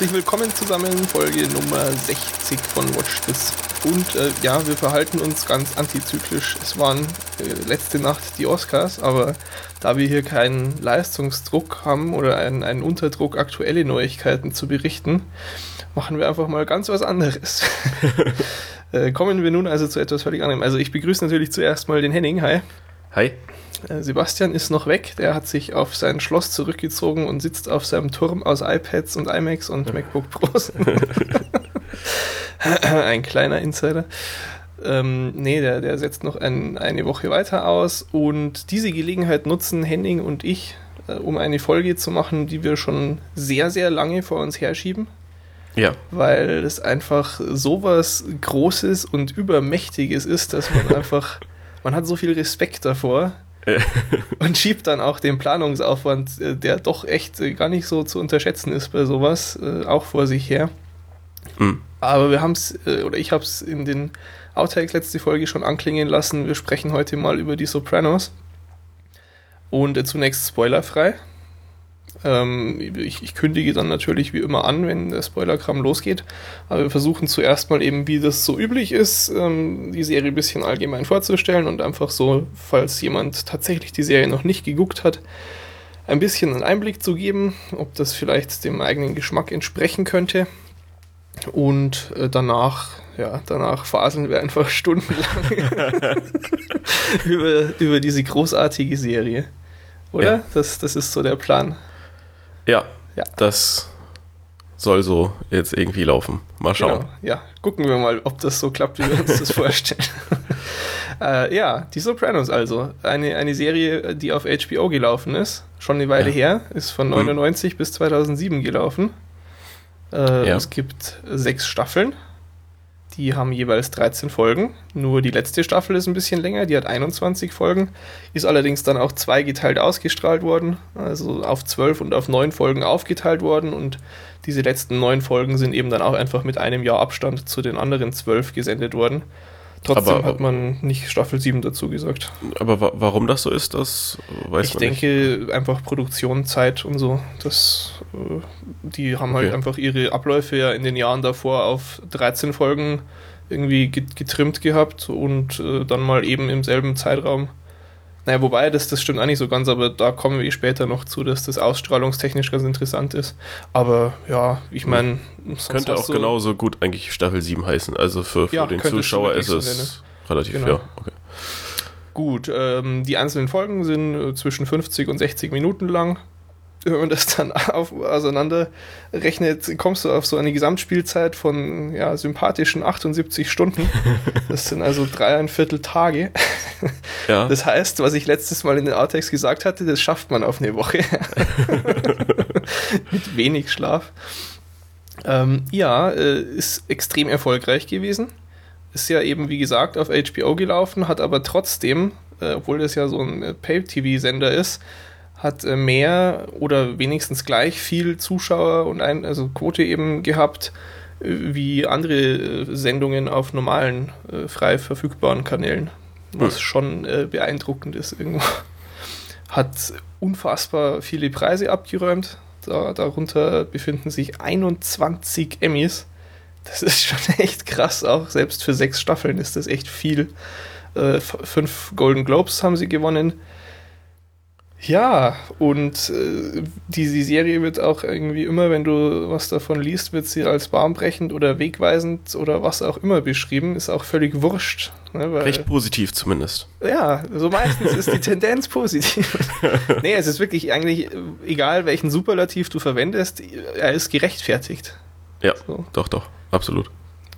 Herzlich willkommen zusammen, Folge Nummer 60 von Watch This. Und äh, ja, wir verhalten uns ganz antizyklisch. Es waren äh, letzte Nacht die Oscars, aber da wir hier keinen Leistungsdruck haben oder einen, einen Unterdruck, aktuelle Neuigkeiten zu berichten, machen wir einfach mal ganz was anderes. äh, kommen wir nun also zu etwas völlig anderem. Also ich begrüße natürlich zuerst mal den Henning. Hi. Hi. Äh, Sebastian ist noch weg, der hat sich auf sein Schloss zurückgezogen und sitzt auf seinem Turm aus iPads und iMacs und MacBook Pros. ein kleiner Insider. Ähm, nee, der, der setzt noch ein, eine Woche weiter aus und diese Gelegenheit nutzen Henning und ich, äh, um eine Folge zu machen, die wir schon sehr, sehr lange vor uns herschieben. Ja. Weil es einfach sowas Großes und Übermächtiges ist, dass man einfach, man hat so viel Respekt davor, und schiebt dann auch den Planungsaufwand, äh, der doch echt äh, gar nicht so zu unterschätzen ist bei sowas, äh, auch vor sich her. Mhm. Aber wir haben es, oder ich habe es in den Outtakes letzte Folge schon anklingen lassen. Wir sprechen heute mal über die Sopranos. Und zunächst spoilerfrei. Ähm, ich, ich, kündige dann natürlich wie immer an, wenn der Spoilerkram losgeht. Aber wir versuchen zuerst mal eben, wie das so üblich ist, ähm, die Serie ein bisschen allgemein vorzustellen und einfach so, falls jemand tatsächlich die Serie noch nicht geguckt hat, ein bisschen einen Einblick zu geben, ob das vielleicht dem eigenen Geschmack entsprechen könnte. Und äh, danach, ja, danach faseln wir einfach stundenlang über, über diese großartige Serie. Oder? Ja. Das, das ist so der Plan. Ja, ja. das soll so jetzt irgendwie laufen. Mal schauen. Genau. Ja, gucken wir mal, ob das so klappt, wie wir uns das vorstellen. äh, ja, Die Sopranos also. Eine, eine Serie, die auf HBO gelaufen ist. Schon eine Weile ja. her. Ist von 99 mhm. bis 2007 gelaufen. Äh, ja. Es gibt sechs Staffeln. Die haben jeweils 13 Folgen. Nur die letzte Staffel ist ein bisschen länger, die hat 21 Folgen. Ist allerdings dann auch zweigeteilt ausgestrahlt worden. Also auf 12 und auf 9 Folgen aufgeteilt worden. Und diese letzten 9 Folgen sind eben dann auch einfach mit einem Jahr Abstand zu den anderen 12 gesendet worden. Trotzdem aber, hat man nicht Staffel 7 dazu gesagt. Aber wa warum das so ist, das weiß ich man nicht. Ich denke einfach Produktionszeit und so. Das, äh, die haben halt okay. halt einfach ihre Abläufe ja in den Jahren davor auf 13 Folgen irgendwie getrimmt gehabt und äh, dann mal eben im selben Zeitraum naja, wobei, das, das stimmt auch nicht so ganz, aber da kommen wir eh später noch zu, dass das ausstrahlungstechnisch ganz interessant ist. Aber ja, ich meine. Könnte auch so genauso gut eigentlich Staffel 7 heißen. Also für, für ja, den Zuschauer ist es so relativ genau. fair. Okay. Gut, ähm, die einzelnen Folgen sind äh, zwischen 50 und 60 Minuten lang wenn man das dann auf, auseinander rechnet, kommst du auf so eine Gesamtspielzeit von ja, sympathischen 78 Stunden. Das sind also dreieinviertel Tage. Ja. Das heißt, was ich letztes Mal in den Outtakes gesagt hatte, das schafft man auf eine Woche. Mit wenig Schlaf. Ähm, ja, äh, ist extrem erfolgreich gewesen. Ist ja eben, wie gesagt, auf HBO gelaufen, hat aber trotzdem, äh, obwohl das ja so ein Pay-TV-Sender ist, hat äh, mehr oder wenigstens gleich viel Zuschauer und ein, also Quote eben gehabt äh, wie andere äh, Sendungen auf normalen, frei verfügbaren Kanälen. Was hm. schon beeindruckend ist irgendwo. Hat unfassbar viele Preise abgeräumt. Da, darunter befinden sich 21 Emmys. Das ist schon echt krass, auch selbst für sechs Staffeln ist das echt viel. fünf Golden Globes haben sie gewonnen ja, und äh, die, die, Serie wird auch irgendwie immer, wenn du was davon liest, wird sie als bahnbrechend oder wegweisend oder was auch immer beschrieben. Ist auch völlig wurscht. Ne, weil, Recht positiv zumindest. Ja, so meistens ist die Tendenz positiv. nee, es ist wirklich eigentlich egal, welchen Superlativ du verwendest, er ist gerechtfertigt. Ja, so. doch, doch, absolut.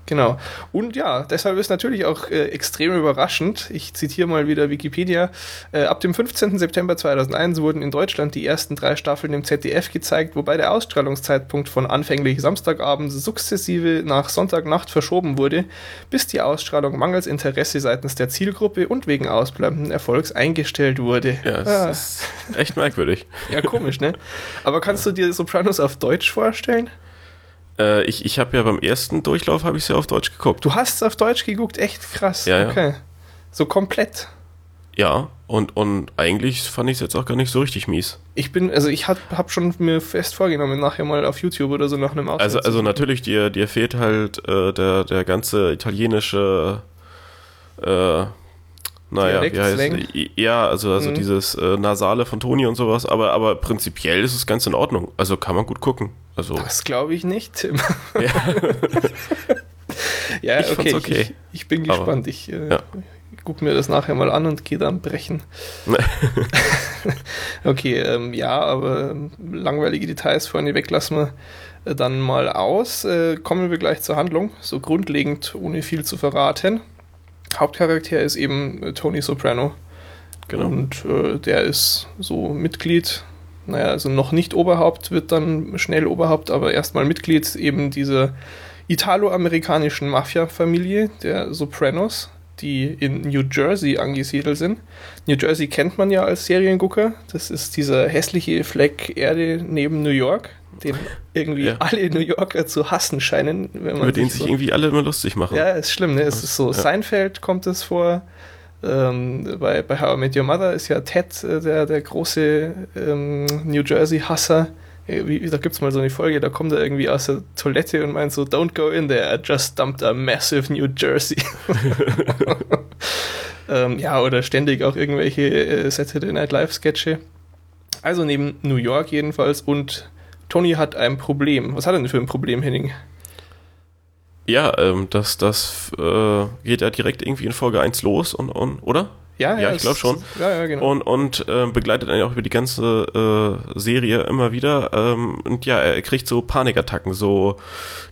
Genau. Und ja, deshalb ist natürlich auch äh, extrem überraschend, ich zitiere mal wieder Wikipedia, äh, ab dem 15. September 2001 wurden in Deutschland die ersten drei Staffeln im ZDF gezeigt, wobei der Ausstrahlungszeitpunkt von anfänglich Samstagabend sukzessive nach Sonntagnacht verschoben wurde, bis die Ausstrahlung mangels Interesse seitens der Zielgruppe und wegen ausbleibenden Erfolgs eingestellt wurde. Ja, das ah. ist echt merkwürdig. ja, komisch, ne? Aber kannst du dir Sopranos auf Deutsch vorstellen? Äh, ich ich habe ja beim ersten Durchlauf habe ich ja auf Deutsch geguckt. Du hast es auf Deutsch geguckt, echt krass. Ja, okay. Ja. So komplett. Ja, Und, und eigentlich fand ich es jetzt auch gar nicht so richtig mies. Ich bin, also ich habe hab schon mir fest vorgenommen, nachher mal auf YouTube oder so nach einem Ausland Also, also natürlich, dir, dir fehlt halt äh, der, der ganze italienische, äh, naja, wie heißt es? Ja, also, also mhm. dieses äh, Nasale von Toni und sowas, aber, aber prinzipiell ist es ganz in Ordnung. Also kann man gut gucken. Also, das glaube ich nicht, Tim. Ja, ja ich okay, okay. Ich, ich, bin gespannt. Aber, ich, äh, ja gucke mir das nachher mal an und gehe dann brechen. okay, ähm, ja, aber langweilige Details vorne weg lassen wir äh, dann mal aus. Äh, kommen wir gleich zur Handlung, so grundlegend, ohne viel zu verraten. Hauptcharakter ist eben äh, Tony Soprano. Genau. Und äh, der ist so Mitglied, naja, also noch nicht Oberhaupt, wird dann schnell Oberhaupt, aber erstmal Mitglied eben dieser italo-amerikanischen Mafia-Familie, der Sopranos die in New Jersey angesiedelt sind. New Jersey kennt man ja als Seriengucker. Das ist dieser hässliche Fleck Erde neben New York, den irgendwie ja. alle New Yorker zu hassen scheinen. Wenn man Über den sich so irgendwie alle immer lustig machen. Ja, ist schlimm. Ne? Es ist so, ja. Seinfeld kommt es vor. Ähm, bei, bei How I Met Your Mother ist ja Ted äh, der, der große ähm, New Jersey-Hasser. Wie, da gibt es mal so eine Folge, da kommt er irgendwie aus der Toilette und meint so, don't go in there, I just dumped a massive New Jersey. ähm, ja, oder ständig auch irgendwelche äh, Saturday Night Live Sketche. Also neben New York jedenfalls und Tony hat ein Problem. Was hat er denn für ein Problem, Henning? Ja, ähm, das, das äh, geht ja direkt irgendwie in Folge 1 los und, und oder? Ja, ja, ja ich glaube schon. Ja, ja, genau. Und, und äh, begleitet einen auch über die ganze äh, Serie immer wieder. Ähm, und ja, er kriegt so Panikattacken, so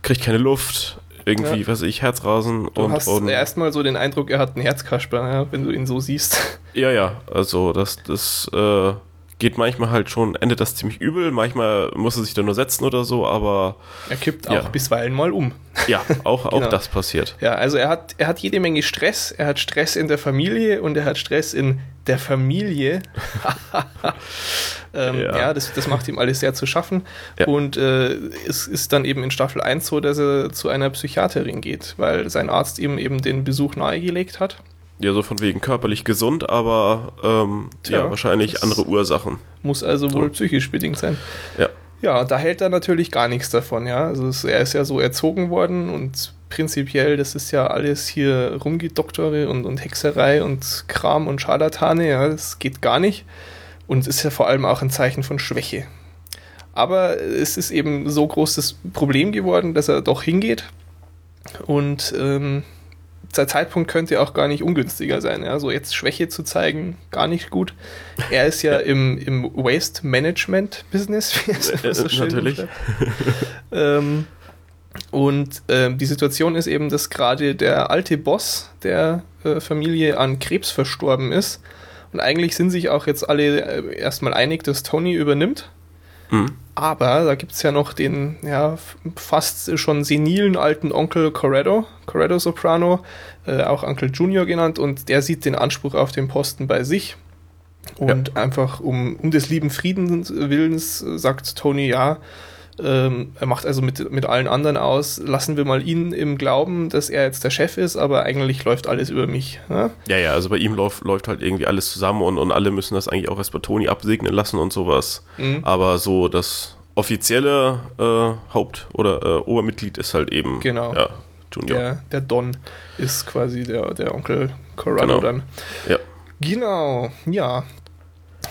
kriegt keine Luft, irgendwie, ja. was weiß ich, Herzrasen du und. hast und erstmal so den Eindruck, er hat einen Herzkasper, ja, wenn du ihn so siehst. Ja, ja, also das, das äh, geht manchmal halt schon, endet das ziemlich übel. Manchmal muss er sich da nur setzen oder so, aber. Er kippt ja. auch bisweilen mal um. Ja, auch, auch genau. das passiert. Ja, also er hat, er hat jede Menge Stress. Er hat Stress in der Familie und er hat Stress in der Familie. ähm, ja, ja das, das macht ihm alles sehr zu schaffen. Ja. Und äh, es ist dann eben in Staffel 1 so, dass er zu einer Psychiaterin geht, weil sein Arzt ihm eben den Besuch nahegelegt hat. Ja, so von wegen körperlich gesund, aber ähm, Tja, ja, wahrscheinlich andere Ursachen. Muss also wohl so. psychisch bedingt sein. Ja. Ja, da hält er natürlich gar nichts davon, ja. Also es, er ist ja so erzogen worden und prinzipiell, das ist ja alles hier Rumgedoktore und, und Hexerei und Kram und Scharlatane, ja, das geht gar nicht. Und es ist ja vor allem auch ein Zeichen von Schwäche. Aber es ist eben so großes Problem geworden, dass er doch hingeht und ähm, der Zeitpunkt könnte auch gar nicht ungünstiger sein. Ja? So jetzt Schwäche zu zeigen, gar nicht gut. Er ist ja im, im Waste Management Business, wie es so schön Natürlich. ähm, und ähm, die Situation ist eben, dass gerade der alte Boss der äh, Familie an Krebs verstorben ist. Und eigentlich sind sich auch jetzt alle äh, erstmal einig, dass Tony übernimmt. Mhm. Aber da gibt es ja noch den ja, fast schon senilen alten Onkel Corrado, Corrado Soprano, äh, auch Onkel Junior genannt, und der sieht den Anspruch auf den Posten bei sich. Und ja. einfach um, um des lieben Friedens Willens sagt Tony, ja, ähm, er macht also mit, mit allen anderen aus, lassen wir mal ihn im Glauben, dass er jetzt der Chef ist, aber eigentlich läuft alles über mich. Ja, ja, ja also bei ihm läuft, läuft halt irgendwie alles zusammen und, und alle müssen das eigentlich auch erst bei Toni absegnen lassen und sowas. Mhm. Aber so das offizielle äh, Haupt- oder äh, Obermitglied ist halt eben genau. ja, Junior. Der, der Don ist quasi der, der Onkel Corrado genau. dann. Ja. Genau, ja.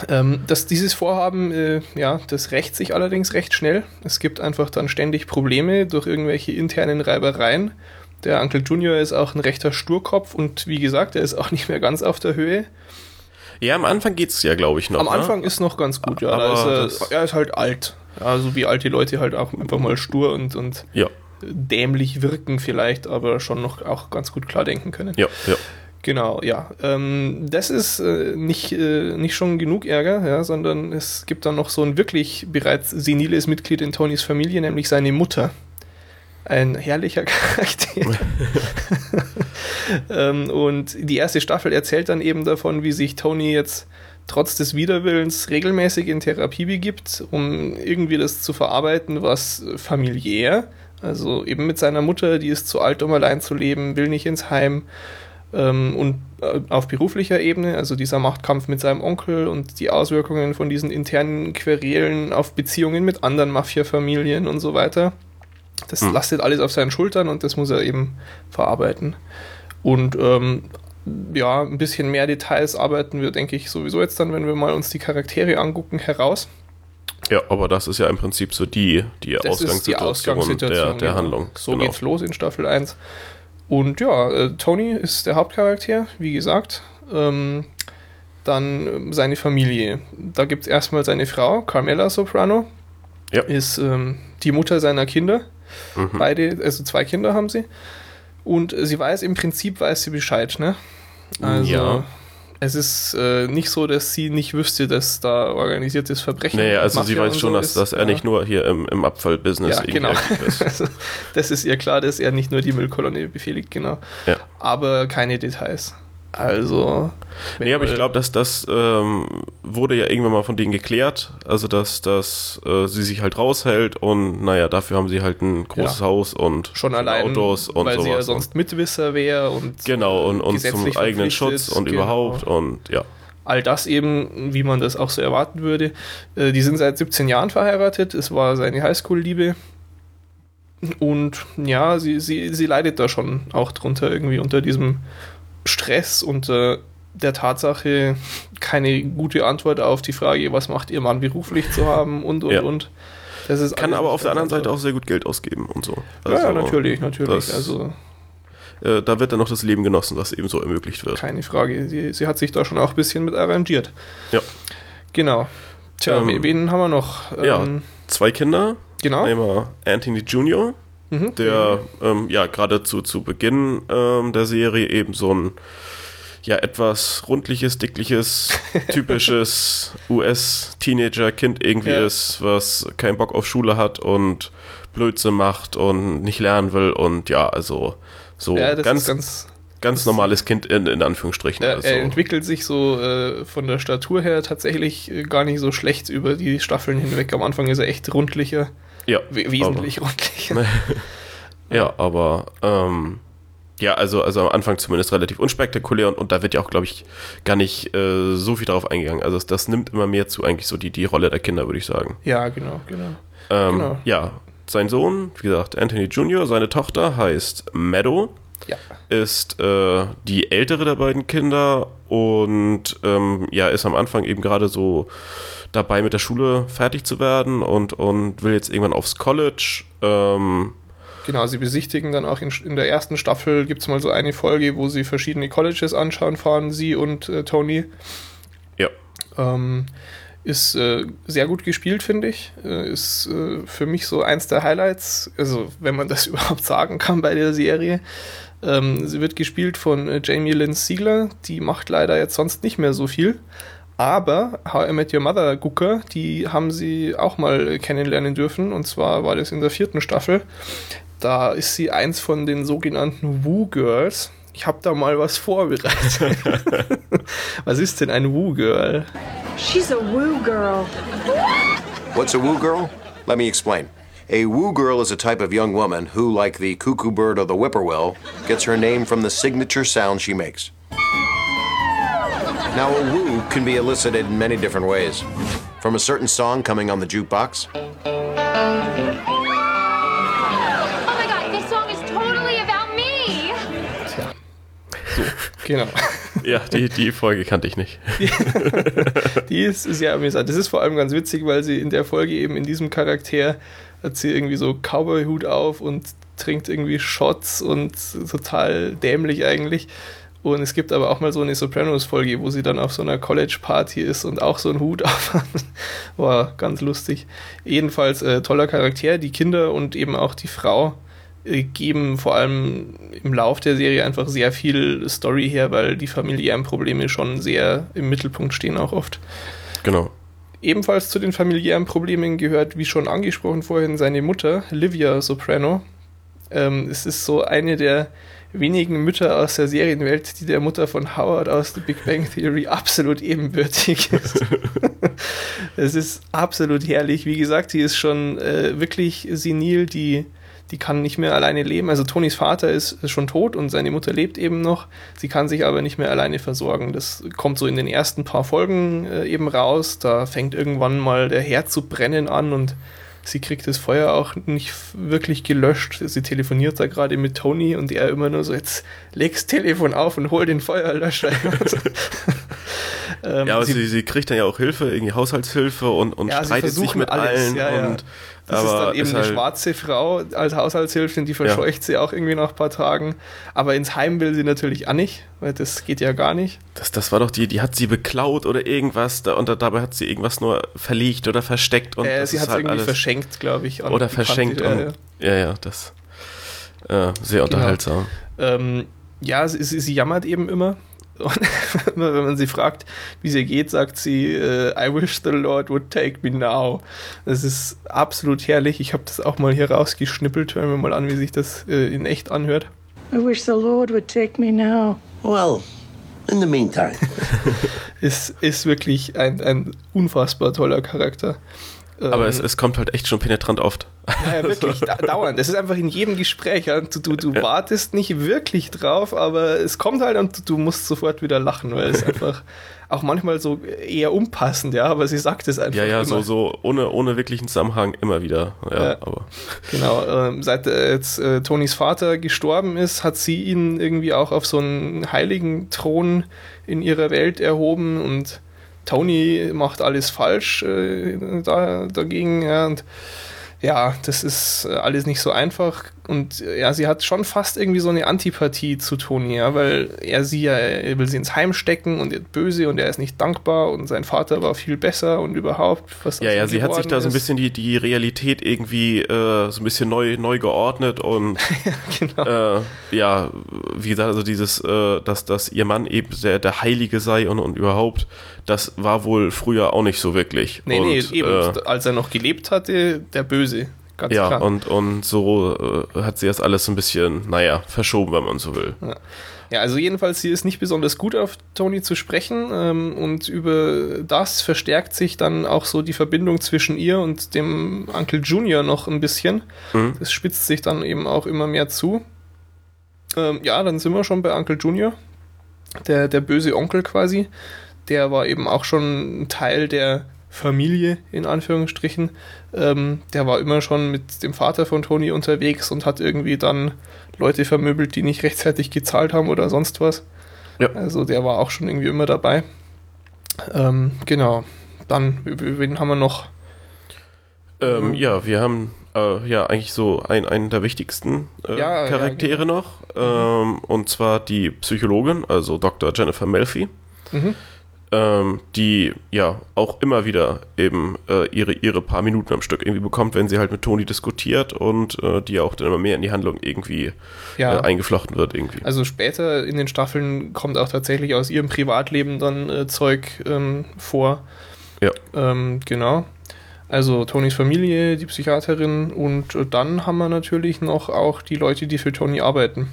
Ähm, das, dieses Vorhaben, äh, ja, das rächt sich allerdings recht schnell. Es gibt einfach dann ständig Probleme durch irgendwelche internen Reibereien. Der Uncle Junior ist auch ein rechter Sturkopf und wie gesagt, er ist auch nicht mehr ganz auf der Höhe. Ja, am Anfang geht es ja, glaube ich, noch. Am ne? Anfang ist noch ganz gut, ja. Aber ist er, er, ist halt alt. Ja, so wie alte Leute halt auch einfach mal stur und, und ja. dämlich wirken vielleicht, aber schon noch auch ganz gut klar denken können. Ja, ja. Genau, ja. Ähm, das ist äh, nicht, äh, nicht schon genug Ärger, ja, sondern es gibt dann noch so ein wirklich bereits seniles Mitglied in Tonys Familie, nämlich seine Mutter. Ein herrlicher Charakter. ähm, und die erste Staffel erzählt dann eben davon, wie sich Tony jetzt trotz des Widerwillens regelmäßig in Therapie begibt, um irgendwie das zu verarbeiten, was familiär, also eben mit seiner Mutter, die ist zu alt, um allein zu leben, will nicht ins Heim Ähm, und äh, auf beruflicher Ebene, also dieser Machtkampf mit seinem Onkel und die Auswirkungen von diesen internen Querelen auf Beziehungen mit anderen Mafia-Familien und so weiter. Das hm. lastet alles auf seinen Schultern und das muss er eben verarbeiten. Und ähm, ja, ein bisschen mehr Details arbeiten wir, denke ich, sowieso jetzt dann, wenn wir mal uns die Charaktere angucken, heraus. Ja, aber das ist ja im Prinzip so die, die, Ausgangssituation, die Ausgangssituation, der, der Handlung. So genau. geht's los in Staffel 1. Und ja, äh, Tony ist der Hauptcharakter, wie gesagt. Ähm, dann äh, seine Familie. Da gibt es erstmal seine Frau, Carmela Soprano. Ja. Ist ähm, die Mutter seiner Kinder. Mhm. Beide, also zwei Kinder haben sie. Und sie weiß im Prinzip, weiß sie Bescheid, ne? Also, ja es ist äh, nicht so, dass sie nicht wüsste, dass da organisiertes Verbrechen Nee, also Mafia sie weiß schon, so dass, dass er ja. nicht nur hier im, im Abfallbusiness ja, genau. ist. also, das ist ihr klar, dass er nicht nur die Müllkolonne befehligt, genau. Ja. Aber keine Details. Also. Nee, aber ich glaube, dass das ähm, wurde ja irgendwann mal von denen geklärt. Also, dass, dass äh, sie sich halt raushält und naja, dafür haben sie halt ein großes ja. Haus und schon allein, Autos und weil sowas. sie ja sonst Mitwisser wäre und. Genau, und, und zum eigenen Schutz und genau. überhaupt und ja. All das eben, wie man das auch so erwarten würde. Äh, die sind seit 17 Jahren verheiratet. Es war seine Highschool-Liebe. Und ja, sie, sie, sie leidet da schon auch drunter, irgendwie unter diesem Stress und äh, der Tatsache, keine gute Antwort auf die Frage, was macht ihr Mann beruflich zu haben und und ja. und. Das ist Kann aber auf der anderen Seite auch sehr gut Geld ausgeben und so. Also, ja, natürlich, natürlich. Das, also, äh, da wird dann noch das Leben genossen, was eben so ermöglicht wird. Keine Frage. Sie, sie hat sich da schon auch ein bisschen mit arrangiert. Ja. Genau. Tja, ähm, wen haben wir noch? Ähm, ja, zwei Kinder. Genau. Einmal Anthony Jr., mhm. der ähm, ja geradezu zu Beginn ähm, der Serie eben so ein ja etwas rundliches, dickliches, typisches US-Teenager-Kind irgendwie ja. ist, was keinen Bock auf Schule hat und Blödsinn macht und nicht lernen will und ja, also so ja, ganz, ganz, ganz normales Kind in, in Anführungsstrichen. Er, also. er entwickelt sich so äh, von der Statur her tatsächlich äh, gar nicht so schlecht über die Staffeln hinweg. Am Anfang ist er echt rundlicher. Ja. wesentlich rundlicher. ja, aber ähm, ja, also, also am Anfang zumindest relativ unspektakulär und, und da wird ja auch, glaube ich, gar nicht äh, so viel darauf eingegangen. Also das, das, nimmt immer mehr zu, eigentlich so die, die Rolle der Kinder, würde ich sagen. Ja, genau, genau. Ähm, genau. Ja, sein Sohn, wie gesagt, Anthony Jr., seine Tochter heißt Meadow. Ja. Ist äh, die ältere der beiden Kinder und ähm, ja, ist am Anfang eben gerade so dabei mit der Schule fertig zu werden und, und will jetzt irgendwann aufs College. Ähm, Genau, sie besichtigen dann auch in, in der ersten Staffel, gibt es mal so eine Folge, wo sie verschiedene Colleges anschauen fahren, sie und äh, Tony. Ja. Ähm, ist äh, sehr gut gespielt, finde ich. Äh, ist äh, für mich so eins der Highlights, also wenn man das überhaupt sagen kann bei der Serie. Ähm, sie wird gespielt von äh, Jamie Lynn Siegler, die macht leider jetzt sonst nicht mehr so viel. Aber How I Met Your Mother Gucker, die haben sie auch mal kennenlernen dürfen. Und zwar war das in der vierten Staffel. Da ist sie eins von den sogenannten Woo Girls. Ich habe da mal was vorbereitet. was ist denn ein Woo Girl? She's a Woo Girl. What's a Woo Girl? Let me explain. A woo girl is a type of young woman who, like the cuckoo bird or the whippoorwill, gets her name from the signature sound she makes. Now, a woo can be elicited in many different ways. From a certain song coming on the jukebox Genau. Ja, die, die Folge kannte ich nicht. Die, die ist sehr amüsant. Das ist vor allem ganz witzig, weil sie in der Folge eben in diesem Charakter hat sie irgendwie so Cowboy-Hut auf und trinkt irgendwie Shots und total dämlich eigentlich. Und es gibt aber auch mal so eine Sopranos-Folge, wo sie dann auf so einer College-Party ist und auch so einen Hut auf hat. War ganz lustig. Jedenfalls äh, toller Charakter. Die Kinder und eben auch die Frau äh, geben vor allem im Lauf der Serie einfach sehr viel Story her, weil die familiären Probleme schon sehr im Mittelpunkt stehen auch oft. Genau. Ebenfalls zu den familiären Problemen gehört, wie schon angesprochen vorhin, seine Mutter, Livia Soprano. Ähm, es ist so eine der wenigen Mütter aus der Serienwelt, die der Mutter von Howard aus The Big Bang Theory absolut ebenbürtig ist. Es ist absolut herrlich. Wie gesagt, sie ist schon äh, wirklich senil, die, die kann nicht mehr alleine leben. Also Tonys Vater ist, schon tot und seine Mutter lebt eben noch. Sie kann sich aber nicht mehr alleine versorgen. Das kommt so in den ersten paar Folgen äh, eben raus. Da fängt irgendwann mal der Herd zu brennen an und sie kriegt das Feuer auch nicht wirklich gelöscht. Sie telefoniert da gerade mit Tony und er immer nur so, jetzt leg's Telefon auf und hol den Feuerlöscher. ähm, ja, aber sie, sie, sie, kriegt dann ja auch Hilfe, irgendwie Haushaltshilfe und, und ja, streitet sich mit alles, allen ja, und das ist dann eben ist eine halt schwarze Frau als Haushaltshilfin, die verscheucht sie auch irgendwie nach ein paar Tagen. Aber ins Heim will sie natürlich auch nicht, weil das geht ja gar nicht. Das, das war doch die, die hat sie beklaut oder irgendwas da, und dabei hat sie irgendwas nur verlegt oder versteckt. Und äh, sie hat es halt irgendwie verschenkt, glaube ich. Oder verschenkt. Und, ja, ja, das äh, sehr genau. unterhaltsam. Genau. Ähm, ja, sie, sie, jammert eben immer. Und wenn man sie fragt, wie sie geht, sagt sie, uh, I wish the Lord would take me now. Das ist absolut herrlich. Ich habe das auch mal hier rausgeschnippelt. Hören wir mal an, wie sich das uh, in echt anhört. I wish the Lord would take me now. Well, in the meantime. ist, ist wirklich ein, ein unfassbar toller Charakter. Aber ähm, es, es kommt halt echt schon penetrant oft. Ja, ja wirklich, da, dauernd. Das ist einfach in jedem Gespräch. Ja. Du, du, du ja. wartest nicht wirklich drauf, aber es kommt halt und du musst sofort wieder lachen, weil es einfach auch manchmal so eher unpassend, ja, aber sie sagt es einfach. Ja, ja, immer. so, so ohne, ohne wirklichen Zusammenhang immer wieder. Ja, ja. aber. Genau, ähm, seit äh, jetzt äh, Tonys Vater gestorben ist, hat sie ihn irgendwie auch auf so einen heiligen Thron in ihrer Welt erhoben und Tony macht alles falsch äh, da, dagegen. Ja, und ja, das ist äh, alles nicht so einfach. Und äh, ja, sie hat schon fast irgendwie so eine Antipathie zu Toni, ja, weil er sie ja, er will sie ins Heim stecken und er ist böse und er ist nicht dankbar und sein Vater war viel besser und überhaupt. Was ja, ja, sie hat sich da so ein bisschen die, die Realität irgendwie äh, so ein bisschen neu, neu geordnet und ja, genau. äh, ja, wie gesagt, also dieses, äh, dass, dass ihr Mann eben der, der Heilige sei und, und überhaupt, das war wohl früher auch nicht so wirklich. Nee, und, nee, eben, äh, als er noch gelebt hatte, der Böse. Ganz ja, klar. Und, und so äh, hat sie das alles ein bisschen, naja, verschoben, wenn man so will. Ja. ja. also jedenfalls, sie ist nicht besonders gut auf Tony zu sprechen ähm, und über das verstärkt sich dann auch so die Verbindung zwischen ihr und dem Uncle Junior noch ein bisschen. Mhm. Das spitzt sich dann eben auch immer mehr zu. Ähm, ja, dann sind wir schon bei Uncle Junior, der, der böse Onkel quasi der war eben auch schon ein Teil der Familie, in Anführungsstrichen. Ähm, der war immer schon mit dem Vater von Tony unterwegs und hat irgendwie dann Leute vermöbelt, die nicht rechtzeitig gezahlt haben oder sonst was. Ja. Also der war auch schon irgendwie immer dabei. Ähm, genau. Dann, wen haben wir noch? Ähm, ja, wir haben äh, ja eigentlich so ein, einen der wichtigsten äh, ja, Charaktere ja, genau. noch. Mhm. Ähm, und zwar die Psychologin, also Dr. Jennifer Melfi. Mhm ähm, die ja auch immer wieder eben äh, ihre, ihre paar Minuten am Stück irgendwie bekommt, wenn sie halt mit Toni diskutiert und äh, die auch dann immer mehr in die Handlung irgendwie ja. äh, eingeflochten wird irgendwie. Also später in den Staffeln kommt auch tatsächlich aus ihrem Privatleben dann äh, Zeug ähm, vor. Ja. Ähm, genau. Also Tonys Familie, die Psychiaterin und äh, dann haben wir natürlich noch auch die Leute, die für Tony arbeiten.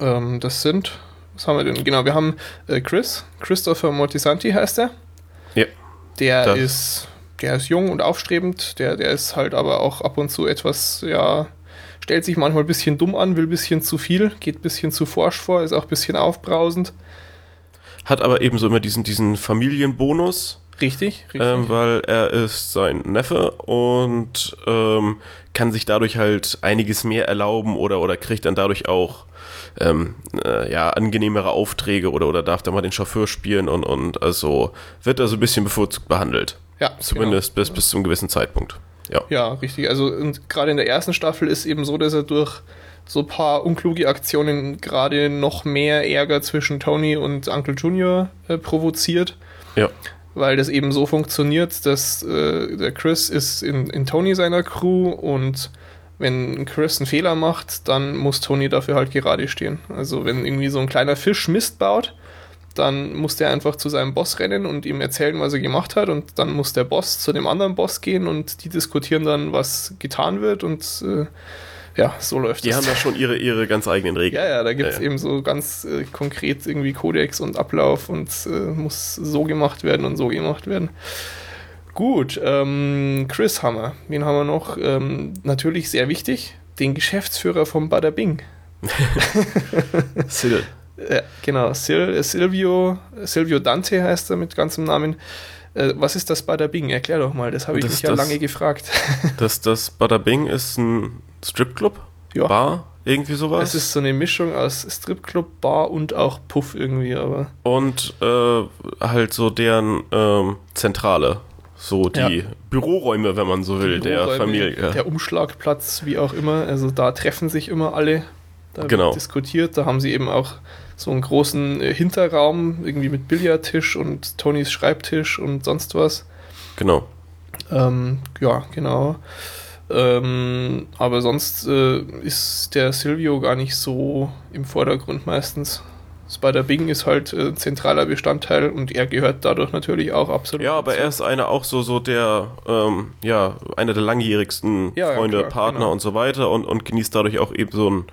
Ähm, das sind was haben wir denn? Genau, wir haben äh, Chris, Christopher Mortisanti heißt er. Ja. Der ist, der ist jung und aufstrebend, der, der ist halt aber auch ab und zu etwas, ja, stellt sich manchmal ein bisschen dumm an, will ein bisschen zu viel, geht ein bisschen zu forsch vor, ist auch ein bisschen aufbrausend. Hat aber ebenso immer diesen, diesen Familienbonus. Richtig, richtig. Ähm, weil er ist sein Neffe und ähm, kann sich dadurch halt einiges mehr erlauben oder, oder kriegt dann dadurch auch ähm, äh, ja, angenehmere Aufträge oder, oder darf da mal den Chauffeur spielen und, und also wird er so ein bisschen bevorzugt behandelt. Ja. Zumindest genau. bis, bis zum gewissen Zeitpunkt. Ja, ja richtig. Also gerade in der ersten Staffel ist eben so, dass er durch so ein paar unkluge Aktionen gerade noch mehr Ärger zwischen Tony und Uncle Junior äh, provoziert. Ja. Weil das eben so funktioniert, dass äh, der Chris ist in, in Tony seiner Crew und wenn Chris einen Fehler macht, dann muss Tony dafür halt gerade stehen. Also wenn irgendwie so ein kleiner Fisch Mist baut, dann muss der einfach zu seinem Boss rennen und ihm erzählen, was er gemacht hat. Und dann muss der Boss zu dem anderen Boss gehen und die diskutieren dann, was getan wird. Und äh, ja, so läuft Die das. haben da schon ihre, ihre ganz eigenen Regeln. Ja, ja, da gibt es ja, ja. eben so ganz äh, konkret irgendwie Kodex und Ablauf und äh, muss so gemacht werden und so gemacht werden. Gut, ähm, Chris Hammer, wen haben wir noch? Ähm, natürlich sehr wichtig, den Geschäftsführer vom Bada Bing. Sil. Ja, genau, Sil, Silvio, Silvio Dante heißt er mit ganzem Namen. Äh, was ist das Bada Bing? Erklär doch mal, das habe ich das, mich ja lange gefragt. Das, das Bada Bing ist ein Stripclub? Ja. Bar? Irgendwie sowas? Es ist so eine Mischung aus Stripclub, Bar und auch Puff irgendwie, aber. Und äh, halt so deren ähm, Zentrale. So die ja. Büroräume, wenn man so will, der Familie. Der Umschlagplatz, wie auch immer. Also da treffen sich immer alle. Da genau. wird diskutiert. Da haben sie eben auch so einen großen äh, Hinterraum, irgendwie mit Billardtisch und Tonys Schreibtisch und sonst was. Genau. Ähm, ja, genau. Ähm, aber sonst äh, ist der Silvio gar nicht so im Vordergrund meistens. Spider Bing ist halt äh, zentraler Bestandteil und er gehört dadurch natürlich auch absolut. Ja, aber er ist einer auch so, so der, ähm, ja, einer der langjährigsten ja, Freunde, ja, klar, Partner genau. und so weiter und, und genießt dadurch auch eben so ein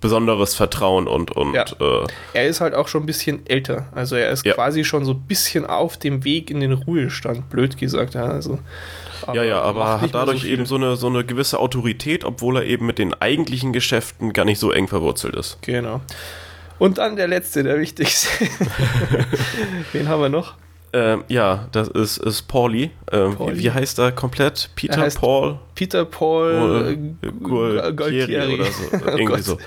besonderes Vertrauen und. und ja. äh, er ist halt auch schon ein bisschen älter. Also er ist ja. quasi schon so ein bisschen auf dem Weg in den Ruhestand, blöd gesagt. Ja, also, ja, ja, aber hat dadurch so eben so eine, so eine gewisse Autorität, obwohl er eben mit den eigentlichen Geschäften gar nicht so eng verwurzelt ist. Genau. Und dann der letzte, der wichtigste. Wen haben wir noch? Ähm, ja, das ist, ist Pauli. Ähm, Wie, wie, heißt er komplett? Peter er Paul? Peter Paul Gualtieri oder so. Oh Irgendwie oh so.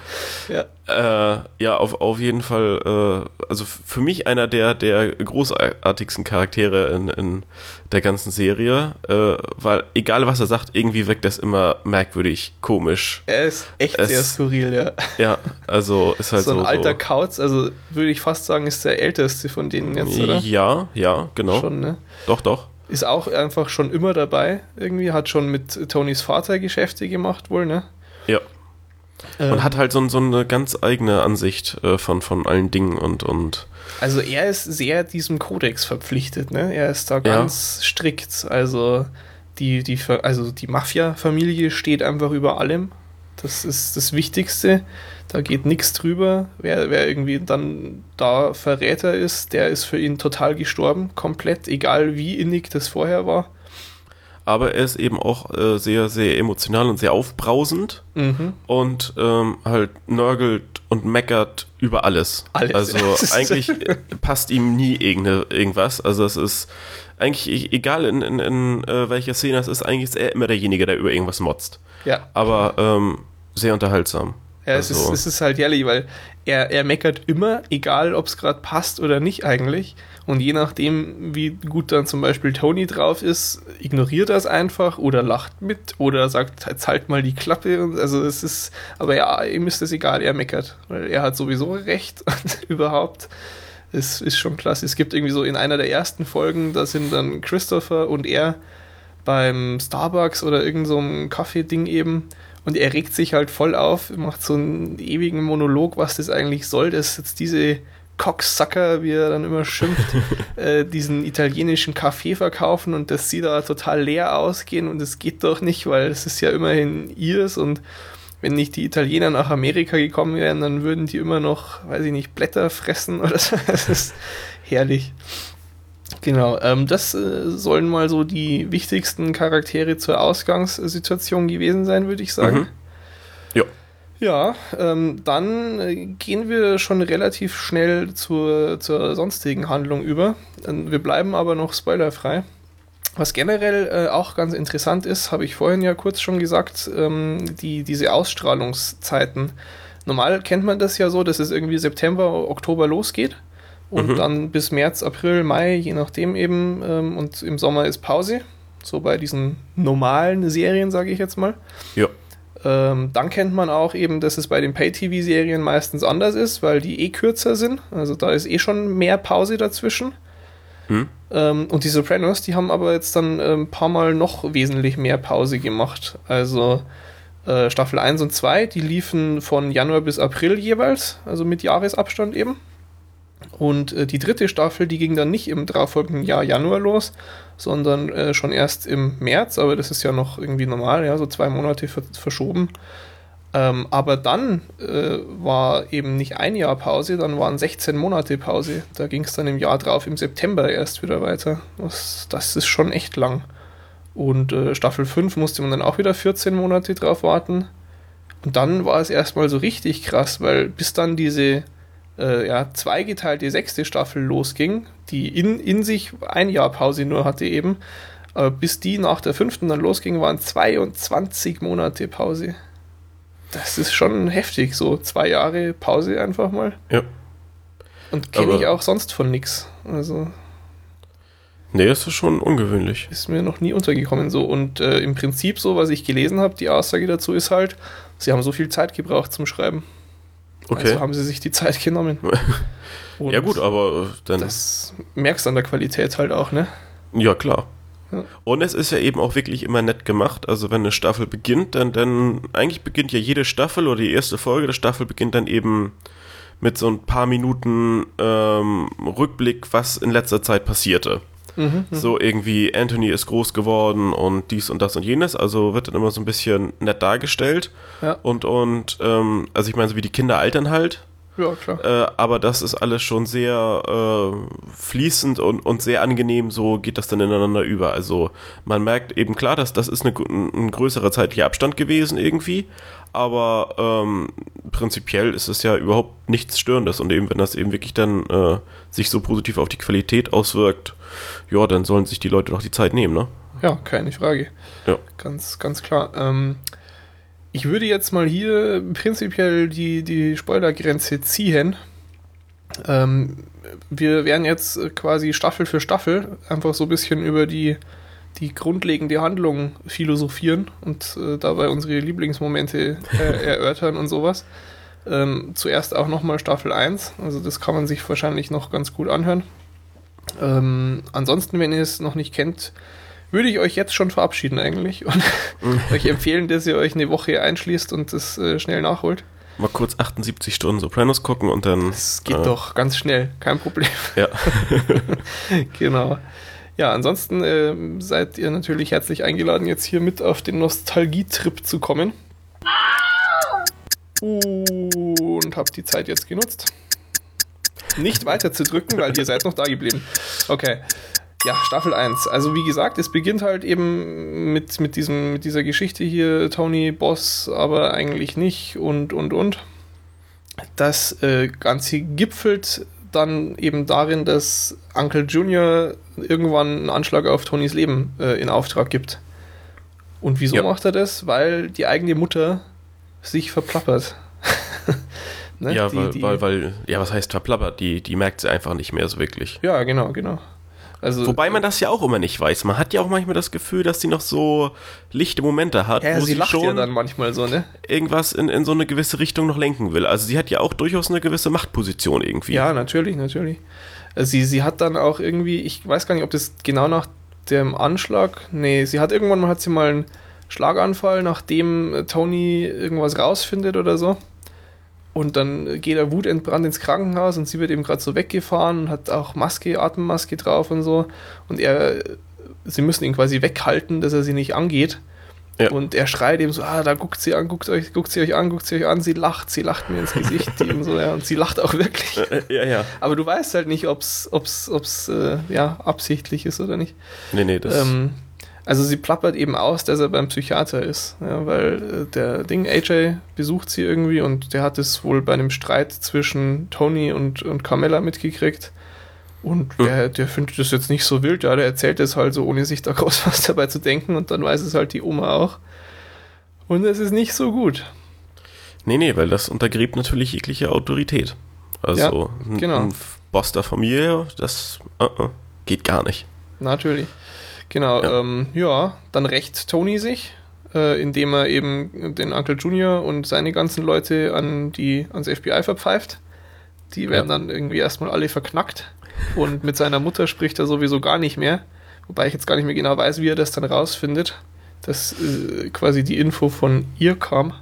Ja, äh, ja auf, auf jeden Fall. Äh, also für mich einer der, der großartigsten Charaktere in, in der ganzen Serie. Äh, weil egal was er sagt, irgendwie wirkt das immer merkwürdig, komisch. Er ist echt es, sehr skurril, ja. Ja, also ist halt so. So ein alter so. Kauz, also würde ich fast sagen, ist der älteste von denen jetzt, oder? Ja, ja, genau. Schon, ne? Doch, doch ist auch einfach schon immer dabei. Irgendwie hat schon mit Tonys Vater Geschäfte gemacht, wohl, ne? Ja. Ähm, und hat halt so, so eine ganz eigene Ansicht äh, von, von allen Dingen und, und. Also er ist sehr diesem Kodex verpflichtet, ne? Er ist da ganz ja. strikt. Also die, die, also die Mafia-Familie steht einfach über allem. Das ist das Wichtigste. Da geht nichts drüber. Wer, wer irgendwie dann da Verräter ist, der ist für ihn total gestorben, komplett, egal wie innig das vorher war. Aber er ist eben auch äh, sehr, sehr emotional und sehr aufbrausend mhm. und ähm, halt nörgelt und meckert über alles. alles. Also eigentlich passt ihm nie irgendwas. Also es ist eigentlich e-, egal in, in, in äh, welcher Szene es ist, eigentlich ist er immer derjenige, der über irgendwas motzt. Ja. Aber ähm, sehr unterhaltsam. Ja, es, also. ist, es ist halt jährlich, weil er, er meckert immer, egal ob es gerade passt oder nicht eigentlich. Und je nachdem, wie gut dann zum Beispiel Tony drauf ist, ignoriert er es einfach oder lacht mit oder sagt, jetzt halt mal die Klappe. Also es ist, aber ja, ihm ist es egal, er meckert, weil er hat sowieso recht und überhaupt. Es ist schon klasse. Es gibt irgendwie so in einer der ersten Folgen, da sind dann Christopher und er beim Starbucks oder irgendeinem so Kaffee-Ding eben und er regt sich halt voll auf, macht so einen ewigen Monolog, was das eigentlich soll, dass jetzt diese Cocksucker, wie er dann immer schimpft, äh, diesen italienischen Kaffee verkaufen und dass sie da total leer ausgehen und es geht doch nicht, weil es ist ja immerhin ihrs und wenn nicht die Italiener nach Amerika gekommen wären, dann würden die immer noch, weiß ich nicht, Blätter fressen oder so. Das ist herrlich. Genau, ähm, das äh, sollen mal so die wichtigsten Charaktere zur Ausgangssituation gewesen sein, würde ich sagen. Mhm. Ja. Ja, ähm, dann äh, gehen wir schon relativ schnell zur, zur sonstigen Handlung über. Ähm, wir bleiben aber noch spoilerfrei. Was generell äh, auch ganz interessant ist, habe ich vorhin ja kurz schon gesagt, ähm, die, diese Ausstrahlungszeiten. Normal kennt man das ja so, dass es irgendwie September, Oktober losgeht und mhm. dann bis März, April, Mai, je nachdem eben. Ähm, und im Sommer ist Pause. So bei diesen normalen Serien, sage ich jetzt mal. Ja. Ähm, dann kennt man auch eben, dass es bei den Pay-TV-Serien meistens anders ist, weil die eh kürzer sind. Also da ist eh schon mehr Pause dazwischen. Hm. Ähm, und die Sopranos, die haben aber jetzt dann ein ähm, paar Mal noch wesentlich mehr Pause gemacht. Also äh, Staffel 1 und 2, die liefen von Januar bis April jeweils, also mit Jahresabstand eben. Und äh, die dritte Staffel, die ging dann nicht im darauffolgenden Jahr Januar los, sondern äh, schon erst im März, aber das ist ja noch irgendwie normal, ja, so zwei Monate ver verschoben. Ähm, aber dann äh, war eben nicht ein Jahr Pause, dann waren 16 Monate Pause. Da ging es dann im Jahr drauf, im September erst wieder weiter. Das, das ist schon echt lang. Und äh, Staffel 5 musste man dann auch wieder 14 Monate drauf warten. Und dann war es erstmal so richtig krass, weil bis dann diese äh, ja, zweigeteilte sechste Staffel losging, die in, in sich ein Jahr Pause nur hatte eben, äh, bis die nach der fünften dann losging, waren 22 Monate Pause. Das ist schon heftig, so zwei Jahre Pause einfach mal. Ja. Und kenne ich auch sonst von nix. Also. Nee, das ist schon ungewöhnlich. Ist mir noch nie untergekommen so. Und äh, im Prinzip so, was ich gelesen habe, die Aussage dazu ist halt, sie haben so viel Zeit gebraucht zum Schreiben. Okay. Also haben sie sich die Zeit genommen. ja gut, aber äh, dann... Das merkst du an der Qualität halt auch, ne? Ja, klar. Und es ist ja eben auch wirklich immer nett gemacht. Also wenn eine Staffel beginnt, dann, dann eigentlich beginnt ja jede Staffel oder die erste Folge der Staffel beginnt dann eben mit so ein paar Minuten ähm, Rückblick, was in letzter Zeit passierte. Mhm, so irgendwie, Anthony ist groß geworden und dies und das und jenes, also wird dann immer so ein bisschen nett dargestellt. Ja. Und, und ähm, also ich meine, so wie die Kinder altern halt. Ja, klar. Äh, aber das ist alles schon sehr äh, fließend und, und sehr angenehm, so geht das dann ineinander über. Also man merkt eben klar, dass das ist eine, ein größerer zeitlicher Abstand gewesen irgendwie, aber ähm, prinzipiell ist es ja überhaupt nichts Störendes und eben wenn das eben wirklich dann äh, sich so positiv auf die Qualität auswirkt, ja, dann sollen sich die Leute doch die Zeit nehmen, ne? Ja, keine Frage. Ja. Ganz, ganz klar. Ähm, ich würde jetzt mal hier prinzipiell die, die Spoilergrenze ziehen. Ähm, wir werden jetzt quasi Staffel für Staffel einfach so ein bisschen über die, die grundlegende Handlung philosophieren und äh, dabei unsere Lieblingsmomente äh, erörtern und sowas. Ähm, zuerst auch nochmal Staffel 1, also das kann man sich wahrscheinlich noch ganz gut anhören. Ähm, ansonsten, wenn ihr es noch nicht kennt, würde ich euch jetzt schon verabschieden eigentlich und euch empfehlen, dass ihr euch eine Woche einschließt und das äh, schnell nachholt. Mal kurz 78 Stunden Sopranos gucken und dann. Es geht äh, doch ganz schnell, kein Problem. Ja. genau. Ja, ansonsten äh, seid ihr natürlich herzlich eingeladen, jetzt hier mit auf den Nostalgietrip zu kommen. Und habt die Zeit jetzt genutzt. Nicht weiter zu drücken, weil ihr seid noch da geblieben. Okay. Ja, Staffel 1. Also wie gesagt, es beginnt halt eben mit, mit, diesem, mit dieser Geschichte hier, Tony Boss, aber eigentlich nicht und und und. Das äh, Ganze gipfelt dann eben darin, dass Uncle Junior irgendwann einen Anschlag auf Tonys Leben äh, in Auftrag gibt. Und wieso ja. macht er das? Weil die eigene Mutter sich verplappert. ne? Ja, die, weil, die, weil, weil, ja, was heißt verplappert? Die, die merkt sie einfach nicht mehr so wirklich. Ja, genau, genau. Also, Wobei man das ja auch immer nicht weiß. Man hat ja auch manchmal das Gefühl, dass sie noch so lichte Momente hat, ja, wo sie, sie lacht schon ja dann manchmal so, ne? Irgendwas in, in so eine gewisse Richtung noch lenken will. Also sie hat ja auch durchaus eine gewisse Machtposition irgendwie. Ja, natürlich, natürlich. Also sie, sie hat dann auch irgendwie, ich weiß gar nicht, ob das genau nach dem Anschlag, nee, sie hat irgendwann mal hat sie mal einen Schlaganfall, nachdem Tony irgendwas rausfindet oder so. Und dann geht er wutentbrannt ins Krankenhaus und sie wird eben gerade so weggefahren und hat auch Maske, Atemmaske drauf und so. Und er, sie müssen ihn quasi weghalten, dass er sie nicht angeht. Ja. Und er schreit eben so, ah, da guckt sie an, guckt, euch, guckt sie euch an, guckt sie euch an, sie lacht, sie lacht mir ins Gesicht eben so, ja, und sie lacht auch wirklich. Ja, ja. Aber du weißt halt nicht, ob es ob's, ob's, äh, ja, absichtlich ist oder nicht. Nee, nee, das... Ähm, also sie plappert eben aus, dass er beim Psychiater ist, ja, weil äh, der Ding, AJ besucht sie irgendwie und der hat es wohl bei einem Streit zwischen Tony und, und Carmella mitgekriegt. Und hm. der, der findet das jetzt nicht so wild, ja, der erzählt es halt so, ohne sich da groß was dabei zu denken und dann weiß es halt die Oma auch. Und es ist nicht so gut. Nee, nee, weil das untergräbt natürlich jegliche Autorität. Also ja, genau. ein, Boss der Familie, das uh -uh, geht gar nicht. Natürlich. Genau, ja, ähm, ja dann rächt Tony sich, äh, indem er eben den Uncle Junior und seine ganzen Leute an die, ans FBI verpfeift. Die werden ja. dann irgendwie erstmal alle verknackt. Und mit seiner Mutter spricht er sowieso gar nicht mehr. Wobei ich jetzt gar nicht mehr genau weiß, wie er das dann rausfindet, dass äh, quasi die Info von ihr kam.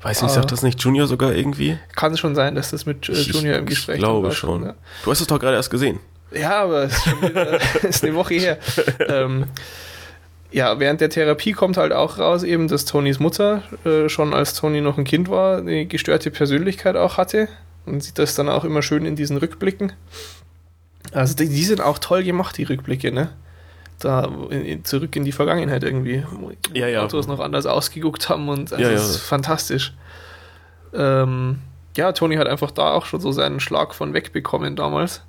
Weiß nicht, sagt das nicht Junior sogar irgendwie? Kann es schon sein, dass das mit äh, Junior im Gespräch Ich glaube schon. Ja. Du hast es doch gerade erst gesehen. Ja, aber es ist, wieder, ist eine Woche her. Ähm, ja, während der Therapie kommt halt auch raus, eben, dass Tonys Mutter äh, schon als Tony noch ein Kind war, eine gestörte Persönlichkeit auch hatte. Man sieht das dann auch immer schön in diesen Rückblicken. Also die, die sind auch toll gemacht, die Rückblicke, ne? da in, zurück in die Vergangenheit irgendwie. Ja, ja. Autos noch anders ausgeguckt haben und also ja, ja. das ist fantastisch. Ähm, ja, Tony hat einfach da auch schon so seinen Schlag von wegbekommen damals.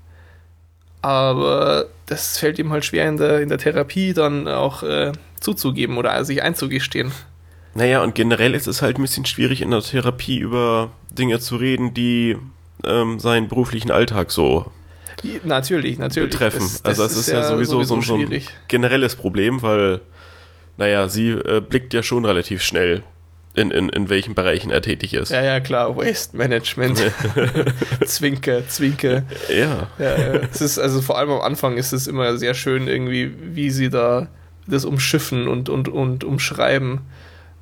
Aber das fällt ihm halt schwer in der, in der Therapie dann auch äh, zuzugeben oder sich einzugestehen. Naja, und generell ist es halt ein bisschen schwierig in der Therapie über Dinge zu reden, die ähm, seinen beruflichen Alltag so natürlich, natürlich. betreffen. Das, das also es ist, ist, ja sowieso, sowieso so, ein, generelles Problem, weil, naja, sie äh, blickt ja schon relativ schnell in, in, in welchen Bereichen er tätig ist. Ja, ja, klar, Waste Management. zwinker, zwinker. Ja. ja. Es ist, also vor allem am Anfang ist es immer sehr schön, irgendwie, wie sie da das umschiffen und, und, und umschreiben.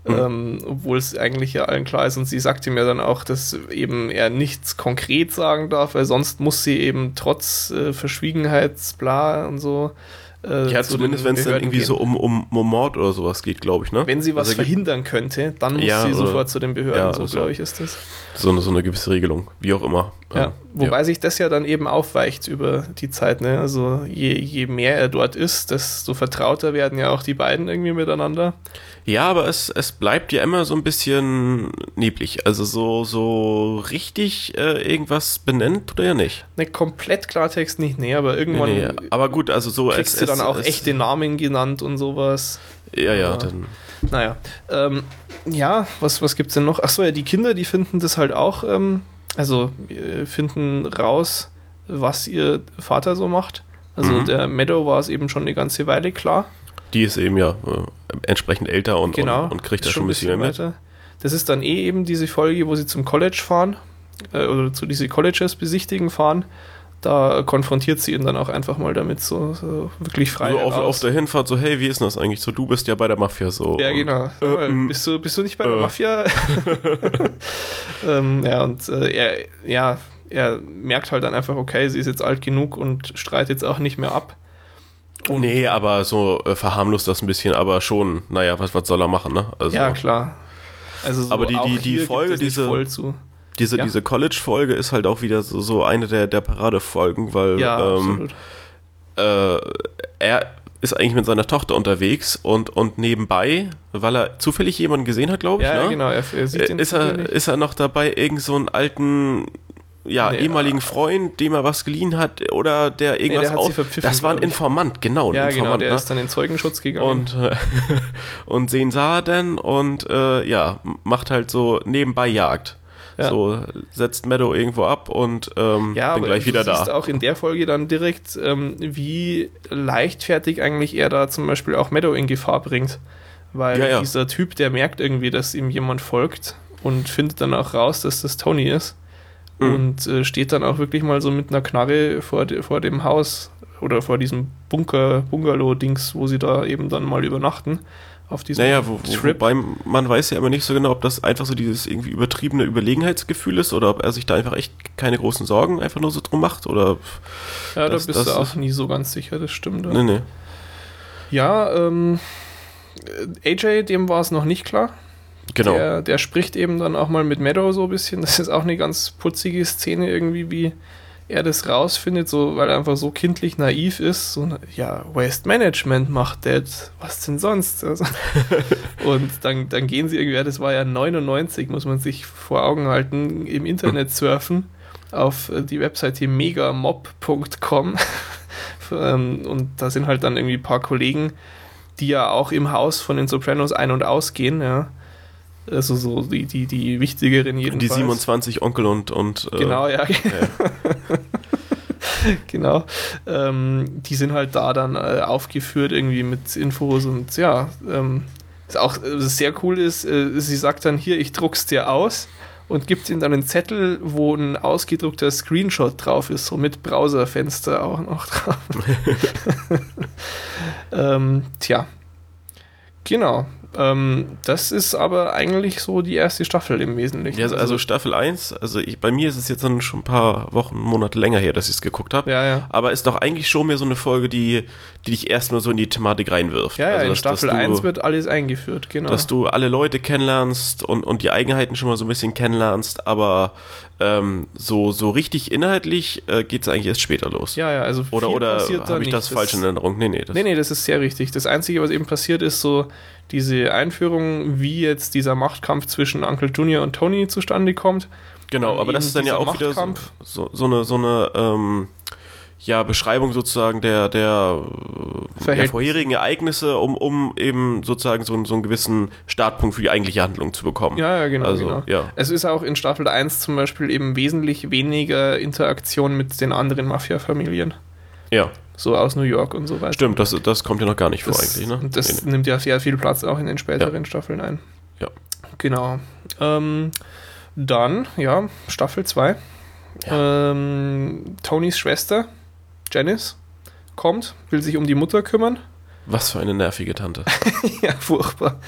Mhm. Ähm, obwohl es eigentlich ja allen klar ist und sie sagt ihm ja dann auch, dass eben er nichts konkret sagen darf, weil sonst muss sie eben trotz äh, Verschwiegenheitsbla und so äh, ja, zumindest wenn es dann irgendwie gehen. so um, um, um Mord oder sowas geht, glaube ich, ne? Wenn sie was also, verhindern könnte, dann muss ja, sie sofort zu den Behörden, ja, so also, glaube ich ist das. So eine, so eine gewisse Regelung, wie auch immer. Ja, ähm, wobei sich das ja dann eben aufweicht über die Zeit, ne? Also je, je mehr er dort ist, desto vertrauter werden ja auch die beiden irgendwie miteinander. Ja, aber es, es bleibt ja immer so ein bisschen neblig. Also so, so richtig äh, irgendwas benennt oder ja nicht? Ne, komplett Klartext nicht, nee, aber irgendwann. Nee, nee, aber gut, also so. Kriegst es, du dann auch es, echte Namen genannt und sowas. Ja, ja, ja. dann. Naja. Ähm, ja, was, was gibt's denn noch? Achso, ja, die Kinder, die finden das halt auch, ähm, also äh, finden raus, was ihr Vater so macht. Also mhm. der Meadow war es eben schon eine ganze Weile klar. Die ist eben ja äh, entsprechend älter und, genau, und, und kriegt da schon ein bisschen mehr mit. Das ist dann eh eben diese Folge, wo sie zum College fahren äh, oder zu diese Colleges besichtigen fahren. Da konfrontiert sie ihn dann auch einfach mal damit, so, so wirklich frei. So auf, auf, der Hinfahrt, so, hey, wie ist denn das eigentlich? So, du bist ja bei der Mafia so. Ja, genau. Äh, bist, du, bist du nicht bei äh. der Mafia? ähm, ja, und äh, er, ja, er merkt halt dann einfach, okay, sie ist jetzt alt genug und streitet jetzt auch nicht mehr ab. Und nee, aber so äh, verharmlost das ein bisschen, aber schon, naja, was, was soll er machen, ne? Also, ja, klar. Also so aber die, die, die Folge, diese, diese, ja? diese College-Folge ist halt auch wieder so, so eine der, der Paradefolgen, weil ja, ähm, äh, er ist eigentlich mit seiner Tochter unterwegs und, und nebenbei, weil er zufällig jemanden gesehen hat, glaube ich, ja, ne? genau, er, er sieht ist, er, ist er noch dabei, irgend so einen alten ja, nee, ehemaligen Freund, dem er was geliehen hat oder der irgendwas nee, der aus. Das war ein Informant, genau. Ja, genau, Informant, genau, der ne? ist dann in Zeugenschutz gegangen. Und, äh, und sehen sah dann und äh, ja, macht halt so nebenbei Jagd. Ja. So setzt Meadow irgendwo ab und ähm, ja, bin gleich wieder da. Du siehst auch in der Folge dann direkt, ähm, wie leichtfertig eigentlich er da zum Beispiel auch Meadow in Gefahr bringt. Weil ja, ja. dieser Typ, der merkt irgendwie, dass ihm jemand folgt und findet dann auch raus, dass das Tony ist mhm. und äh, steht dann auch wirklich mal so mit einer Knarre vor, de, vor dem Haus oder vor diesem Bunker, Bungalow-Dings, wo sie da eben dann mal übernachten. Auf diesem naja, wo, wo, wobei man weiß ja immer nicht so genau, ob das einfach so dieses irgendwie übertriebene Überlegenheitsgefühl ist oder ob er sich da einfach echt keine großen Sorgen einfach nur so drum macht oder. Ja, das, da bist du auch nie so ganz sicher, das stimmt. Nee, nee. Ja, ähm, AJ, dem war es noch nicht klar. Genau. Der, der spricht eben dann auch mal mit Meadow so ein bisschen. Das ist auch eine ganz putzige Szene irgendwie, wie er das rausfindet, so, weil er einfach so kindlich naiv ist. So, ja, Waste Management macht das. Was denn sonst? Also, und dann, dann gehen sie irgendwie, das war ja 99, muss man sich vor Augen halten, im Internet surfen auf die Webseite megamob.com. Ähm, und da sind halt dann irgendwie ein paar Kollegen, die ja auch im Haus von den Sopranos ein- und ausgehen, ja. Also so die, die, die wichtigeren jedenfalls. Die 27 Onkel und... und äh, genau, ja. ja. genau. Ähm, die sind halt da dann äh, aufgeführt irgendwie mit Infos und ja, ähm, auch äh, sehr cool ist, äh, sie sagt dann hier, ich druck's dir aus und gibt ihm dann einen Zettel, wo ein ausgedruckter Screenshot drauf ist, so mit Browserfenster auch noch drauf. ähm, tja, Genau. Ähm, das ist aber eigentlich so die erste Staffel im Wesentlichen. Ja, also, also Staffel 1, also ich, bei mir ist es jetzt dann schon ein paar Wochen, Monate länger her, dass ich es geguckt habe. Ja, ja. Aber ist doch eigentlich schon mehr so eine Folge, die, die dich erstmal so in die Thematik reinwirft. Ja, ja, also, in dass, Staffel dass du, 1 wird alles eingeführt, genau. Dass du alle Leute kennenlernst und, und die Eigenheiten schon mal so ein bisschen kennenlernst, aber ähm, so, so richtig inhaltlich äh, geht es eigentlich erst später los. Ja, ja, also Oder, oder habe ich das, das falsch in Erinnerung? Nee, nee. Das nee, nee, das ist sehr richtig. Das Einzige, was eben passiert, ist so diese Einführung, wie jetzt dieser Machtkampf zwischen Uncle Junior und Tony zustande kommt. Genau, aber das ist dann ja auch wieder so, so, so eine, so eine ähm, ja, Beschreibung sozusagen der, der, der vorherigen Ereignisse, um, um eben sozusagen so, so einen gewissen Startpunkt für die eigentliche Handlung zu bekommen. Ja, ja, genau. Also, genau. Ja. Es ist auch in Staffel 1 zum Beispiel eben wesentlich weniger Interaktion mit den anderen Mafia-Familien. Ja. So aus New York und so weiter. Stimmt, das, das kommt ja noch gar nicht das, vor eigentlich. Ne? Das nee, nimmt ja sehr viel Platz auch in den späteren ja. Staffeln ein. Ja. Genau. Ähm, dann, ja, Staffel 2. Ja. Ähm, Tonys Schwester Janice kommt, will sich um die Mutter kümmern. Was für eine nervige Tante. ja, furchtbar.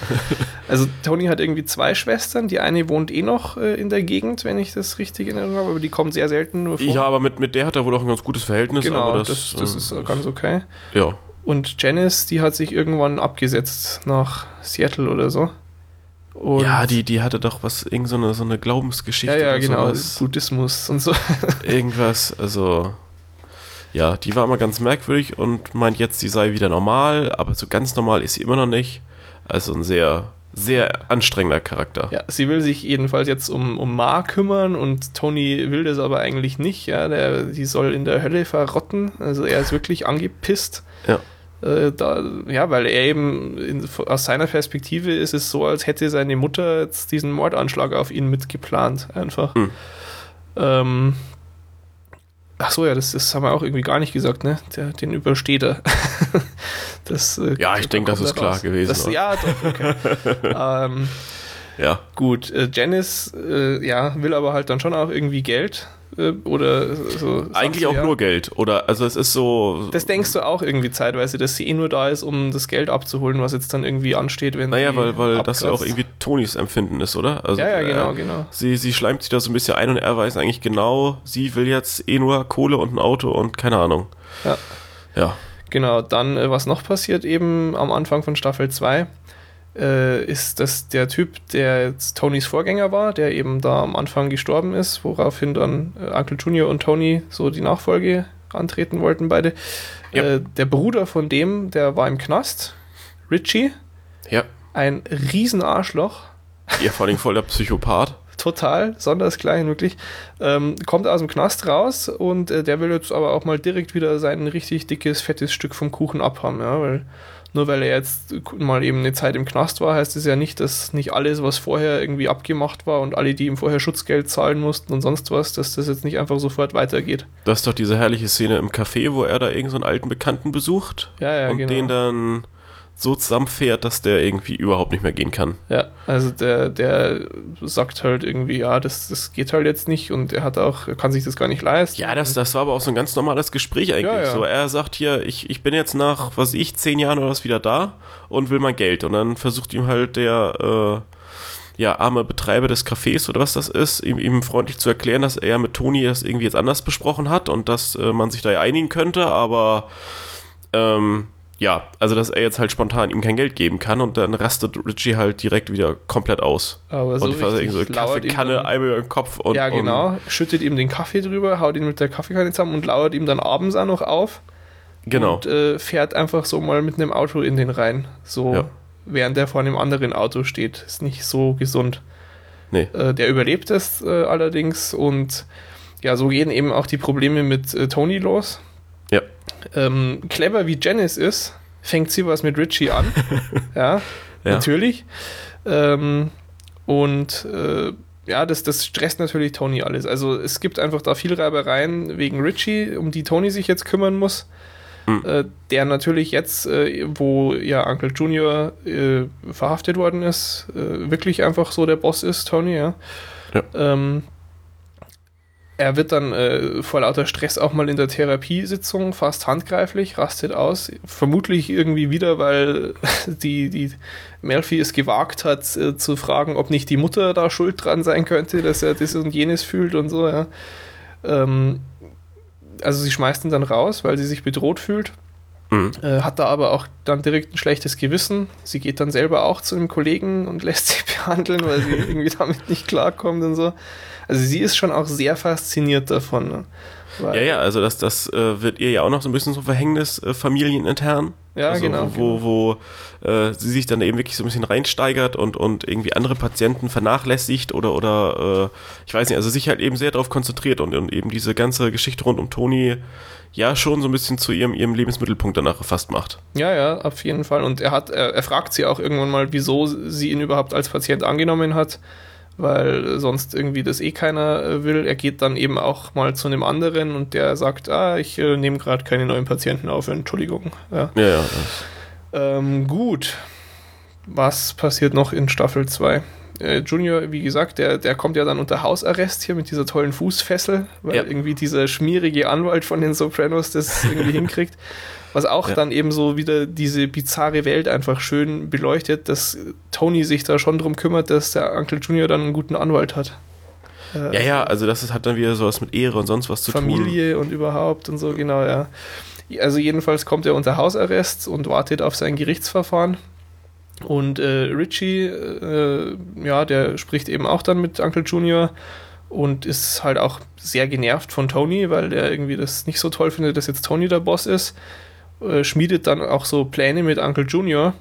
Also Tony hat irgendwie zwei Schwestern. Die eine wohnt eh noch äh, in der Gegend, wenn ich das richtig in Erinnerung habe, aber die kommt sehr selten nur vor. Ja, aber mit, mit der hat er wohl auch ein ganz gutes Verhältnis. Genau, das, das, das, ist äh, ganz okay. Ja. Und Janice, die hat sich irgendwann abgesetzt nach Seattle oder so. Und ja, die, die hatte doch was, irgend so eine, so eine Glaubensgeschichte. Ja, ja, genau, sowas. Buddhismus und so. Irgendwas, also ja, die war immer ganz merkwürdig und meint jetzt, sie sei wieder normal, aber so ganz normal ist sie immer noch nicht. Also ein sehr, sehr anstrengender Charakter. Ja, sie will sich jedenfalls jetzt um, um Ma kümmern und Tony will das aber eigentlich nicht. Ja, der, die soll in der Hölle verrotten. Also er ist wirklich angepisst. Ja. Äh, da, ja, weil er eben in, aus seiner Perspektive ist es so, als hätte seine Mutter jetzt diesen Mordanschlag auf ihn mitgeplant, einfach. Hm. Ähm, Ach so, ja, das, das haben wir auch irgendwie gar nicht gesagt, ne? Der, den übersteht er. das, äh, ja, ich denke, das ist klar raus. gewesen. Das, ja, doch, okay. ähm, ja. Gut, äh, Janice, äh, ja, will aber halt dann schon auch irgendwie Geld oder so. Eigentlich auch ja. nur Geld, oder? Also es ist so. Das denkst du auch irgendwie zeitweise, dass sie eh nur da ist, um das Geld abzuholen, was jetzt dann irgendwie ansteht, wenn Naja, weil, weil das ja auch irgendwie Tonys Empfinden ist, oder? Also, ja, ja, genau, äh, genau. Sie, sie schleimt sich da so ein bisschen ein und er weiß eigentlich genau, sie will jetzt eh nur Kohle und ein Auto und keine Ahnung. Ja. Ja. Genau, dann, äh, was noch passiert eben am Anfang von Staffel 2, äh, ist das der Typ, der jetzt Tonys Vorgänger war, der eben da am Anfang gestorben ist, woraufhin dann äh, Uncle Junior und Tony so die Nachfolge antreten wollten, beide. Ja. Äh, der Bruder von dem, der war im Knast, Richie. Ja. Ein Riesenarschloch. Ja, vor allem voller Psychopath. Total, sondersgleichen wirklich. Ähm, kommt aus dem Knast raus und äh, der will jetzt aber auch mal direkt wieder sein richtig dickes, fettes Stück vom Kuchen abhaben, ja, weil nur weil er jetzt mal eben eine Zeit im Knast war, heißt es ja nicht, dass nicht alles, was vorher irgendwie abgemacht war und alle, die ihm vorher Schutzgeld zahlen mussten und sonst was, dass das jetzt nicht einfach sofort weitergeht. Das ist doch diese herrliche Szene im Café, wo er da irgendeinen so alten Bekannten besucht ja, ja, und genau. den dann so zusammenfährt, dass der irgendwie überhaupt nicht mehr gehen kann. Ja, also der, der sagt halt irgendwie, ja, das, das geht halt jetzt nicht und er hat auch, er kann sich das gar nicht leisten. Ja, das, das war aber auch so ein ganz normales Gespräch eigentlich. Ja, ja. So, er sagt hier, ich, ich bin jetzt nach, was ich, zehn Jahren oder was wieder da und will mein Geld. Und dann versucht ihm halt der, äh, ja, arme Betreiber des Cafés oder was das ist, ihm, ihm freundlich zu erklären, dass er mit Toni das irgendwie jetzt anders besprochen hat und dass äh, man sich da ja einigen könnte, aber ähm, ja, also dass er jetzt halt spontan ihm kein Geld geben kann und dann rastet Richie halt direkt wieder komplett aus. Aber so und richtig so Kaffeekanne einmal über den Kopf und. Ja, genau. Und schüttet ihm den Kaffee drüber, haut ihn mit der Kaffeekanne zusammen und lauert ihm dann abends auch noch auf. Genau. Und äh, fährt einfach so mal mit einem Auto in den Rhein. So, ja. während er vor einem anderen Auto steht. Ist nicht so gesund. Nee. Äh, der überlebt es äh, allerdings und ja, so gehen eben auch die Probleme mit äh, Tony los. Ähm, clever wie Janice ist, fängt sie was mit Richie an. ja, ja, natürlich. Ähm, und äh, ja, das, das stresst natürlich Tony alles. Also es gibt einfach da viel Reibereien wegen Richie, um die Tony sich jetzt kümmern muss. Mhm. Äh, der natürlich jetzt, äh, wo ja Uncle Junior äh, verhaftet worden ist, äh, wirklich einfach so der Boss ist, Tony, ja. ja. Ähm, er wird dann äh, vor lauter Stress auch mal in der Therapiesitzung fast handgreiflich, rastet aus. Vermutlich irgendwie wieder, weil die, die Melfi es gewagt hat, äh, zu fragen, ob nicht die Mutter da schuld dran sein könnte, dass er das und jenes fühlt und so, ja. Ähm, also sie schmeißt ihn dann raus, weil sie sich bedroht fühlt. Mhm. Äh, hat da aber auch dann direkt ein schlechtes Gewissen. Sie geht dann selber auch zu einem Kollegen und lässt sich behandeln, weil sie irgendwie damit nicht klarkommt und so. Also sie ist schon auch sehr fasziniert davon. Ne? ja, ja, also das, das äh, wird ihr ja auch noch so ein bisschen so Verhängnis äh, familienintern. Ja, also, genau. Wo, genau. wo äh, sie sich dann eben wirklich so ein bisschen reinsteigert und, und irgendwie andere Patienten vernachlässigt oder, oder äh, ich weiß nicht, also sich halt eben sehr darauf konzentriert und, und eben diese ganze Geschichte rund um Toni ja schon so ein bisschen zu ihrem, ihrem Lebensmittelpunkt danach fast macht. Ja, ja, auf jeden Fall. Und er hat, er, er fragt sie auch irgendwann mal, wieso sie ihn überhaupt als Patient angenommen hat weil sonst irgendwie das eh keiner äh, will. Er geht dann eben auch mal zu einem anderen und der sagt, ah, ich äh, nehme gerade keine neuen Patienten auf, Entschuldigung. Ja, ja. ja ähm, gut. Was passiert noch in Staffel 2? Äh, Junior, wie gesagt, der, der kommt ja dann unter Hausarrest hier mit dieser tollen Fußfessel, weil ja. irgendwie dieser schmierige Anwalt von den Sopranos das irgendwie hinkriegt. Was auch ja. dann eben so wieder diese bizarre Welt einfach schön beleuchtet, dass Tony sich da schon drum kümmert, dass der Uncle Junior dann einen guten Anwalt hat. Äh, ja, ja, also das ist, hat dann wieder sowas mit Ehre und sonst was zu Familie tun. Familie und überhaupt und so, genau, ja. Also jedenfalls kommt er unter Hausarrest und wartet auf sein Gerichtsverfahren. Und äh, Richie, äh, ja, der spricht eben auch dann mit Uncle Junior und ist halt auch sehr genervt von Tony, weil er irgendwie das nicht so toll findet, dass jetzt Tony der Boss ist. Äh, schmiedet dann auch so Pläne mit Uncle Junior.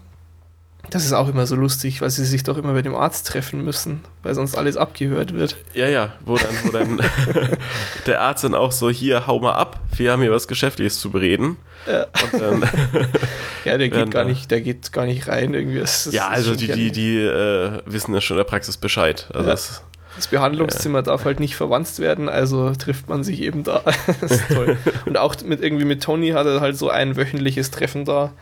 Das ist auch immer so lustig, weil sie sich doch immer bei dem Arzt treffen müssen, weil sonst alles abgehört wird. Ja, ja, wo dann, wo dann der Arzt dann auch so, hier, hau mal ab, wir haben hier was Geschäftliches zu bereden. Ja, dann, ja der geht gar nicht, der geht gar nicht rein irgendwie. Das, das ja, also die, die, die äh, wissen ja schon in der Praxis Bescheid. Also ja. das, das Behandlungszimmer ja. darf halt nicht verwandt werden, also trifft man sich eben da. das ist toll. Und auch mit irgendwie mit Tony hat er halt so ein wöchentliches Treffen da.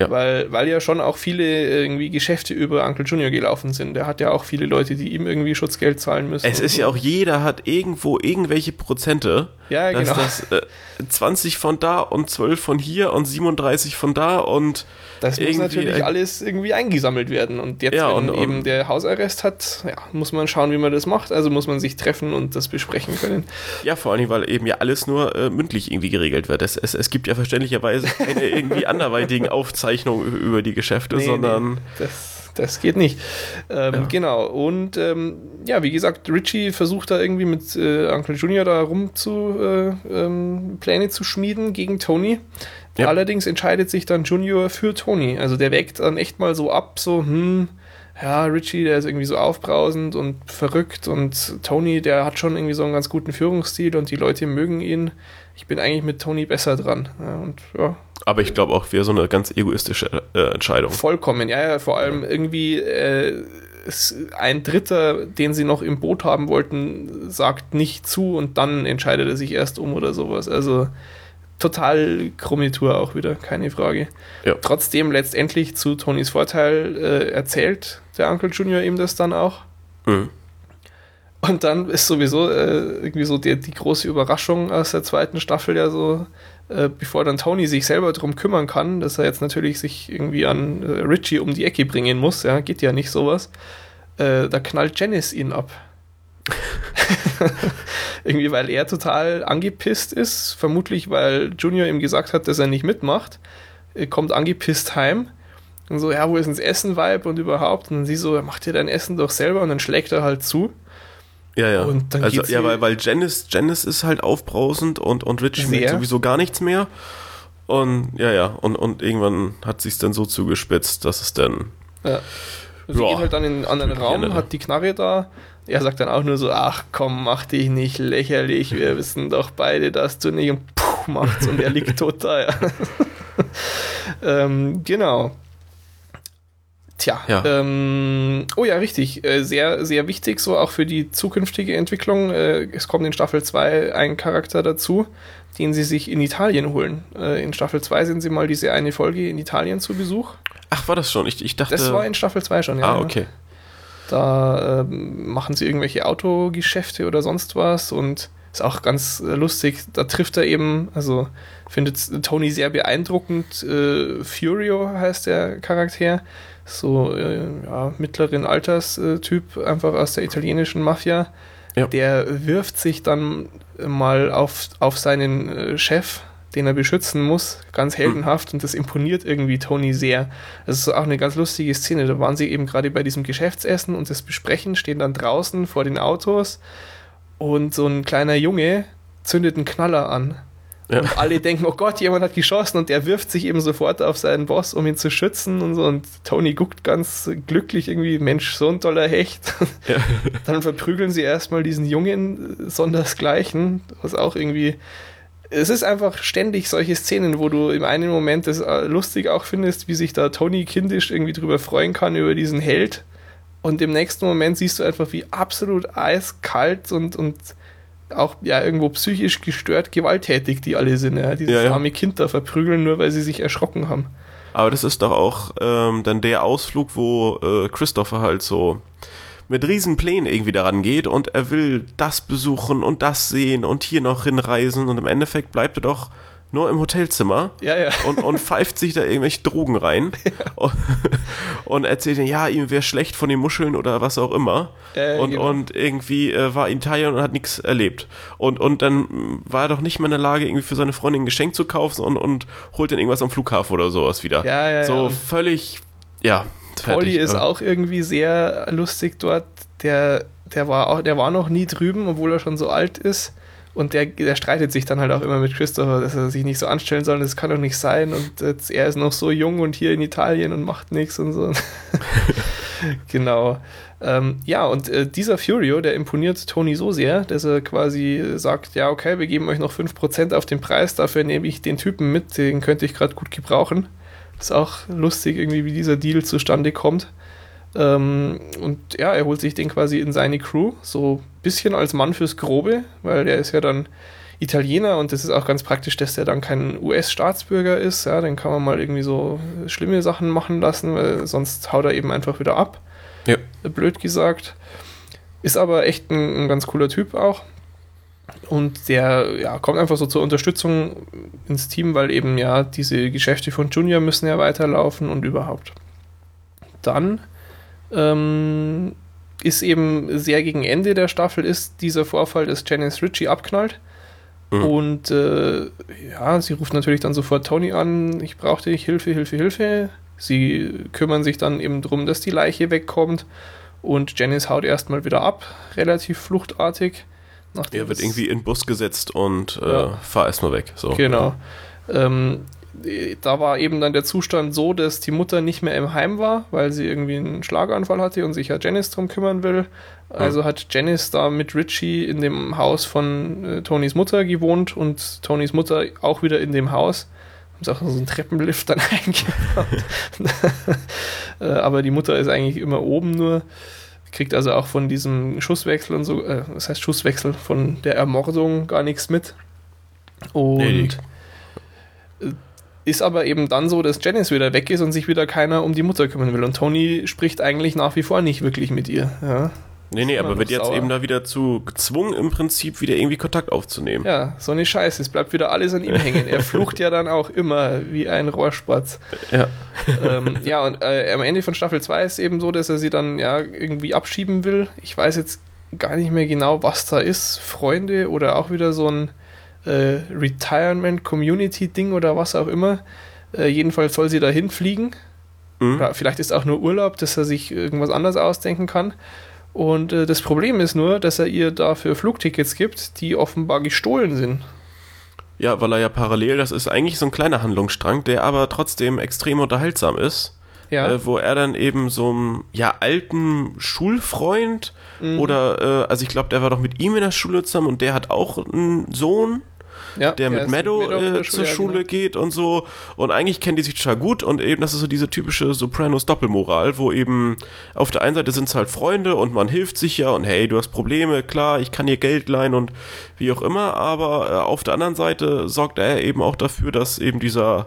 Ja. Weil, weil ja schon auch viele irgendwie Geschäfte über Uncle Junior gelaufen sind. Der hat ja auch viele Leute, die ihm irgendwie Schutzgeld zahlen müssen. Es ist so. ja auch jeder hat irgendwo irgendwelche Prozente. Ja, genau. Das, äh, 20 von da und 12 von hier und 37 von da und das muss natürlich alles irgendwie eingesammelt werden. Und jetzt, ja, wenn und, eben der Hausarrest hat, ja, muss man schauen, wie man das macht. Also muss man sich treffen und das besprechen können. Ja, vor allem, weil eben ja alles nur äh, mündlich irgendwie geregelt wird. Es, es, es gibt ja verständlicherweise keine irgendwie anderweitigen Aufzeichnungen über die Geschäfte, nee, sondern. Nee, das das geht nicht. Ähm, ja. Genau. Und ähm, ja, wie gesagt, Richie versucht da irgendwie mit äh, Uncle Junior da rum zu äh, ähm, Pläne zu schmieden gegen Tony. Ja. Allerdings entscheidet sich dann Junior für Tony. Also der weckt dann echt mal so ab, so, hm, ja, Richie, der ist irgendwie so aufbrausend und verrückt und Tony, der hat schon irgendwie so einen ganz guten Führungsstil und die Leute mögen ihn. Ich bin eigentlich mit Tony besser dran. Ja, und ja. Aber ich glaube auch, wäre so eine ganz egoistische äh, Entscheidung. Vollkommen, ja, ja, vor allem irgendwie äh, ein Dritter, den sie noch im Boot haben wollten, sagt nicht zu und dann entscheidet er sich erst um oder sowas. Also total krumme Tour auch wieder, keine Frage. Ja. Trotzdem letztendlich zu Tonys Vorteil äh, erzählt der Uncle Junior ihm das dann auch. Mhm. Und dann ist sowieso äh, irgendwie so die, die, große Überraschung aus der zweiten Staffel ja so, äh, bevor dann Tony sich selber darum kümmern kann, dass er jetzt natürlich sich irgendwie an äh, Richie um die Ecke bringen muss, ja, geht ja nicht sowas, äh, da knallt Janice ihn ab. Irgendwie, weil er total angepisst ist. Vermutlich, weil Junior ihm gesagt hat, dass er nicht mitmacht. Er kommt angepisst heim. Und so, ja, wo ist denn das Essen, Vibe und überhaupt? Und sie so, mach dir dein Essen doch selber und dann schlägt er halt zu. Ja, ja. Und dann also, ja, weil, weil Janice, Janice ist halt aufbrausend und, und Rich merkt sowieso gar nichts mehr. Und ja, ja, und, und irgendwann hat sich dann so zugespitzt, dass es dann. Ja. Sie geht halt dann in einen anderen Raum, hat die Knarre da, er sagt dann auch nur so, ach komm, mach dich nicht lächerlich, wir wissen doch beide, dass du nicht und puh, macht's und er liegt tot da. Ja. ähm, genau. Tja, ja. Ähm, oh ja, richtig. Äh, sehr, sehr wichtig, so auch für die zukünftige Entwicklung. Äh, es kommt in Staffel 2 ein Charakter dazu, den sie sich in Italien holen. Äh, in Staffel 2 sind sie mal diese eine Folge in Italien zu Besuch. Ach, war das schon? Ich, ich dachte. Das war in Staffel 2 schon, ja. Ah, okay. Da äh, machen sie irgendwelche Autogeschäfte oder sonst was und Ist auch ganz äh, lustig. Da trifft er eben, also findet Tony sehr beeindruckend. Äh, Furio heißt der Charakter. So äh, ja, mittleren Alterstyp, äh, einfach aus der italienischen Mafia. Ja. Der wirft sich dann mal auf, auf seinen äh, Chef, den er beschützen muss, ganz heldenhaft und das imponiert irgendwie Tony sehr. Das ist auch eine ganz lustige Szene. Da waren sie eben gerade bei diesem Geschäftsessen und das Besprechen, stehen dann draußen vor den Autos und so ein kleiner Junge zündet einen Knaller an. Ja. Und alle denken, oh Gott, jemand hat geschossen und er wirft sich eben sofort auf seinen Boss, um ihn zu schützen und so. Und Tony guckt ganz glücklich irgendwie, Mensch, so ein toller Hecht. Ja. Dann verprügeln sie erstmal diesen Jungen sondersgleichen, was auch irgendwie. Es ist einfach ständig solche Szenen, wo du im einen Moment das äh, lustig auch findest, wie sich da Tony kindisch irgendwie drüber freuen kann über diesen Held. Und im nächsten Moment siehst du einfach, wie absolut eiskalt und, und auch ja irgendwo psychisch gestört, gewalttätig die alle sind. Ja. Dieses ja, ja. arme Kind da verprügeln, nur weil sie sich erschrocken haben. Aber das ist doch auch ähm, dann der Ausflug, wo äh, Christopher halt so mit riesen Plänen irgendwie daran geht und er will das besuchen und das sehen und hier noch hinreisen und im Endeffekt bleibt er doch nur im Hotelzimmer ja, ja. Und, und pfeift sich da irgendwelche Drogen rein ja. und, erzählt ihnen, ja, ihm wäre schlecht von den Muscheln oder was auch immer. Äh, und, genau. und irgendwie äh, war in Italien und hat nichts erlebt. Und, und dann war er doch nicht mehr in der Lage, irgendwie für seine Freundin ein Geschenk zu kaufen und, und holt dann irgendwas am Flughafen oder sowas wieder. Ja, ja, so völlig, ja. Pauli ist auch irgendwie sehr lustig dort. Der, der, war auch, der war noch nie drüben, obwohl er schon so alt ist. Und der, der streitet sich dann halt auch immer mit Christopher, dass er sich nicht so anstellen soll. Das kann doch nicht sein. Und jetzt, er ist noch so jung und hier in Italien und macht nichts und so. genau. Ähm, ja, und äh, dieser Furio, der imponiert Tony so sehr, dass er quasi sagt: Ja, okay, wir geben euch noch 5% auf den Preis, dafür nehme ich den Typen mit, den könnte ich gerade gut gebrauchen. Ist auch lustig, irgendwie, wie dieser Deal zustande kommt. Ähm, und ja, er holt sich den quasi in seine Crew, so ein bisschen als Mann fürs Grobe, weil der ist ja dann Italiener und das ist auch ganz praktisch, dass der dann kein US-Staatsbürger ist. Ja, dann kann man mal irgendwie so schlimme Sachen machen lassen, weil sonst haut er eben einfach wieder ab. Ja. Blöd gesagt. Ist aber echt ein, ein ganz cooler Typ auch. Und der ja, kommt einfach so zur Unterstützung ins Team, weil eben ja diese Geschäfte von Junior müssen ja weiterlaufen und überhaupt. Dann ähm, ist eben sehr gegen Ende der Staffel ist dieser Vorfall, dass Janice Ritchie abknallt. Mhm. Und äh, ja, sie ruft natürlich dann sofort Tony an, ich brauche dich, Hilfe, Hilfe, Hilfe. Sie kümmern sich dann eben darum, dass die Leiche wegkommt. Und Janice haut erstmal wieder ab, relativ fluchtartig. Er wird irgendwie in den Bus gesetzt und äh, ja. fahr erstmal weg. So. Genau. Ähm, da war eben dann der Zustand so, dass die Mutter nicht mehr im Heim war, weil sie irgendwie einen Schlaganfall hatte und sich ja Janice drum kümmern will. Also hat Janice da mit Richie in dem Haus von äh, Tonys Mutter gewohnt und Tonys Mutter auch wieder in dem Haus. Haben sie auch so einen Treppenlift dann eingebaut. äh, aber die Mutter ist eigentlich immer oben nur. Kriegt also auch von diesem Schusswechsel und so, äh, das heißt Schusswechsel, von der Ermordung gar nichts mit. Und nee, ist aber eben dann so, dass Janice wieder weg ist und sich wieder keiner um die Mutter kümmern will. Und Tony spricht eigentlich nach wie vor nicht wirklich mit ihr. Ja. Nee, nee, aber wird jetzt sauer. eben da wieder zu gezwungen, im Prinzip wieder irgendwie Kontakt aufzunehmen. Ja, so eine Scheiße. Es bleibt wieder alles an ihm hängen. Er flucht ja dann auch immer wie ein Rohrspatz. Ja. Ähm, ja, und äh, am Ende von Staffel 2 ist es eben so, dass er sie dann ja irgendwie abschieben will. Ich weiß jetzt gar nicht mehr genau, was da ist. Freunde oder auch wieder so ein äh, Retirement Community Ding oder was auch immer. Äh, jedenfalls soll sie dahin fliegen. Mhm. Vielleicht ist auch nur Urlaub, dass er sich irgendwas anderes ausdenken kann. Und äh, das Problem ist nur, dass er ihr dafür Flugtickets gibt, die offenbar gestohlen sind. Ja, weil er ja parallel, das ist eigentlich so ein kleiner Handlungsstrang, der aber trotzdem extrem unterhaltsam ist. Ja. Äh, wo er dann eben so einem ja, alten Schulfreund mhm. oder, äh, also ich glaube, der war doch mit ihm in der Schule zusammen und der hat auch einen Sohn ja, der mit Meadow, Meadow äh, zur Schule genau. geht und so. Und eigentlich kennen die sich total gut und eben, das ist so diese typische Sopranos-Doppelmoral, wo eben auf der einen Seite sind es halt Freunde und man hilft sich ja und hey, du hast Probleme, klar, ich kann dir Geld leihen und wie auch immer, aber äh, auf der anderen Seite sorgt er eben auch dafür, dass eben dieser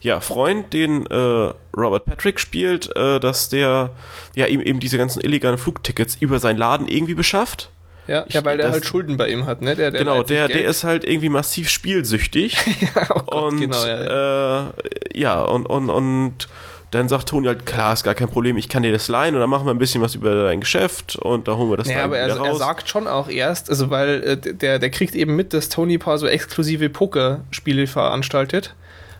ja, Freund, den äh, Robert Patrick spielt, äh, dass der ja ihm eben diese ganzen illegalen Flugtickets über seinen Laden irgendwie beschafft Ja, ich, ja weil der das, halt Schulden bei ihm hat, ne? Der, der genau, der, der ist halt irgendwie massiv spielsüchtig. ja, oh Gott, und genau, ja, ja. Äh, ja und, und, und dann sagt Toni halt, klar, ist gar kein Problem, ich kann dir das leihen und dann machen wir ein bisschen was über dein Geschäft und da holen wir das naja, aber er, raus. er sagt schon auch erst, also weil äh, der, der kriegt eben mit, dass Tony ein paar so exklusive Pokerspiele veranstaltet.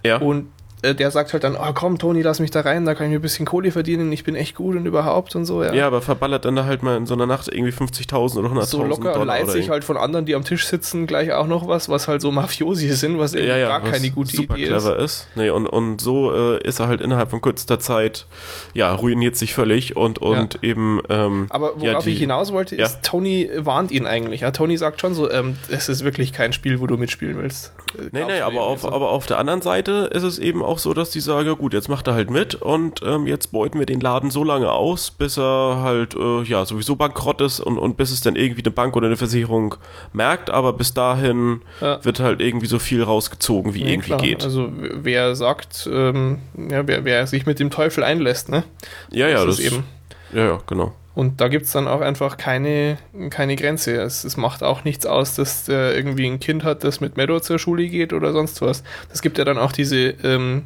Ja. Und äh, der sagt halt dann, oh komm, Toni, lass mich da rein, da kann ich mir ein bisschen Kohle verdienen, ich bin echt gut und überhaupt und so. Ja, ja aber verballert dann da halt mal in so einer Nacht irgendwie 50.000 oder 100.000 So locker und leiht sich halt von anderen, die am Tisch sitzen, gleich auch noch was, was halt so Mafiosi sind, was ja, ja, gar was keine gute super Idee clever ist. ist. Nee, und, und so äh, ist er halt innerhalb von kürzester Zeit, ja, ruiniert sich völlig und, und ja. eben. Ähm, aber worauf die, ich hinaus wollte, ist, Tony warnt ihn eigentlich. Ja, Tony sagt schon so, ähm, es ist wirklich kein Spiel, wo du mitspielen willst. Nee, nee, aber auf, aber auf der anderen Seite ist es eben auch so, dass die sagen, ja gut, jetzt macht er halt mit und ähm, jetzt beuten wir den Laden so lange aus, bis er halt äh, ja sowieso bankrott ist und, und bis es dann irgendwie eine Bank oder eine Versicherung merkt, aber bis dahin ja. wird halt irgendwie so viel rausgezogen, wie ja, irgendwie klar. geht. Also wer sagt, ähm, ja, wer, wer sich mit dem Teufel einlässt, ne? Ja, ja, das, das ist eben. Ja, ja, genau. Und da gibt es dann auch einfach keine, keine Grenze. Es, es, macht auch nichts aus, dass der irgendwie ein Kind hat, das mit Meadow zur Schule geht oder sonst was. Es gibt ja dann auch diese ähm,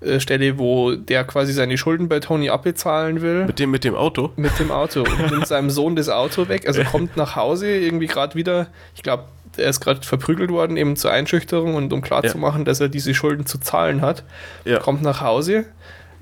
äh, Stelle, wo der quasi seine Schulden bei Tony abbezahlen will. Mit dem, mit dem Auto? Mit dem Auto. Und nimmt seinem Sohn das Auto weg. Also kommt nach Hause, irgendwie gerade wieder, ich glaube, er ist gerade verprügelt worden, eben zur Einschüchterung und um klarzumachen, ja. dass er diese Schulden zu zahlen hat. Ja. Kommt nach Hause,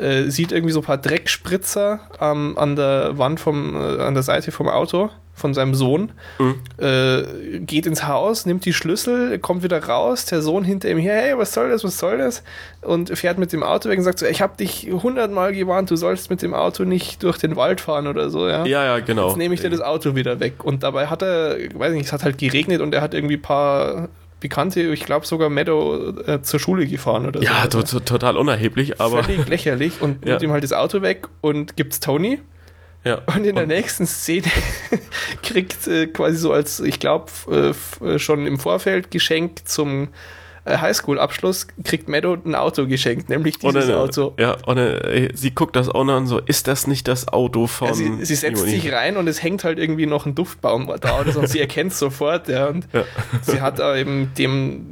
äh, sieht irgendwie so ein paar Dreckspritzer ähm, an der Wand vom, äh, an der Seite vom Auto von seinem Sohn, mhm. äh, geht ins Haus, nimmt die Schlüssel, kommt wieder raus, der Sohn hinter ihm her, hey, was soll das, was soll das? Und fährt mit dem Auto weg und sagt so, ich habe dich hundertmal gewarnt, du sollst mit dem Auto nicht durch den Wald fahren oder so, ja. Ja, ja, genau. Jetzt nehme ich dir das Auto wieder weg. Und dabei hat er, weiß nicht, es hat halt geregnet und er hat irgendwie ein paar Bekannte, ich glaube sogar Meadow äh, zur Schule gefahren oder ja, so. Ja, to total unerheblich, aber. Völlig lächerlich und ja. nimmt ihm halt das Auto weg und gibt's Tony. Ja. Und in der und nächsten Szene kriegt äh, quasi so als, ich glaube, äh, schon im Vorfeld geschenkt zum äh, Highschool-Abschluss kriegt Meadow ein Auto geschenkt, nämlich dieses eine, Auto. Ja, und äh, sie guckt das auch noch an so, ist das nicht das Auto von... Ja, sie, sie, setzt sich rein und es hängt halt irgendwie noch ein Duftbaum da oder so und sie erkennt es sofort, ja. Und ja. sie hat da eben dem,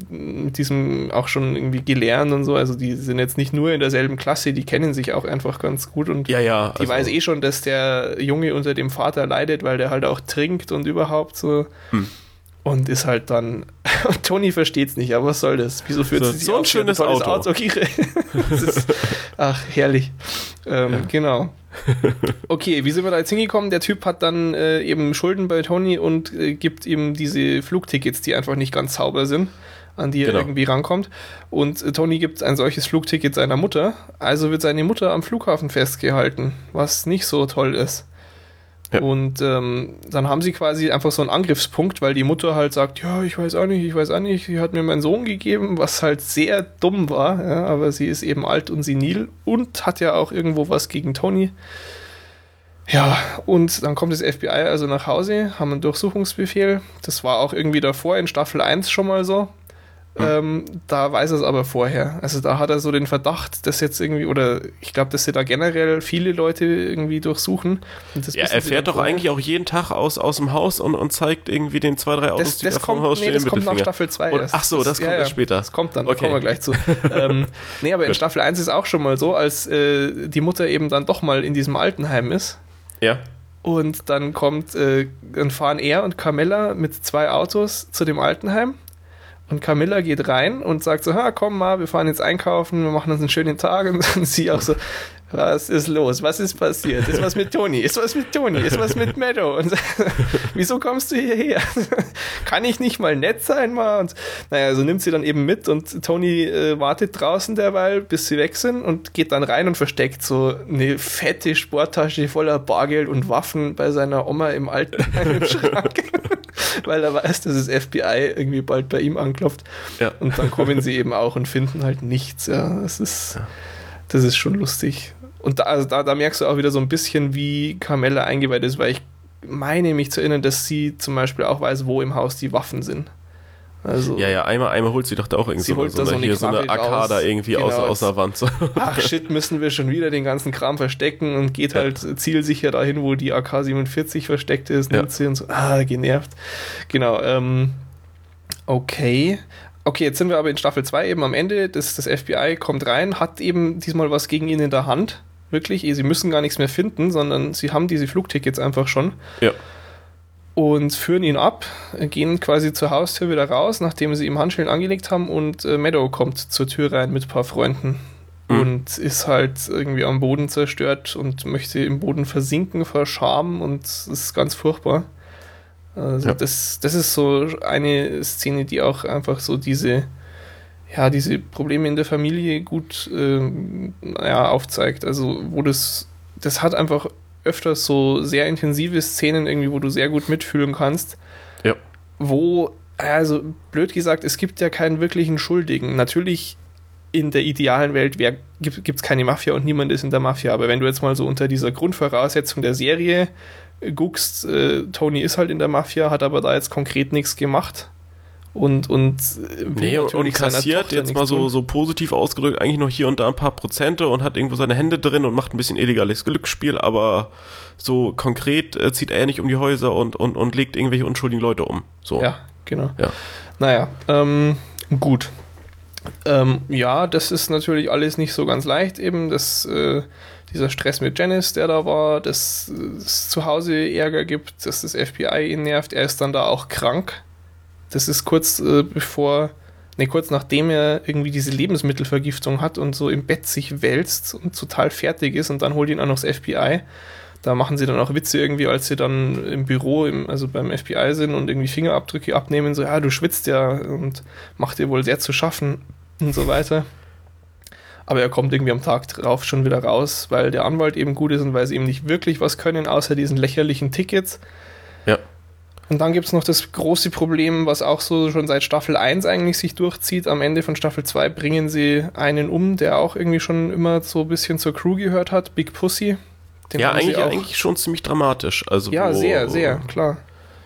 diesem auch schon irgendwie gelernt und so, also die sind jetzt nicht nur in derselben Klasse, die kennen sich auch einfach ganz gut und ja, ja, die also weiß eh schon, dass der Junge unter dem Vater leidet, weil der halt auch trinkt und überhaupt so... Hm und ist halt dann. Und Tony versteht es nicht, aber was soll das? Wieso führt so, sie sich so ein schönes Auto? Auto. ist, ach, herrlich. Ähm, ja. Genau. Okay, wie sind wir da jetzt hingekommen? Der Typ hat dann äh, eben Schulden bei Tony und äh, gibt ihm diese Flugtickets, die einfach nicht ganz sauber sind, an die genau. er irgendwie rankommt. Und äh, Tony gibt ein solches Flugticket seiner Mutter. Also wird seine Mutter am Flughafen festgehalten, was nicht so toll ist. Und ähm, dann haben sie quasi einfach so einen Angriffspunkt, weil die Mutter halt sagt, ja, ich weiß auch nicht, ich weiß auch nicht, sie hat mir meinen Sohn gegeben, was halt sehr dumm war, ja, aber sie ist eben alt und senil und hat ja auch irgendwo was gegen Tony. Ja, und dann kommt das FBI also nach Hause, haben einen Durchsuchungsbefehl. Das war auch irgendwie davor in Staffel 1 schon mal so. Hm. Ähm, da weiß er es aber vorher. Also da hat er so den Verdacht, dass jetzt irgendwie, oder ich glaube, dass sie da generell viele Leute irgendwie durchsuchen. ja, er fährt doch vorher. eigentlich auch jeden Tag aus, aus dem Haus und, und zeigt irgendwie den zwei, drei Autos, das, die das da kommt, Haus nee, stehen. Das kommt nach Staffel 2. ach so, das, das kommt ja, später. Das kommt dann, okay. kommen wir gleich zu. ähm, nee, aber in Staffel 1 ist auch schon mal so, als äh, die Mutter eben dann doch mal in diesem Altenheim ist. Ja. Und dann kommt, äh, dann fahren er und Carmella mit zwei Autos zu dem Altenheim und Camilla geht rein und sagt so, ha, komm mal, wir fahren jetzt einkaufen, wir machen uns einen schönen Tag. Und sie auch so, was ist los? Was ist passiert? Ist was mit Toni? Ist was mit Toni? Ist was mit Meadow? Und wieso kommst du hierher? Kann ich nicht mal nett sein mal? Und naja, so nimmt sie dann eben mit und Toni äh, wartet draußen derweil, bis sie weg sind und geht dann rein und versteckt so eine fette Sporttasche voller Bargeld und Waffen bei seiner Oma im alten im Schrank. Weil er weiß, dass das FBI irgendwie bald bei ihm anklopft. Ja. Und dann kommen sie eben auch und finden halt nichts. Ja, das ist, das ist schon lustig. Und da, also da, da merkst du auch wieder so ein bisschen, wie Carmella eingeweiht ist, weil ich meine mich zu erinnern, dass sie zum Beispiel auch weiß, wo im Haus die Waffen sind. Also, ja, ja, einmal, einmal holt sie doch da auch irgendwie so, so, eine, hier so eine Arcada irgendwie genau, aus, aus der Wand. Ach shit, müssen wir schon wieder den ganzen Kram verstecken und geht ja. halt zielsicher dahin, wo die AK-47 versteckt ist, nimmt ja. sie und so, ah, genervt. Genau, ähm, okay. Okay, jetzt sind wir aber in Staffel 2 eben am Ende. Das, das FBI kommt rein, hat eben diesmal was gegen ihn in der Hand. Wirklich, sie müssen gar nichts mehr finden, sondern sie haben diese Flugtickets einfach schon. Ja und führen ihn ab, gehen quasi zur Haustür wieder raus, nachdem sie ihm Handschellen angelegt haben und äh, Meadow kommt zur Tür rein mit ein paar Freunden mhm. und ist halt irgendwie am Boden zerstört und möchte im Boden versinken vor Scham und es ist ganz furchtbar. Also ja. das, das ist so eine Szene, die auch einfach so diese, ja, diese Probleme in der Familie gut äh, ja, aufzeigt. Also wo das, das hat einfach öfters so sehr intensive Szenen irgendwie, wo du sehr gut mitfühlen kannst. Ja. Wo, also blöd gesagt, es gibt ja keinen wirklichen Schuldigen. Natürlich in der idealen Welt gibt es keine Mafia und niemand ist in der Mafia. Aber wenn du jetzt mal so unter dieser Grundvoraussetzung der Serie guckst, äh, Tony ist halt in der Mafia, hat aber da jetzt konkret nichts gemacht und und nee, und kassiert jetzt mal so, so positiv ausgedrückt eigentlich noch hier und da ein paar Prozente und hat irgendwo seine Hände drin und macht ein bisschen illegales Glücksspiel, aber so konkret äh, zieht er nicht um die Häuser und, und, und legt irgendwelche unschuldigen Leute um. So. Ja, genau. Ja. Naja, ähm, gut. Ähm, ja, das ist natürlich alles nicht so ganz leicht, eben das, äh, dieser Stress mit Janice, der da war, dass es zu Hause Ärger gibt, dass das FBI ihn nervt, er ist dann da auch krank das ist kurz äh, bevor, ne, kurz nachdem er irgendwie diese Lebensmittelvergiftung hat und so im Bett sich wälzt und total fertig ist und dann holt ihn auch noch das FBI. Da machen sie dann auch Witze irgendwie, als sie dann im Büro, im, also beim FBI sind und irgendwie Fingerabdrücke abnehmen, so, ja, du schwitzt ja und macht dir wohl sehr zu schaffen und so weiter. Aber er kommt irgendwie am Tag drauf schon wieder raus, weil der Anwalt eben gut ist und weil sie ihm nicht wirklich was können, außer diesen lächerlichen Tickets. Ja. Und dann gibt es noch das große Problem, was auch so schon seit Staffel 1 eigentlich sich durchzieht. Am Ende von Staffel 2 bringen sie einen um, der auch irgendwie schon immer so ein bisschen zur Crew gehört hat, Big Pussy. Den ja, eigentlich, eigentlich schon ziemlich dramatisch. Also ja, wo, sehr, sehr, klar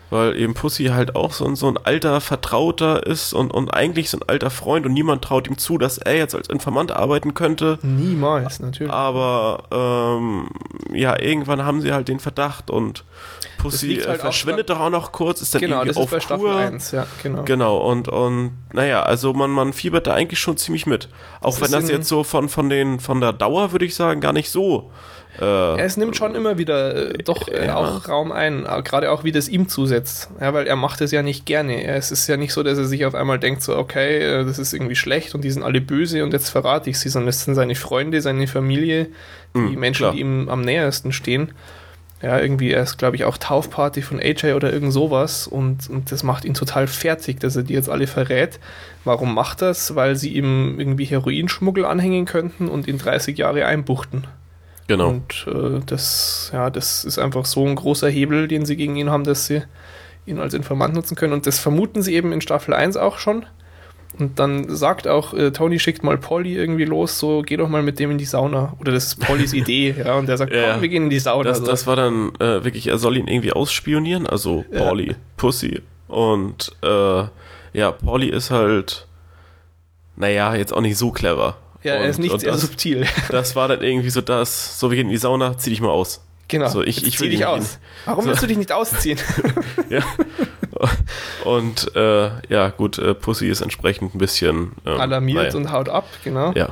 weil eben Pussy halt auch so, so ein alter Vertrauter ist und, und eigentlich so ein alter Freund und niemand traut ihm zu, dass er jetzt als Informant arbeiten könnte. Niemals, natürlich. Aber ähm, ja, irgendwann haben sie halt den Verdacht und Pussy halt verschwindet doch auch noch kurz, ist dann genau, irgendwie auf ist bei Kur. 1, ja, genau. Genau, und, und naja, also man, man fiebert da eigentlich schon ziemlich mit. Auch das wenn das jetzt so von, von, den, von der Dauer, würde ich sagen, gar nicht so äh, es nimmt schon immer wieder äh, doch äh, ja. auch Raum ein, äh, gerade auch wie das ihm zusetzt. Ja, weil er macht es ja nicht gerne. Es ist ja nicht so, dass er sich auf einmal denkt, so, okay, äh, das ist irgendwie schlecht und die sind alle böse und jetzt verrate ich sie, sondern es sind seine Freunde, seine Familie, die mhm, Menschen, klar. die ihm am nähersten stehen. Ja, irgendwie erst, glaube ich, auch Taufparty von AJ oder irgend sowas und, und das macht ihn total fertig, dass er die jetzt alle verrät. Warum macht das? Weil sie ihm irgendwie Heroinschmuggel anhängen könnten und ihn 30 Jahre einbuchten. Genau. Und äh, das, ja, das ist einfach so ein großer Hebel, den sie gegen ihn haben, dass sie ihn als Informant nutzen können. Und das vermuten sie eben in Staffel 1 auch schon. Und dann sagt auch, äh, Tony schickt mal Polly irgendwie los, so geh doch mal mit dem in die Sauna. Oder das ist Pollys Idee, ja. Und der sagt, ja, komm, wir gehen in die Sauna. Das, das war dann äh, wirklich, er soll ihn irgendwie ausspionieren, also Polly, ja. Pussy. Und äh, ja, Polly ist halt, naja, jetzt auch nicht so clever. Ja, er ist nicht sehr das, subtil. Das war dann irgendwie so das, so wir gehen in die Sauna, zieh dich mal aus. Genau. So, ich, ich zieh dich aus. Warum so. willst du dich nicht ausziehen? ja. Und äh, ja, gut, äh, Pussy ist entsprechend ein bisschen ähm, alarmiert naja. und haut ab, genau. Ja.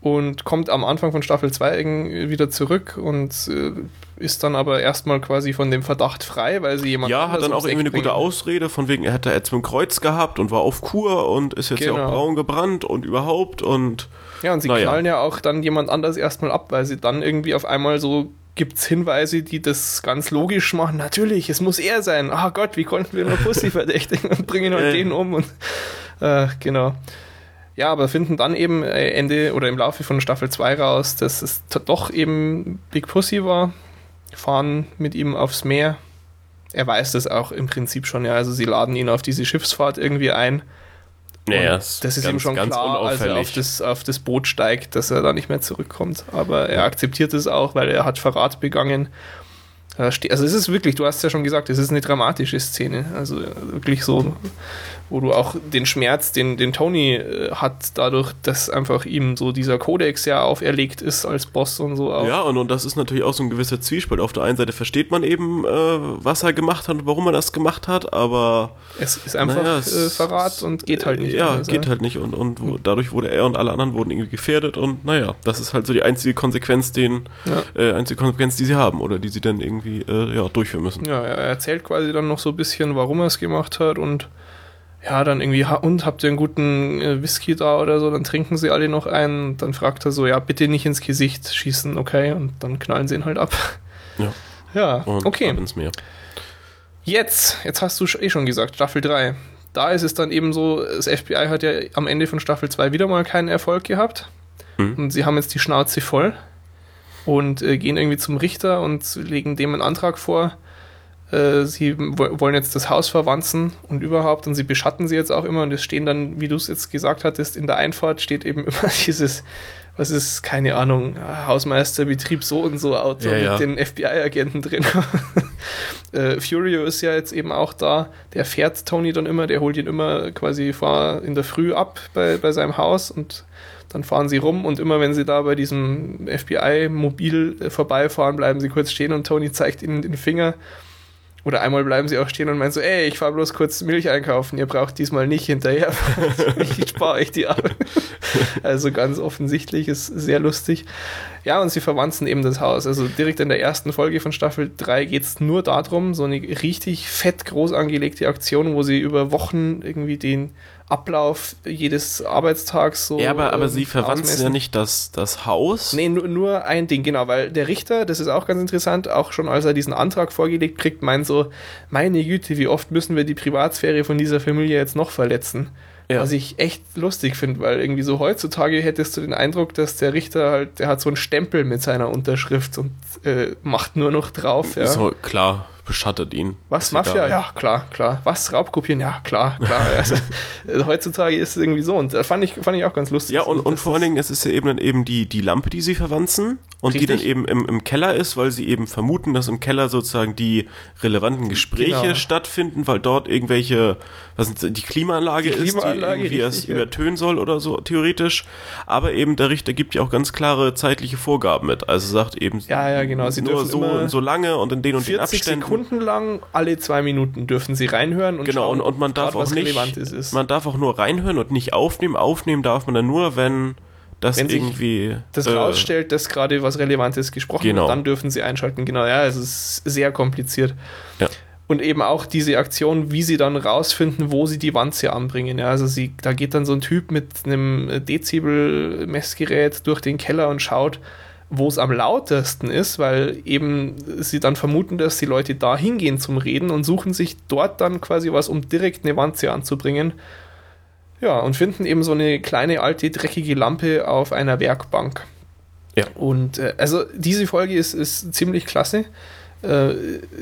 Und kommt am Anfang von Staffel 2 wieder zurück und äh, ist dann aber erstmal quasi von dem Verdacht frei, weil sie jemand. Ja, hat dann auch irgendwie eine gute Ausrede, von wegen, er hätte jetzt mit dem Kreuz gehabt und war auf Kur und ist jetzt genau. ja auch genau. braun gebrannt und überhaupt und ja, und sie naja. knallen ja auch dann jemand anders erstmal ab, weil sie dann irgendwie auf einmal so gibt es Hinweise, die das ganz logisch machen. Natürlich, es muss er sein. Ah oh Gott, wie konnten wir nur Pussy verdächtigen und bringen halt den um und äh, genau. Ja, aber finden dann eben äh, Ende oder im Laufe von Staffel 2 raus, dass es doch eben Big Pussy war. Fahren mit ihm aufs Meer. Er weiß das auch im Prinzip schon, ja. Also sie laden ihn auf diese Schiffsfahrt irgendwie ein naja, das ist ganz, ihm schon klar, als er auf das, auf das Boot steigt, dass er da nicht mehr zurückkommt. Aber er akzeptiert es auch, weil er hat Verrat begangen. Also es ist wirklich, du hast ja schon gesagt, es ist eine dramatische Szene. Also wirklich so, wo du auch den Schmerz, den, den Tony äh, hat, dadurch, dass einfach ihm so dieser Kodex ja auferlegt ist als Boss und so auch. Ja, und, und das ist natürlich auch so ein gewisser Zwiespalt. Auf der einen Seite versteht man eben, äh, was er gemacht hat und warum er das gemacht hat, aber. Es ist einfach naja, es, äh, Verrat und geht halt nicht. Ja, anders, geht halt nicht und, und wo, dadurch wurde er und alle anderen wurden irgendwie gefährdet und naja, das ist halt so die einzige Konsequenz, den, ja. äh, einzige Konsequenz, die sie haben oder die sie dann irgendwie äh, ja, durchführen müssen. Ja, er erzählt quasi dann noch so ein bisschen, warum er es gemacht hat und ja, dann irgendwie, und habt ihr einen guten äh, Whisky da oder so, dann trinken sie alle noch einen. Dann fragt er so, ja, bitte nicht ins Gesicht schießen, okay? Und dann knallen sie ihn halt ab. Ja. Ja, und okay. ins Meer. Jetzt, jetzt hast du eh schon gesagt, Staffel 3. Da ist es dann eben so, das FBI hat ja am Ende von Staffel 2 wieder mal keinen Erfolg gehabt. Mhm. Und sie haben jetzt die Schnauze voll und äh, gehen irgendwie zum Richter und legen dem einen Antrag vor, äh, sie wollen jetzt das Haus verwanzen und überhaupt und sie beschatten sie jetzt auch immer und es stehen dann, wie du es jetzt gesagt hattest, in der Einfahrt steht eben immer dieses, was ist, keine Ahnung, Hausmeisterbetrieb so und so Auto ja, mit ja. den FBI-Agenten drin. äh, Furio ist ja jetzt eben auch da, der fährt Tony dann immer, der holt ihn immer quasi vor in der Früh ab bei, bei seinem Haus und dann fahren sie rum und immer wenn sie da bei diesem FBI-Mobil äh, vorbeifahren, bleiben sie kurz stehen und Tony zeigt ihnen den Finger oder einmal bleiben sie auch stehen und meinen so, ey, ich fahre bloß kurz Milch einkaufen, ihr braucht diesmal nicht hinterher. ich spare euch die Arbeit. Also ganz offensichtlich, ist sehr lustig. Ja, und sie verwanzen eben das Haus. Also direkt in der ersten Folge von Staffel 3 geht es nur darum, so eine richtig fett groß angelegte Aktion, wo sie über Wochen irgendwie den Ablauf jedes Arbeitstags so. Ja, aber, aber ähm, sie verwanzen ja nicht das, das Haus. Nee, nur, nur ein Ding, genau, weil der Richter, das ist auch ganz interessant, auch schon als er diesen Antrag vorgelegt kriegt, meint so, meine Güte, wie oft müssen wir die Privatsphäre von dieser Familie jetzt noch verletzen? Ja. Was ich echt lustig finde, weil irgendwie so heutzutage hättest du den Eindruck, dass der Richter halt, der hat so einen Stempel mit seiner Unterschrift und äh, macht nur noch drauf. Ja. So, klar beschattet ihn. Was, Mafia? Ja, klar, klar. Was, Raubkopieren? Ja, klar, klar. also, äh, heutzutage ist es irgendwie so und da fand ich, fand ich auch ganz lustig. Ja, und, und vor allen Dingen, es ist ja eben dann eben die, die Lampe, die sie verwanzen und Richtig. die dann eben im, im Keller ist, weil sie eben vermuten, dass im Keller sozusagen die relevanten Gespräche genau. stattfinden, weil dort irgendwelche, was sind, die Klimaanlage, die Klimaanlage ist, die irgendwie richtig, es übertönen soll oder so, theoretisch. Aber eben der Richter gibt ja auch ganz klare zeitliche Vorgaben mit. Also sagt eben, ja, ja, genau. Sie nur so und so lange und in den und den Abständen. Sekunden lang, alle zwei Minuten dürfen sie reinhören und genau, schauen, und, und man darf grad, auch nicht, ist, ist. man darf auch nur reinhören und nicht aufnehmen. Aufnehmen darf man dann nur, wenn das wenn irgendwie das äh, rausstellt, dass gerade was Relevantes gesprochen genau. wird, dann dürfen sie einschalten. Genau, ja, es ist sehr kompliziert. Ja. Und eben auch diese Aktion, wie sie dann rausfinden, wo sie die Wanze anbringen. Ja, also sie, da geht dann so ein Typ mit einem Dezibel-Messgerät durch den Keller und schaut, wo es am lautesten ist, weil eben sie dann vermuten, dass die Leute da hingehen zum Reden und suchen sich dort dann quasi was, um direkt eine Wanze anzubringen. Ja, und finden eben so eine kleine alte dreckige Lampe auf einer Werkbank. Ja. Und äh, also diese Folge ist, ist ziemlich klasse äh,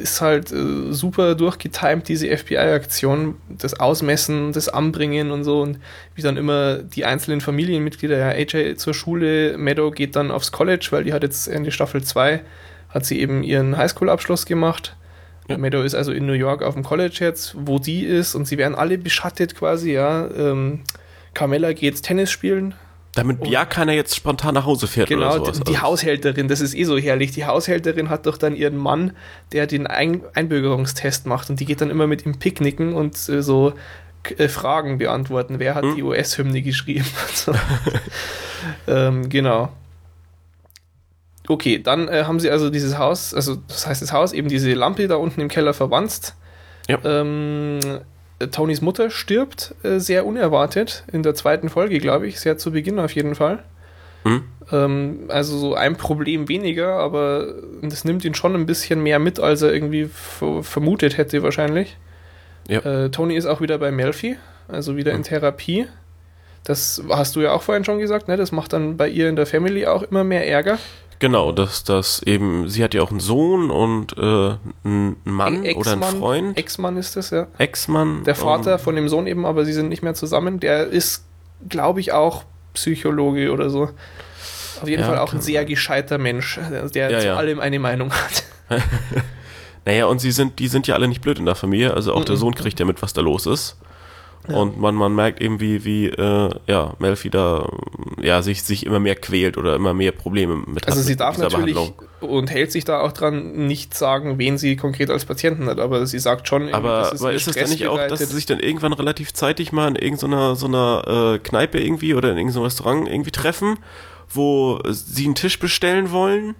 ist halt äh, super durchgetimt, diese FBI-Aktion, das Ausmessen, das Anbringen und so und wie dann immer die einzelnen Familienmitglieder, ja, AJ zur Schule, Meadow geht dann aufs College, weil die hat jetzt Ende Staffel 2, hat sie eben ihren Highschool-Abschluss gemacht. Ja. Meadow ist also in New York auf dem College jetzt, wo die ist und sie werden alle beschattet quasi, ja. Ähm, Carmella geht Tennis spielen, damit ja keiner jetzt spontan nach Hause fährt genau, oder sowas. die also. Haushälterin, das ist eh so herrlich. Die Haushälterin hat doch dann ihren Mann, der den Ein Einbürgerungstest macht und die geht dann immer mit ihm picknicken und äh, so äh, Fragen beantworten. Wer hat hm? die US-Hymne geschrieben? ähm, genau. Okay, dann äh, haben sie also dieses Haus, also das heißt das Haus, eben diese Lampe da unten im Keller verwanzt. Ja. Ähm, Tonys Mutter stirbt äh, sehr unerwartet in der zweiten Folge, glaube ich, sehr zu Beginn auf jeden Fall. Mhm. Ähm, also so ein Problem weniger, aber das nimmt ihn schon ein bisschen mehr mit, als er irgendwie vermutet hätte wahrscheinlich. Ja. Äh, Tony ist auch wieder bei Melfi, also wieder mhm. in Therapie. Das hast du ja auch vorhin schon gesagt, ne? Das macht dann bei ihr in der Family auch immer mehr Ärger. Genau, dass das eben, sie hat ja auch einen Sohn und äh, einen Mann oder einen Freund. Ex-Mann ist das, ja. Ex-Mann. Der Vater von dem Sohn eben, aber sie sind nicht mehr zusammen. Der ist, glaube ich, auch Psychologe oder so. Auf jeden ja, Fall auch ein sehr gescheiter Mensch, der ja, zu ja. allem eine Meinung hat. Naja, und sie sind, die sind ja alle nicht blöd in der Familie, also auch mhm. der Sohn kriegt ja mit, was da los ist. Ja. Und man, man merkt eben, wie, wie äh, ja, Melfi da ja, sich, sich immer mehr quält oder immer mehr Probleme mit Also sie darf natürlich und hält sich da auch dran, nicht sagen, wen sie konkret als Patienten hat, aber sie sagt schon, aber, aber ist es dann nicht auch, dass sie sich dann irgendwann relativ zeitig mal in irgendeiner so einer äh, Kneipe irgendwie oder in irgendeinem Restaurant irgendwie treffen, wo sie einen Tisch bestellen wollen?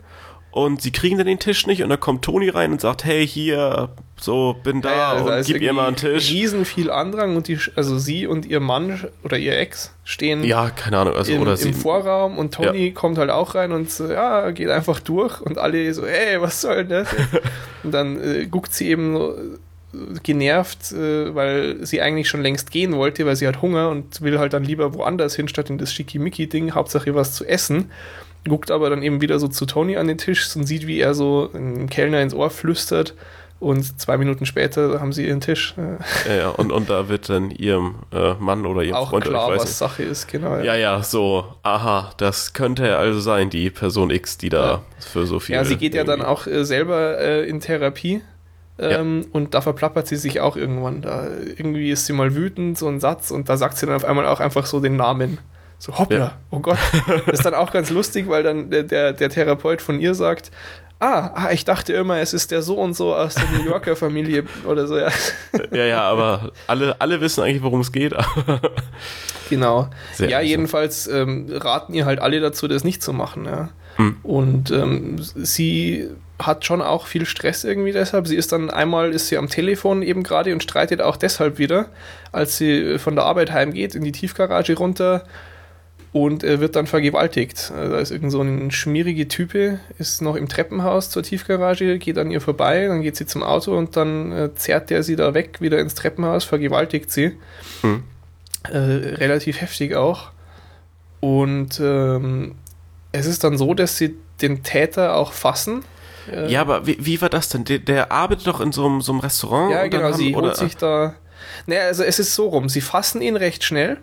Und sie kriegen dann den Tisch nicht und dann kommt Toni rein und sagt, hey, hier, so, bin da ja, ja, also und gib ihr mal einen Tisch. Riesen viel Andrang und die, also sie und ihr Mann oder ihr Ex stehen ja, keine Ahnung, also, im, oder im sie, Vorraum und Toni ja. kommt halt auch rein und so, ja, geht einfach durch und alle so, hey, was soll denn das? und dann äh, guckt sie eben so, äh, genervt, äh, weil sie eigentlich schon längst gehen wollte, weil sie hat Hunger und will halt dann lieber woanders hin, statt in das Schickimicki-Ding, Hauptsache was zu essen guckt aber dann eben wieder so zu Tony an den Tisch und sieht, wie er so einem Kellner ins Ohr flüstert. Und zwei Minuten später haben sie ihren Tisch. Ja, ja und, und da wird dann ihrem äh, Mann oder ihrem Auch Freund klar, oder ich weiß was nicht. Sache ist, genau. Ja. ja, ja, so, aha, das könnte also sein, die Person X, die da ja. für so viel. Ja, sie geht irgendwie. ja dann auch äh, selber äh, in Therapie. Ähm, ja. Und da verplappert sie sich auch irgendwann. Da irgendwie ist sie mal wütend, so ein Satz, und da sagt sie dann auf einmal auch einfach so den Namen. So, hoppla, ja. oh Gott. Das ist dann auch ganz lustig, weil dann der, der, der Therapeut von ihr sagt, ah, ah, ich dachte immer, es ist der so und so aus der New Yorker Familie oder so, ja. Ja, ja, aber alle, alle wissen eigentlich, worum es geht. genau. Sehr ja, jedenfalls ähm, raten ihr halt alle dazu, das nicht zu machen, ja. Hm. Und ähm, sie hat schon auch viel Stress irgendwie deshalb. Sie ist dann einmal ist sie am Telefon eben gerade und streitet auch deshalb wieder, als sie von der Arbeit heimgeht, in die Tiefgarage runter und er wird dann vergewaltigt. Also da ist irgend so ein schmierige Type, ist noch im Treppenhaus zur Tiefgarage, geht an ihr vorbei, dann geht sie zum Auto und dann äh, zerrt der sie da weg, wieder ins Treppenhaus, vergewaltigt sie. Hm. Äh, relativ heftig auch. Und ähm, es ist dann so, dass sie den Täter auch fassen. Äh, ja, aber wie, wie, war das denn? Der, der, arbeitet doch in so einem, so einem Restaurant. Ja, genau, haben, sie holt sich da. Naja, also es ist so rum, sie fassen ihn recht schnell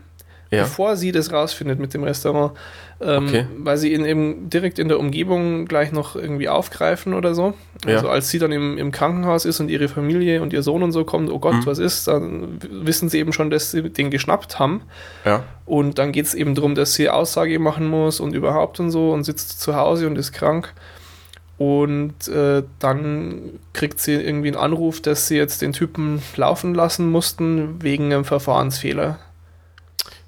ja. bevor sie das rausfindet mit dem Restaurant, ähm, okay. weil sie ihn eben direkt in der Umgebung gleich noch irgendwie aufgreifen oder so. Also ja. als sie dann im, im Krankenhaus ist und ihre Familie und ihr Sohn und so kommen, oh Gott, mhm. was ist, dann wissen sie eben schon, dass sie den geschnappt haben. Ja. Und dann geht es eben darum, dass sie Aussage machen muss und überhaupt und so und sitzt zu Hause und ist krank. Und äh, dann kriegt sie irgendwie einen Anruf, dass sie jetzt den Typen laufen lassen mussten wegen einem Verfahrensfehler.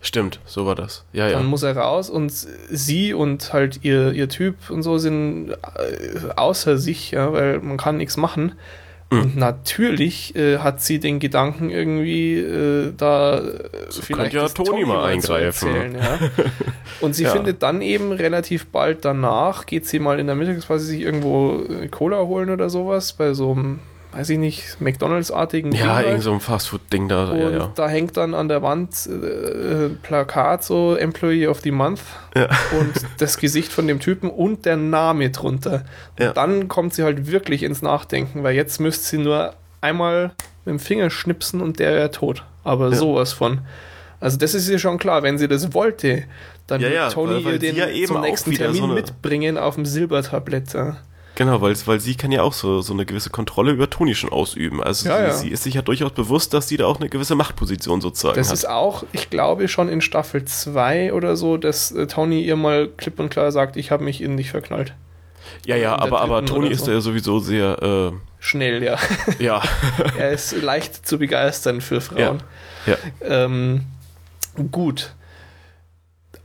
Stimmt, so war das. Ja, ja. Dann muss er raus und sie und halt ihr, ihr Typ und so sind äh, außer sich, ja, weil man kann nichts machen. Mhm. Und natürlich äh, hat sie den Gedanken irgendwie äh, da so vielleicht ja Toni, Toni mal eingreifen. Erzählen, ja. Und sie ja. findet dann eben relativ bald danach, geht sie mal in der Mittagspause sich irgendwo äh, Cola holen oder sowas bei so einem weiß ich nicht, McDonalds-artigen Ja, halt. irgend so ein Fastfood-Ding da. Und ja, ja. da hängt dann an der Wand äh, Plakat so Employee of the Month ja. und das Gesicht von dem Typen und der Name drunter. Ja. dann kommt sie halt wirklich ins Nachdenken, weil jetzt müsste sie nur einmal mit dem Finger schnipsen und der wäre tot. Aber sowas von. Also das ist ihr schon klar, wenn sie das wollte, dann wird Tony ihr den ja zum nächsten Termin so mitbringen auf dem Silbertablett. Genau, weil, weil sie kann ja auch so, so eine gewisse Kontrolle über Toni schon ausüben. Also ja, sie, ja. sie, ist sich ja durchaus bewusst, dass sie da auch eine gewisse Machtposition sozusagen das hat. Das ist auch, ich glaube, schon in Staffel 2 oder so, dass äh, Tony ihr mal klipp und klar sagt, ich habe mich in dich verknallt. Ja, ja, aber, aber Toni so. ist ja sowieso sehr äh, schnell, ja. Ja. er ist leicht zu begeistern für Frauen. Ja. ja. Ähm, gut.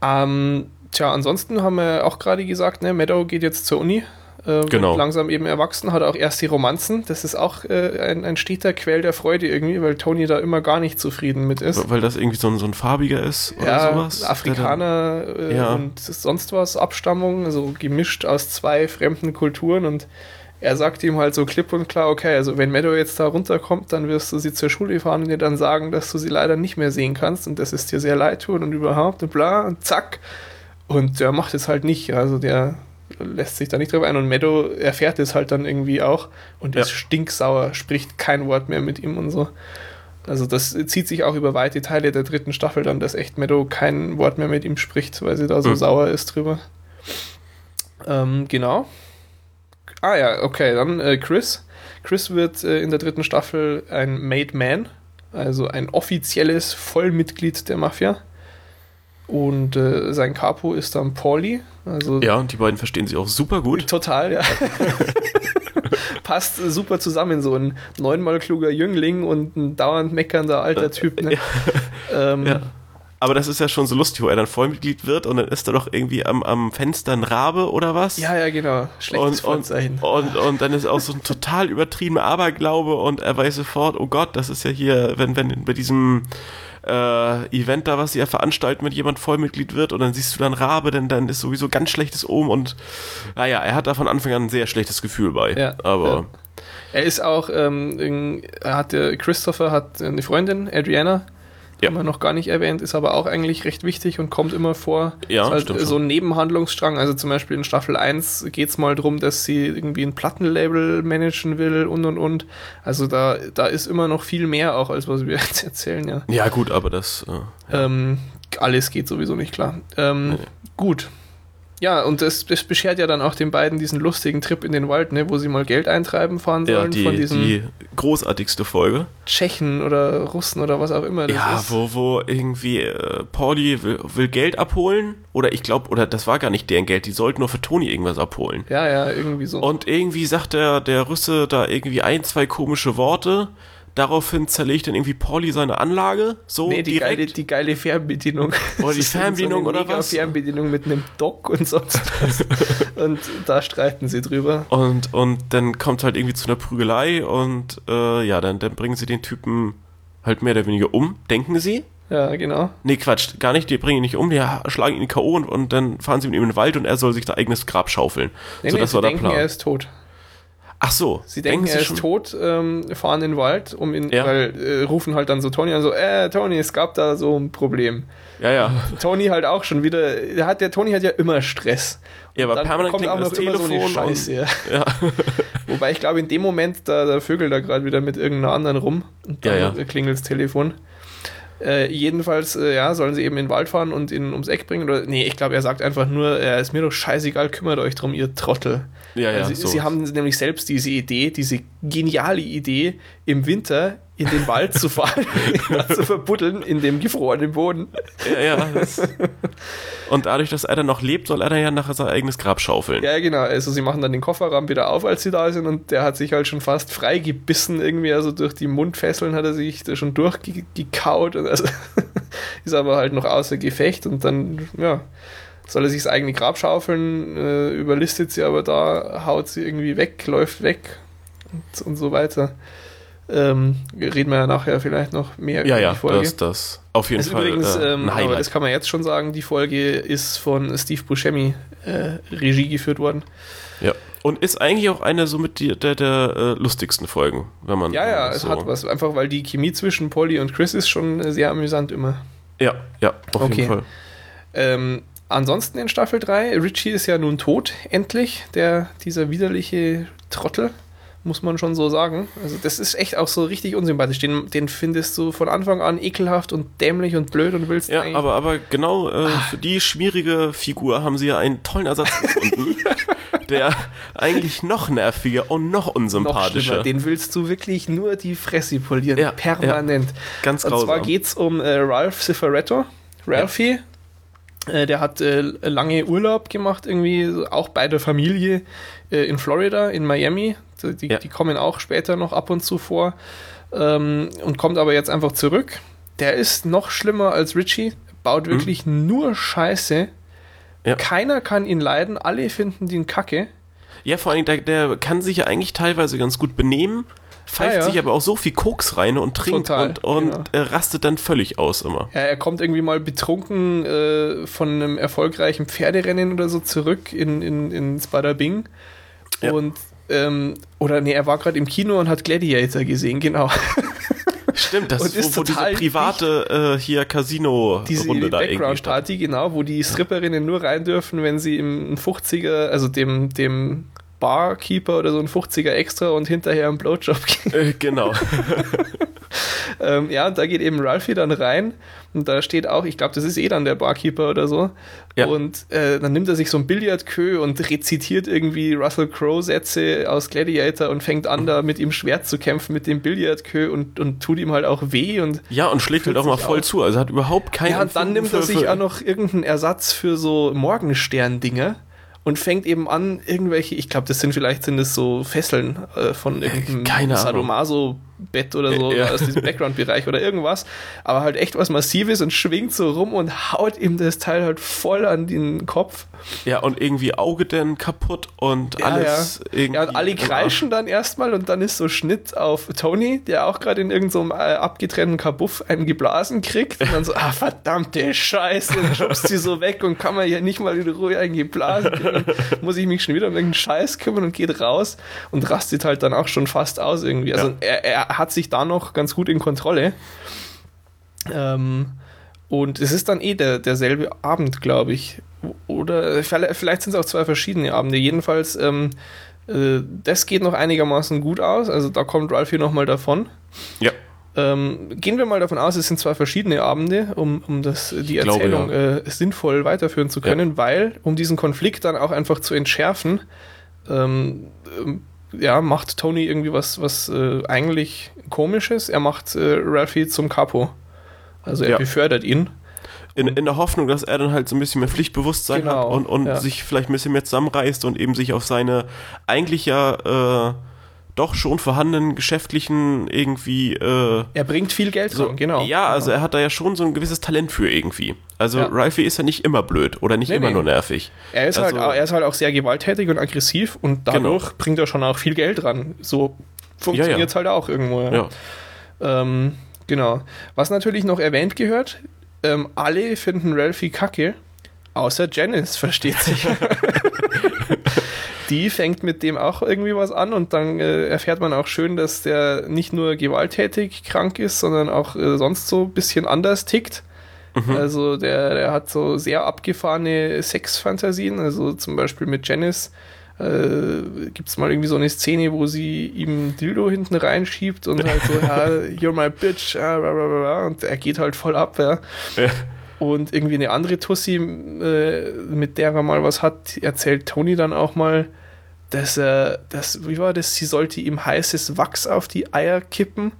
Ähm, tja, ansonsten haben wir auch gerade gesagt, ne, Meadow geht jetzt zur Uni äh, genau. langsam eben erwachsen, hat auch erst die Romanzen. Das ist auch äh, ein, ein steter Quell der Freude irgendwie, weil Tony da immer gar nicht zufrieden mit ist. Weil das irgendwie so ein, so ein farbiger ist oder ja, sowas? Afrikaner äh, ja. und sonst was, Abstammung, also gemischt aus zwei fremden Kulturen und er sagt ihm halt so klipp und klar, okay, also wenn Meadow jetzt da runterkommt, dann wirst du sie zur Schule fahren und dir dann sagen, dass du sie leider nicht mehr sehen kannst und dass es dir sehr leid tut und überhaupt und bla und zack. Und der macht es halt nicht. Also der lässt sich da nicht drauf ein und Meadow erfährt es halt dann irgendwie auch und ja. ist stinksauer, spricht kein Wort mehr mit ihm und so. Also das zieht sich auch über weite Teile der dritten Staffel dann, dass echt Meadow kein Wort mehr mit ihm spricht, weil sie da so mhm. sauer ist drüber. Ähm, genau. Ah ja, okay, dann äh, Chris. Chris wird äh, in der dritten Staffel ein Made Man, also ein offizielles Vollmitglied der Mafia. Und äh, sein Capo ist dann Pauli. Also ja, und die beiden verstehen sich auch super gut. Total, ja. Passt super zusammen, so ein neunmal kluger Jüngling und ein dauernd meckernder alter Typ. Ne? Ja. Ähm, ja. Aber das ist ja schon so lustig, wo er dann Vollmitglied wird und dann ist da doch irgendwie am, am Fenster ein Rabe oder was? Ja, ja, genau. Schlechtes und, und, und, und, dann ist auch so ein total übertriebener Aberglaube und er weiß sofort, oh Gott, das ist ja hier, wenn, wenn bei diesem äh, Event da, was sie ja veranstalten, wenn jemand Vollmitglied wird und dann siehst du dann Rabe, denn dann ist sowieso ganz schlechtes Ohm und naja, er hat da von Anfang an ein sehr schlechtes Gefühl bei. Ja, aber. Ja. Er ist auch, ähm, er hatte, Christopher hat eine Freundin, Adriana, ja. Haben wir noch gar nicht erwähnt, ist aber auch eigentlich recht wichtig und kommt immer vor. Ja, ist halt so ein Nebenhandlungsstrang. Also zum Beispiel in Staffel 1 geht es mal darum, dass sie irgendwie ein Plattenlabel managen will und und und. Also da, da ist immer noch viel mehr auch, als was wir jetzt erzählen, ja. Ja, gut, aber das. Äh, ja. ähm, alles geht sowieso nicht klar. Ähm, nee. Gut. Ja, und das, das, beschert ja dann auch den beiden diesen lustigen Trip in den Wald, ne, wo sie mal Geld eintreiben fahren sollen. Ja, die, von diesem die großartigste Folge. Tschechen oder Russen oder was auch immer das ja, ist. Ja, wo, wo irgendwie äh, Pauli will, will, Geld abholen. Oder ich glaube, oder das war gar nicht deren Geld, die sollten nur für Toni irgendwas abholen. Ja, ja, irgendwie so. Und irgendwie sagt der, der Russe da irgendwie ein, zwei komische Worte Daraufhin zerlegt dann irgendwie Pauli seine Anlage. So nee, die, geile, die geile Fernbedienung. Oder die Fernbedienung so oder was? Fernbedienung mit einem Dock und sonst was. und da streiten sie drüber. Und, und dann kommt halt irgendwie zu einer Prügelei und äh, ja, dann, dann bringen sie den Typen halt mehr oder weniger um, denken sie. Ja, genau. Nee, Quatsch, gar nicht, die bringen ihn nicht um, die schlagen ihn K.O. Und, und, dann fahren sie mit ihm in den Wald und er soll sich da eigenes Grab schaufeln. Nee, so, nee, das war der denken, Plan. er ist tot. Ach so. Sie denken, er ist schon? tot, ähm, fahren in den Wald, um ihn, ja. weil äh, rufen halt dann so Tony an, so, äh, Tony, es gab da so ein Problem. Ja, ja. Tony halt auch schon wieder, der, hat, der Tony hat ja immer Stress. Ja, aber permanent kommt auch noch immer so Scheiße. Ja. ja. Wobei ich glaube, in dem Moment, da, da vögelt er gerade wieder mit irgendeiner anderen rum und dann ja, ja. klingelt das Telefon. Äh, jedenfalls, äh, ja, sollen sie eben in den Wald fahren und ihn ums Eck bringen. Oder nee, ich glaube, er sagt einfach nur, er ist mir doch scheißegal, kümmert euch drum, ihr Trottel. Ja, ja, sie, so. sie haben nämlich selbst diese Idee, diese geniale Idee, im Winter in den Wald zu fahren, zu verbuddeln in dem gefrorenen Boden. Ja, ja. und dadurch, dass er dann noch lebt, soll er dann ja nachher sein eigenes Grab schaufeln. Ja, genau. Also sie machen dann den Kofferraum wieder auf, als sie da sind und der hat sich halt schon fast freigebissen irgendwie. Also durch die Mundfesseln hat er sich da schon durchgekaut. Also ist aber halt noch außer Gefecht und dann, ja soll er sich das eigene Grab schaufeln, äh, überlistet sie aber da, haut sie irgendwie weg, läuft weg und, und so weiter. Ähm, reden wir ja nachher vielleicht noch mehr ja, über die Folge. Ja, das, das auf jeden das Fall. Übrigens, äh, ähm, aber das kann man jetzt schon sagen, die Folge ist von Steve Buscemi äh, Regie geführt worden. Ja. Und ist eigentlich auch eine somit die, der, der äh, lustigsten Folgen, wenn man. Ja, ja, so es hat was. Einfach weil die Chemie zwischen Polly und Chris ist schon sehr amüsant immer. Ja, ja, auf okay. jeden Fall. Ähm, ansonsten in Staffel 3, Richie ist ja nun tot, endlich, der, dieser widerliche Trottel muss man schon so sagen. Also das ist echt auch so richtig unsympathisch. Den, den findest du von Anfang an ekelhaft und dämlich und blöd und willst Ja, aber, aber genau äh, ah. für die schmierige Figur haben sie ja einen tollen Ersatz gefunden. der eigentlich noch nerviger und noch unsympathischer. Noch den willst du wirklich nur die Fresse polieren, ja, permanent. Ja, ganz grausam. Und zwar geht es um äh, Ralph Cifaretto. Ralphie, ja. äh, der hat äh, lange Urlaub gemacht, irgendwie auch bei der Familie äh, in Florida, in Miami. Die, ja. die, kommen auch später noch ab und zu vor. Ähm, und kommt aber jetzt einfach zurück. Der ist noch schlimmer als Richie, baut mhm. wirklich mhm. nur Scheiße. Ja. Keiner kann ihn leiden, alle finden den Kacke. Ja, vor allem, der, der kann sich ja eigentlich teilweise ganz gut benehmen, pfeift ja, ja. sich aber auch so viel Koks rein und trinkt Total, und, und genau. äh, rastet dann völlig aus immer. Ja, er kommt irgendwie mal betrunken äh, von einem erfolgreichen Pferderennen oder so zurück in, in, in Spada Bing. Ja. Und ähm, oder nee, er war gerade im Kino und hat Gladiator gesehen, genau. Stimmt, das und ist wo, wo diese private äh, hier Casino-Runde da Background Party, genau, wo die Stripperinnen nur rein dürfen, wenn sie im 50er, also dem, dem Barkeeper oder so ein 50er extra und hinterher einen Blowjob. Äh, genau. ähm, ja, da geht eben Ralphie dann rein und da steht auch, ich glaube, das ist eh dann der Barkeeper oder so. Ja. Und äh, dann nimmt er sich so ein Billardkö und rezitiert irgendwie Russell Crowe-Sätze aus Gladiator und fängt an, da mit ihm Schwert zu kämpfen mit dem Billardkö und, und tut ihm halt auch weh. Und ja, und schlägt halt auch mal voll auf. zu. Also hat überhaupt keinen. Ja, und dann nimmt er sich auch noch irgendeinen Ersatz für so Morgenstern-Dinger und fängt eben an, irgendwelche, ich glaube, das sind vielleicht sind es so Fesseln äh, von irgendeinem Sadomaso Bett oder so ja. aus diesem Background-Bereich oder irgendwas, aber halt echt was Massives und schwingt so rum und haut ihm das Teil halt voll an den Kopf. Ja, und irgendwie Auge dann kaputt und ja, alles ja. irgendwie. Ja, und alle kreischen dann erstmal und dann ist so Schnitt auf Tony, der auch gerade in irgendeinem so äh, abgetrennten Kabuff einen geblasen kriegt und dann so, ah, verdammte Scheiße, und schubst sie so weg und kann man ja nicht mal in Ruhe einen geblasen kriegen. muss ich mich schon wieder um irgendeinen Scheiß kümmern und geht raus und rastet halt dann auch schon fast aus irgendwie. Also er, er hat sich da noch ganz gut in Kontrolle. Ähm, und es ist dann eh der, derselbe Abend, glaube ich. Oder vielleicht sind es auch zwei verschiedene Abende. Jedenfalls, ähm, äh, das geht noch einigermaßen gut aus. Also da kommt Ralph hier nochmal davon. Ja. Ähm, gehen wir mal davon aus, es sind zwei verschiedene Abende, um, um das, die Erzählung glaube, ja. äh, sinnvoll weiterführen zu können, ja. weil, um diesen Konflikt dann auch einfach zu entschärfen, ähm, ja, macht Tony irgendwie was, was äh, eigentlich komisches. Er macht äh, Ralphie zum Capo. Also er ja. befördert ihn. In, in der Hoffnung, dass er dann halt so ein bisschen mehr Pflichtbewusstsein genau, hat und, und ja. sich vielleicht ein bisschen mehr zusammenreißt und eben sich auf seine eigentlich ja äh, doch schon vorhandenen geschäftlichen irgendwie. Äh, er bringt viel Geld so, rein, genau. Ja, also genau. er hat da ja schon so ein gewisses Talent für irgendwie. Also ja. Ralphie ist ja nicht immer blöd oder nicht nee, immer nee. nur nervig. Er ist, halt also, halt, er ist halt auch sehr gewalttätig und aggressiv und dadurch genau. bringt er schon auch viel Geld ran. So funktioniert es ja, ja. halt auch irgendwo. Ja. Ähm, genau. Was natürlich noch erwähnt gehört, ähm, alle finden Ralphie kacke, außer Janice, versteht sich. die fängt mit dem auch irgendwie was an und dann äh, erfährt man auch schön, dass der nicht nur gewalttätig krank ist, sondern auch äh, sonst so ein bisschen anders tickt. Mhm. Also der, der hat so sehr abgefahrene Sexfantasien, also zum Beispiel mit Janice äh, gibt es mal irgendwie so eine Szene, wo sie ihm Dildo hinten reinschiebt und halt so, ja, you're my bitch, und er geht halt voll ab, ja. ja. Und irgendwie eine andere Tussi, äh, mit der er mal was hat, erzählt Tony dann auch mal, dass er, das, wie war das, sie sollte ihm heißes Wachs auf die Eier kippen.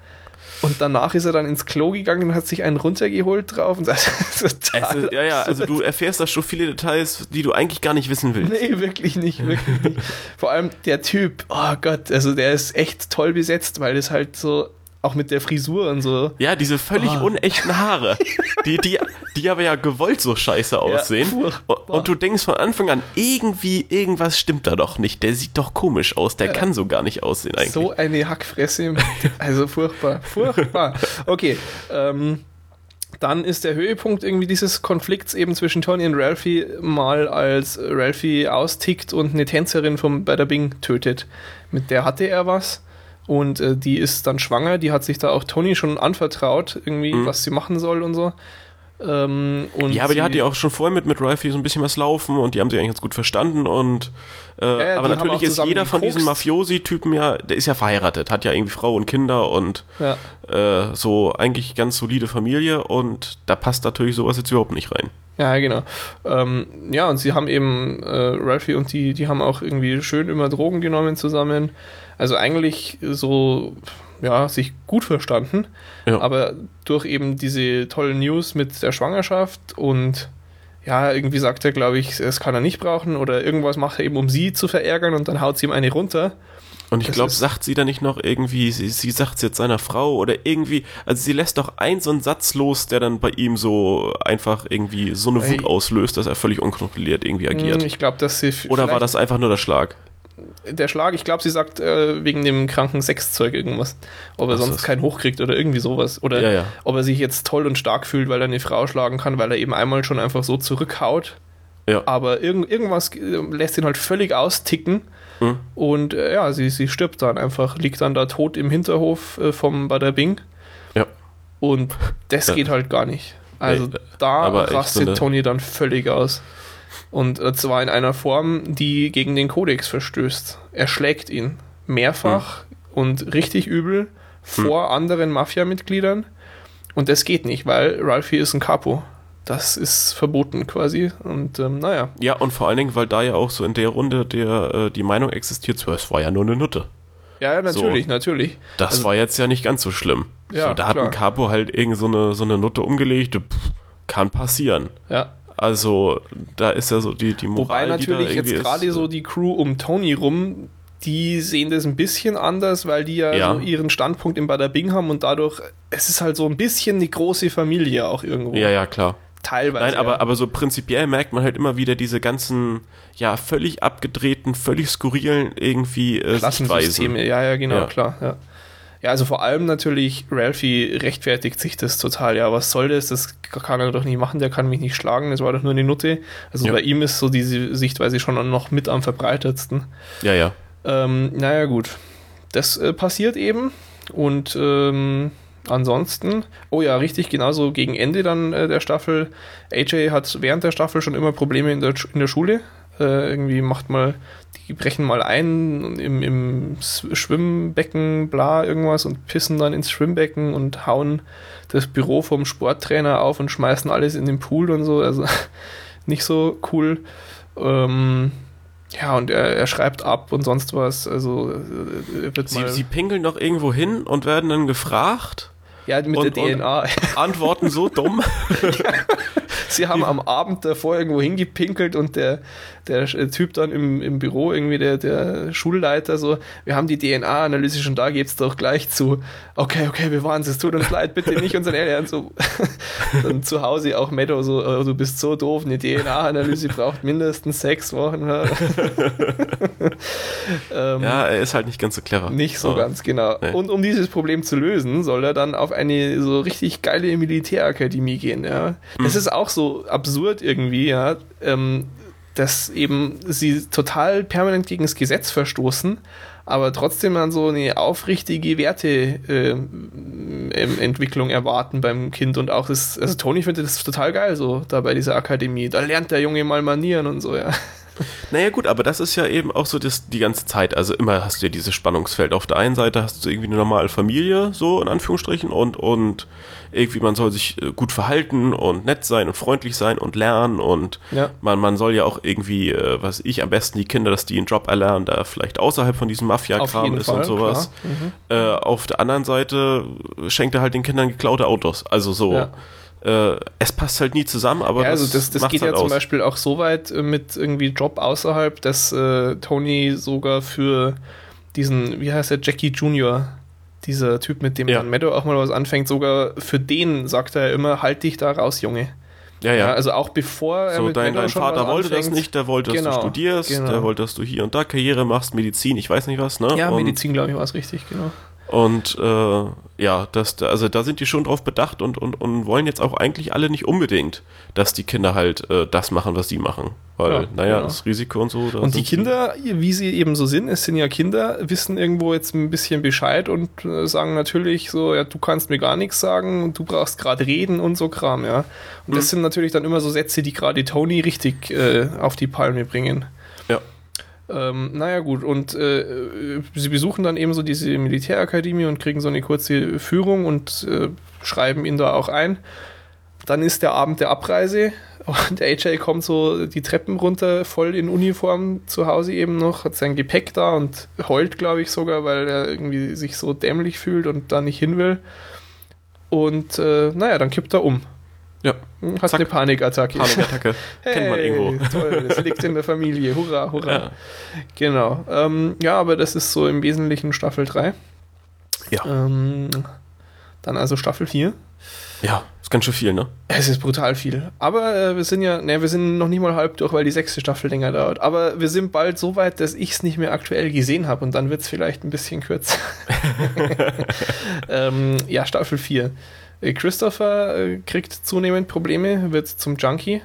Und danach ist er dann ins Klo gegangen und hat sich einen runtergeholt drauf. Und das ist total also, ja, ja, also du erfährst da schon viele Details, die du eigentlich gar nicht wissen willst. Nee, wirklich nicht, wirklich nicht. Vor allem der Typ, oh Gott, also der ist echt toll besetzt, weil das halt so auch mit der Frisur und so. Ja, diese völlig oh. unechten Haare, die, die, die aber ja gewollt so scheiße aussehen. Ja, und, und du denkst von Anfang an, irgendwie, irgendwas stimmt da doch nicht. Der sieht doch komisch aus, der ja. kann so gar nicht aussehen eigentlich. So eine Hackfresse, also furchtbar, furchtbar. Okay, ähm, dann ist der Höhepunkt irgendwie dieses Konflikts eben zwischen Tony und Ralphie mal als Ralphie austickt und eine Tänzerin vom Bada Bing tötet. Mit der hatte er was und äh, die ist dann schwanger, die hat sich da auch Tony schon anvertraut, irgendwie, mhm. was sie machen soll und so. Ähm, und ja, aber die hat ja auch schon vorher mit, mit Ralphie so ein bisschen was laufen und die haben sich eigentlich ganz gut verstanden und äh, ja, aber natürlich ist jeder von diesen Mafiosi-Typen ja, der ist ja verheiratet, hat ja irgendwie Frau und Kinder und ja. äh, so eigentlich ganz solide Familie und da passt natürlich sowas jetzt überhaupt nicht rein. Ja, genau. Ähm, ja, und sie haben eben, äh, Ralphie und die, die haben auch irgendwie schön immer Drogen genommen zusammen. Also eigentlich so, ja, sich gut verstanden. Ja. Aber durch eben diese tollen News mit der Schwangerschaft und ja, irgendwie sagt er, glaube ich, das kann er nicht brauchen oder irgendwas macht er eben, um sie zu verärgern und dann haut sie ihm eine runter. Und ich glaube, sagt sie da nicht noch irgendwie, sie, sie sagt es jetzt seiner Frau oder irgendwie, also sie lässt doch einen so einen Satz los, der dann bei ihm so einfach irgendwie so eine Wut auslöst, dass er völlig unkontrolliert irgendwie agiert. Ich glaube, dass sie. Oder war das einfach nur der Schlag? Der Schlag, ich glaube, sie sagt äh, wegen dem kranken Sexzeug irgendwas. Ob er sonst keinen hochkriegt oder irgendwie sowas. Oder ja, ja. ob er sich jetzt toll und stark fühlt, weil er eine Frau schlagen kann, weil er eben einmal schon einfach so zurückhaut. Ja. Aber irgend, irgendwas äh, lässt ihn halt völlig austicken Mhm. Und äh, ja, sie, sie stirbt dann einfach, liegt dann da tot im Hinterhof äh, vom Bada Bing. Ja. Und das ja. geht halt gar nicht. Also nee, da rastet Tony dann völlig aus. Und äh, zwar in einer Form, die gegen den Kodex verstößt. Er schlägt ihn mehrfach mhm. und richtig übel. vor hm. anderen Mafia-Mitgliedern. Und das geht nicht, weil Ralphie ist ein Capo. Das ist verboten quasi. Und ähm, naja. Ja, und vor allen Dingen, weil da ja auch so in der Runde der, äh, die Meinung existiert, es war ja nur eine Nutte. Ja, ja natürlich, so, natürlich. Das also, war jetzt ja nicht ganz so schlimm. Ja, so, da hat ein Capo halt irgend so eine, so eine Nutte umgelegt. Pff, kann passieren. Ja. Also, da ist ja so die, die Moral, Wobei natürlich jetzt gerade so die Crew um Tony rum, die sehen das ein bisschen anders, weil die ja, ja. So ihren Standpunkt im Bada Bing haben und dadurch, es ist halt so ein bisschen eine große Familie auch irgendwo. Ja, ja, klar. Teilweise. Nein, aber, ja. aber so prinzipiell merkt man halt immer wieder diese ganzen, ja, völlig abgedrehten, völlig skurrilen irgendwie äh, Sichtweisen. Ja, ja, genau, ja. klar, ja. Ja, also vor allem natürlich, Ralphie rechtfertigt sich das total. Ja, was soll das? Das kann er doch nicht machen, der kann mich nicht schlagen, das war doch nur eine Nutte. Also bei ihm ist so diese Sichtweise schon noch mit am verbreitetsten. Ja, ja. Ähm, naja, gut. Das äh, passiert eben und ähm, ansonsten, oh ja, richtig, genauso gegen Ende dann äh, der Staffel. AJ hat während der Staffel schon immer Probleme in der, in der Schule. Äh, irgendwie macht mal die brechen mal ein im, im Schwimmbecken, bla, irgendwas und pissen dann ins Schwimmbecken und hauen das Büro vom Sporttrainer auf und schmeißen alles in den Pool und so. Also nicht so cool. Ähm, ja, und er, er, schreibt ab und sonst was. Also äh, wird sie, sie pinkeln doch irgendwo hin und werden dann gefragt. Ja, mit und, der DNA. Antworten so dumm. Sie haben am Abend davor irgendwo hingepinkelt und der, der Typ dann im, im Büro, irgendwie der, der Schulleiter, so, wir haben die DNA-Analyse schon da, geht's doch gleich zu. Okay, okay, wir waren es, tut uns leid, bitte nicht unseren Eltern. So, dann zu Hause auch Meadow, so, oh, du bist so doof, eine DNA-Analyse braucht mindestens sechs Wochen. ähm, ja, er ist halt nicht ganz so clever. Nicht so, so. ganz, genau. Nee. Und um dieses Problem zu lösen, soll er dann auf eine so richtig geile Militärakademie gehen, ja. Das mhm. ist auch so absurd irgendwie, ja. Ähm, dass eben sie total permanent gegen das Gesetz verstoßen, aber trotzdem dann so eine aufrichtige Werteentwicklung äh, erwarten beim Kind und auch das, also Toni findet das total geil so da bei dieser Akademie. Da lernt der Junge mal Manieren und so, ja. Naja gut, aber das ist ja eben auch so das, die ganze Zeit. Also immer hast du ja dieses Spannungsfeld. Auf der einen Seite hast du irgendwie eine normale Familie, so in Anführungsstrichen, und, und irgendwie man soll sich äh, gut verhalten und nett sein und freundlich sein und lernen und ja. man, man soll ja auch irgendwie, äh, was ich, am besten die Kinder, dass die einen Job erlernen, da vielleicht außerhalb von diesem Mafia-Kram ist Fall, und sowas. Mhm. Äh, auf der anderen Seite schenkt er halt den Kindern geklaute Autos. Also so. Ja äh, es passt halt nie zusammen, aber ja, also das, das geht halt ja aus. zum Beispiel auch so weit äh, mit irgendwie Job außerhalb, dass äh, Tony sogar für diesen, wie heißt der, Jackie Junior, dieser Typ, mit dem ja. dann Meadow auch mal was anfängt, sogar für den sagt er immer, halt dich da raus, Junge. Ja, ja. ja also auch bevor er so, dein, dein Vater wollte anfängt, das nicht, der wollte, dass genau, du studierst, genau. der wollte, dass du hier und da Karriere machst, Medizin, ich weiß nicht was, ne? Ja, und Medizin, glaube ich, war es richtig, genau. Und äh, ja, das, also da sind die schon drauf bedacht und, und, und wollen jetzt auch eigentlich alle nicht unbedingt, dass die Kinder halt äh, das machen, was sie machen. Weil, ja, naja, genau. das Risiko und so. Und die Kinder, wie sie eben so sind, es sind ja Kinder, wissen irgendwo jetzt ein bisschen Bescheid und äh, sagen natürlich so, ja, du kannst mir gar nichts sagen und du brauchst gerade reden und so Kram, ja. Und mhm. das sind natürlich dann immer so Sätze, die gerade Tony richtig äh, auf die Palme bringen. Ähm, naja, gut, und äh, sie besuchen dann eben so diese Militärakademie und kriegen so eine kurze Führung und äh, schreiben ihn da auch ein. Dann ist der Abend der Abreise und AJ kommt so die Treppen runter, voll in Uniform zu Hause eben noch, hat sein Gepäck da und heult, glaube ich, sogar, weil er irgendwie sich so dämlich fühlt und da nicht hin will. Und äh, naja, dann kippt er um. Ja. Hast Zack. eine Panikattacke. Panikattacke. hey, Kennt man irgendwo. Toll, das liegt in der Familie. Hurra, hurra. Ja. Genau. Ähm, ja, aber das ist so im Wesentlichen Staffel 3. Ja. Ähm, dann also Staffel 4. Ja, ist ganz schön viel, ne? Es ist brutal viel. Aber äh, wir sind ja, ne, wir sind noch nicht mal halb durch, weil die sechste Staffel länger dauert. Aber wir sind bald so weit, dass ich es nicht mehr aktuell gesehen habe und dann wird es vielleicht ein bisschen kürzer. ähm, ja, Staffel 4. Äh, Christopher äh, kriegt zunehmend Probleme, wird zum Junkie.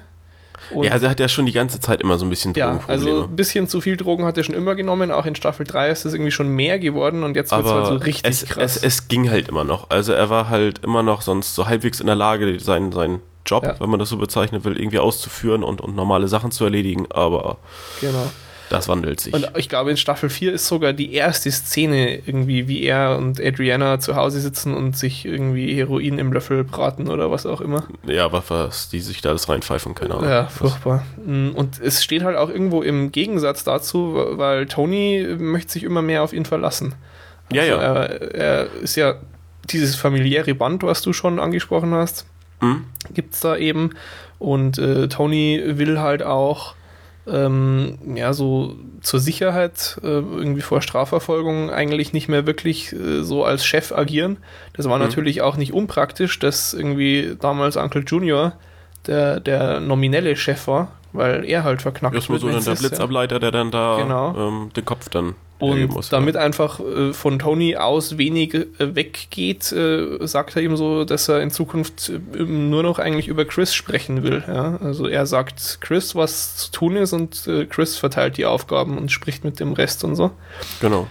Und ja, also er hat ja schon die ganze Zeit immer so ein bisschen Drogenprobleme. Ja, also ein bisschen zu viel Drogen hat er schon immer genommen. Auch in Staffel 3 ist es irgendwie schon mehr geworden und jetzt wird es halt so richtig es, krass. Es, es, ging halt immer noch. Also er war halt immer noch sonst so halbwegs in der Lage, seinen, seinen Job, ja. wenn man das so bezeichnen will, irgendwie auszuführen und, und normale Sachen zu erledigen. Aber genau. Das wandelt sich. Und ich glaube, in Staffel 4 ist sogar die erste Szene irgendwie, wie er und Adriana zu Hause sitzen und sich irgendwie Heroin im Löffel braten oder was auch immer. Ja, aber was die sich da alles reinpfeifen, keine Ahnung. Ja, furchtbar. Mm, und es steht halt auch irgendwo im Gegensatz dazu, weil Tony möchte sich immer mehr auf ihn verlassen. Also ja, ja. Er, er ist ja dieses familiäre Band, was du schon angesprochen hast, mhm. gibt es da eben. Und äh, Tony will halt auch ähm, ja, so zur Sicherheit äh, irgendwie vor Strafverfolgung eigentlich nicht mehr wirklich äh, so als Chef agieren. Das war mhm. natürlich auch nicht unpraktisch, dass irgendwie damals Uncle Junior der, der nominelle Chef war, weil er halt verknackt wird. Das war so dann der Blitzableiter, der dann da genau. ähm, den Kopf dann und muss, damit ja. einfach äh, von Tony aus wenig äh, weggeht, äh, sagt er ihm so, dass er in Zukunft äh, nur noch eigentlich über Chris sprechen will. Ja? Also er sagt Chris, was zu tun ist und äh, Chris verteilt die Aufgaben und spricht mit dem Rest und so. Genau.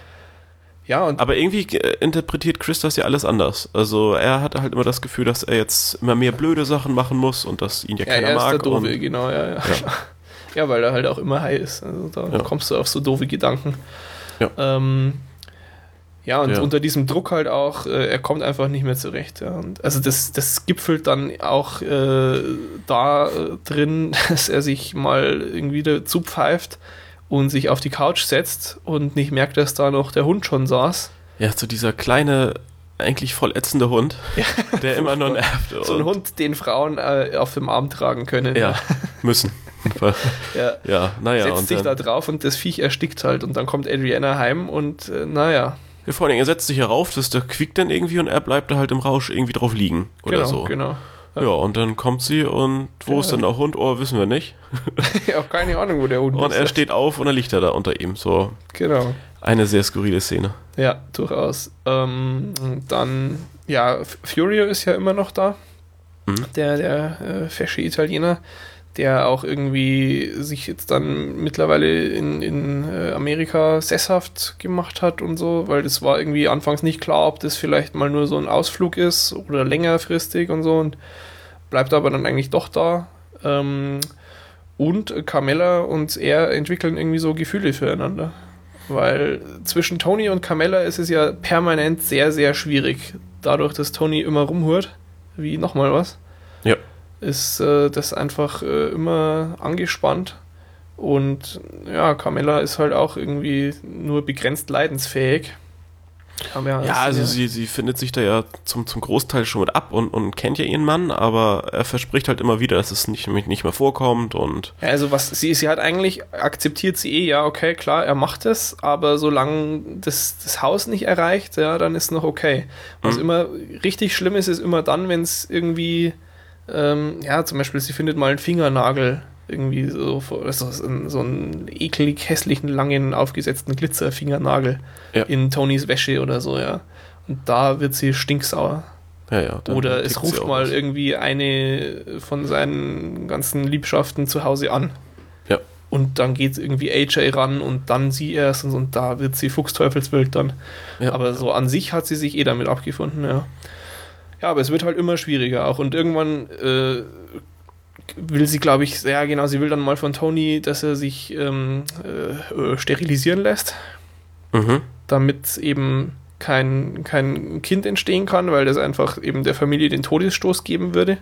Ja, aber irgendwie äh, interpretiert Chris das ja alles anders. Also er hat halt immer das Gefühl, dass er jetzt immer mehr blöde Sachen machen muss und dass ihn ja, ja keiner er ist mag. Der Doofe, genau, ja, ja. ja. weil er halt auch immer high ist. Also da kommst du auf so doofe Gedanken. Ja. Ähm, ja, und ja. unter diesem Druck halt auch, äh, er kommt einfach nicht mehr zurecht. Ja. Und also das, das gipfelt dann auch äh, da äh, drin, dass er sich mal irgendwie dazu pfeift und sich auf die Couch setzt und nicht merkt, dass da noch der Hund schon saß. Ja, so dieser kleine, eigentlich voll ätzende Hund, ja. der immer nur nervt. So ein Hund, den Frauen äh, auf dem Arm tragen können. Ja, müssen. ja. ja, naja. Setzt sich da drauf und das Viech erstickt halt und dann kommt Adriana heim und äh, naja. Ja, vor allem, er setzt sich herauf, das, der quiekt dann irgendwie und er bleibt da halt im Rausch irgendwie drauf liegen oder genau, so. Genau, ja. ja, und dann kommt sie und wo ja. ist denn der Hund? Oh, wissen wir nicht. ja, auch keine Ahnung, wo der Hund und ist. Und er steht auf und dann liegt er da unter ihm. So. Genau. Eine sehr skurrile Szene. Ja, durchaus. Ähm, dann, ja, Furio ist ja immer noch da. Mhm. Der, der äh, fesche Italiener der auch irgendwie sich jetzt dann mittlerweile in, in äh, Amerika sesshaft gemacht hat und so, weil das war irgendwie anfangs nicht klar, ob das vielleicht mal nur so ein Ausflug ist oder längerfristig und so und bleibt aber dann eigentlich doch da. Ähm, und Carmella und er entwickeln irgendwie so Gefühle füreinander. Weil zwischen Tony und Carmella ist es ja permanent sehr, sehr schwierig. Dadurch, dass Tony immer rumhurt, wie nochmal was. Ja ist äh, das einfach äh, immer angespannt. Und ja, Carmella ist halt auch irgendwie nur begrenzt leidensfähig. Ja, ja also sie, sie findet sich da ja zum, zum Großteil schon mit ab und, und kennt ja ihren Mann, aber er verspricht halt immer wieder, dass es nicht, nicht mehr vorkommt und. Ja, also was sie, sie hat eigentlich, akzeptiert sie eh, ja, okay, klar, er macht es, aber solange das, das Haus nicht erreicht, ja, dann ist noch okay. Was mhm. immer richtig schlimm ist, ist immer dann, wenn es irgendwie ähm, ja, zum Beispiel, sie findet mal einen Fingernagel irgendwie so, also so einen eklig hässlichen, langen, aufgesetzten Glitzerfingernagel ja. in Tonys Wäsche oder so, ja. Und da wird sie stinksauer. Ja, ja, oder es ruft mal was. irgendwie eine von seinen ganzen Liebschaften zu Hause an. Ja. Und dann geht irgendwie AJ ran und dann sie erst und, und da wird sie Fuchsteufelswild dann. Ja. Aber so an sich hat sie sich eh damit abgefunden, ja. Ja, aber es wird halt immer schwieriger auch. Und irgendwann äh, will sie, glaube ich, ja genau, sie will dann mal von Tony, dass er sich ähm, äh, sterilisieren lässt. Mhm. Damit eben kein, kein Kind entstehen kann, weil das einfach eben der Familie den Todesstoß geben würde.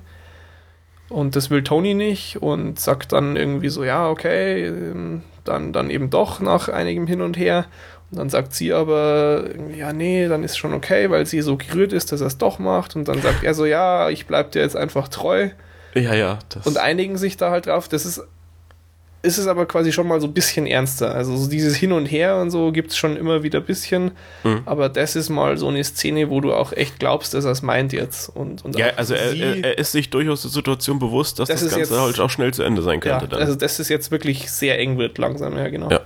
Und das will Tony nicht und sagt dann irgendwie so, ja, okay, ähm, dann, dann eben doch nach einigem Hin und Her. Und dann sagt sie aber, ja, nee, dann ist schon okay, weil sie so gerührt ist, dass er es doch macht. Und dann sagt er so, ja, ich bleib dir jetzt einfach treu. Ja, ja. und einigen sich da halt drauf. Das ist, ist es aber quasi schon mal so ein bisschen ernster. Also so dieses Hin und Her und so gibt es schon immer wieder ein bisschen. Mhm. Aber das ist mal so eine Szene, wo du auch echt glaubst, dass er es meint jetzt. Und, und ja, also er, er, ist sich durchaus der Situation bewusst, dass das, das Ganze jetzt, halt auch schnell zu Ende sein könnte. Ja, dann. Also das ist jetzt wirklich sehr eng wird langsam, ja genau. Ja.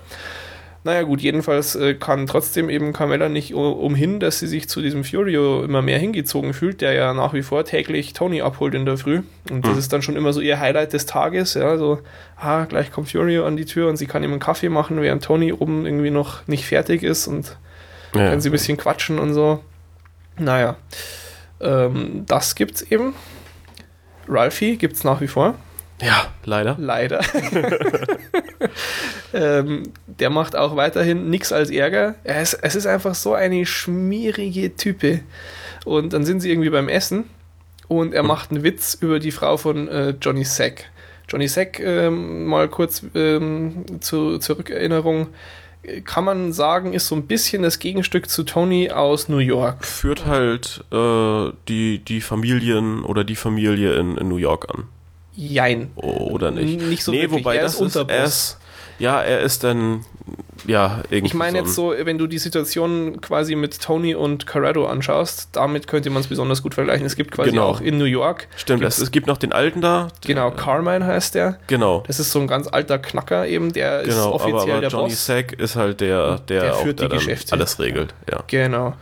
Naja gut, jedenfalls äh, kann trotzdem eben Carmella nicht umhin, dass sie sich zu diesem Furio immer mehr hingezogen fühlt, der ja nach wie vor täglich Tony abholt in der Früh. Und das mhm. ist dann schon immer so ihr Highlight des Tages, ja, so, ah, gleich kommt Furio an die Tür und sie kann ihm einen Kaffee machen, während Tony oben irgendwie noch nicht fertig ist und ja, kann sie ein bisschen quatschen und so. Naja, ähm, das gibt's eben. Ralphie gibt's nach wie vor. Ja, leider. Leider. ähm, der macht auch weiterhin nichts als Ärger. Es, es ist einfach so eine schmierige Type. Und dann sind sie irgendwie beim Essen und er macht einen Witz über die Frau von äh, Johnny Sack. Johnny Sack, ähm, mal kurz ähm, zu, zur Rückerinnerung, kann man sagen, ist so ein bisschen das Gegenstück zu Tony aus New York. Führt halt äh, die, die Familien oder die Familie in, in New York an. Jein. Oder nicht? Nicht so nee, wirklich. wobei er das ist Unterboss. Er ist, ja, er ist dann, ja, irgendwie. Ich meine jetzt so, wenn du die Situation quasi mit Tony und Corrado anschaust, damit könnte man es besonders gut vergleichen. Es gibt quasi Genau. auch in New York. Stimmt, es, es gibt noch den alten da. Genau, Carmine heißt der. Genau. Das ist so ein ganz alter Knacker eben, der ist Genau, offiziell aber, aber der Johnny Boss. Sack ist halt der, der, Der auch, führt der die Geschäfte. alles regelt. Ja. Genau.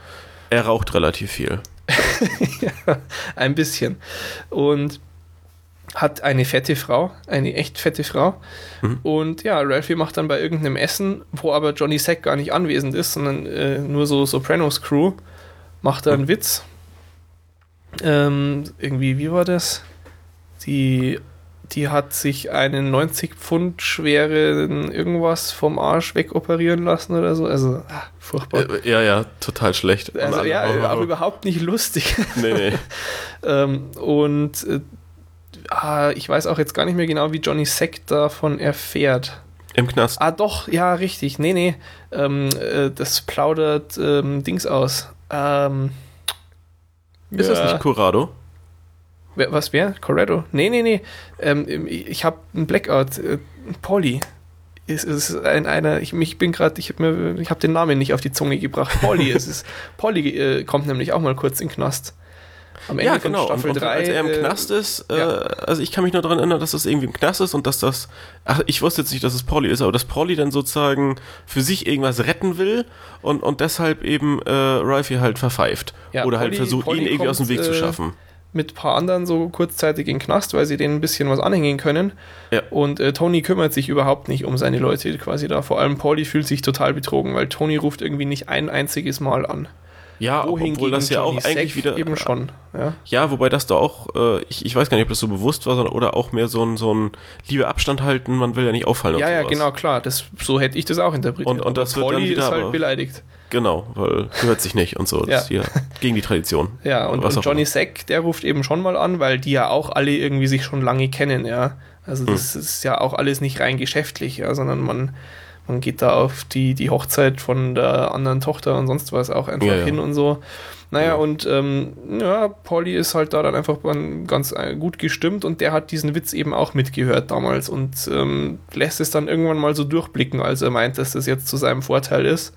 Er raucht relativ viel. Ein bisschen. Und hat eine fette Frau, eine echt fette Frau. Mhm. Und ja, Ralphie macht dann bei irgendeinem Essen, wo aber Johnny Sack gar nicht anwesend ist, sondern äh, nur so Sopranos Crew, macht Mhm. er einen Witz. Ähm, irgendwie, wie war das? Die, die hat sich einen 90 Pfund schweren irgendwas vom Arsch wegoperieren lassen oder so. Also, ah, furchtbar. Äh, ja, ja, total schlecht. Also ja, oh. überhaupt nicht lustig. Nee, nee. ähm, und äh, ah, ich weiß auch jetzt gar nicht mehr genau, wie Johnny Sack davon erfährt. Im Knast. Ah, doch, ja, richtig. Nee, nee. Ähm, äh, das plaudert ähm, Dings aus. Ähm, Ist das nicht Corrado? Wer, was wer? Corrado? Nee, nee, nee. Ähm, ich habe einen Blackout. Äh, Polly. Es ist ein, einer, ich, ich bin gerade, ich habe hab den Namen nicht auf die Zunge gebracht. Polly, es ist, Polly äh, kommt nämlich auch mal kurz in den Knast. Am Ende Ja, von genau. Staffel und, und 3. als er im äh, Knast ist, äh, ja. also ich kann mich nur daran erinnern, dass das irgendwie im Knast ist und dass das, ach, ich wusste jetzt nicht, dass es Polly ist, aber dass Polly dann sozusagen für sich irgendwas retten will und, und deshalb eben äh, Ralphie halt verpfeift. Ja, Oder halt Polly- versucht, Polly ihn irgendwie aus dem kommt, Weg zu äh, schaffen. mit ein paar anderen so kurzzeitig in den Knast, weil sie denen ein bisschen was anhängen können. Ja. Und äh, Tony kümmert sich überhaupt nicht um seine Leute quasi da. Vor allem Polly fühlt sich total betrogen, weil Tony ruft irgendwie nicht ein einziges Mal an. Ja, obwohl das ja auch Johnny eigentlich Sack wieder. eben schon. Ja. Ja, wobei das da auch, äh, ich, ich weiß gar nicht, ob das so bewusst war, sondern oder auch mehr so ein, so ein Liebe Abstand halten, man will ja nicht auffallen. und Ja, ja, genau, klar. Das, so hätte ich das auch interpretiert. Und- und das wird dann wieder ist halt beleidigt. Genau, weil gehört sich nicht und so. Das ist Ja. ja gegen die Tradition. Ja, und, Was und auch Johnny. Sack, der ruft eben schon mal an, weil die ja auch alle irgendwie sich schon lange kennen, ja. Also Hm. das ist ja auch alles nicht rein geschäftlich, ja, sondern man, man geht da auf die, die Hochzeit von der anderen Tochter und sonst was auch einfach Ja, ja. hin und so. Naja, Ja. und ähm, ja, Polly ist halt da dann einfach ganz äh, gut gestimmt und der hat diesen Witz eben auch mitgehört damals und ähm, lässt es dann irgendwann mal so durchblicken, als er meint, dass das jetzt zu seinem Vorteil ist.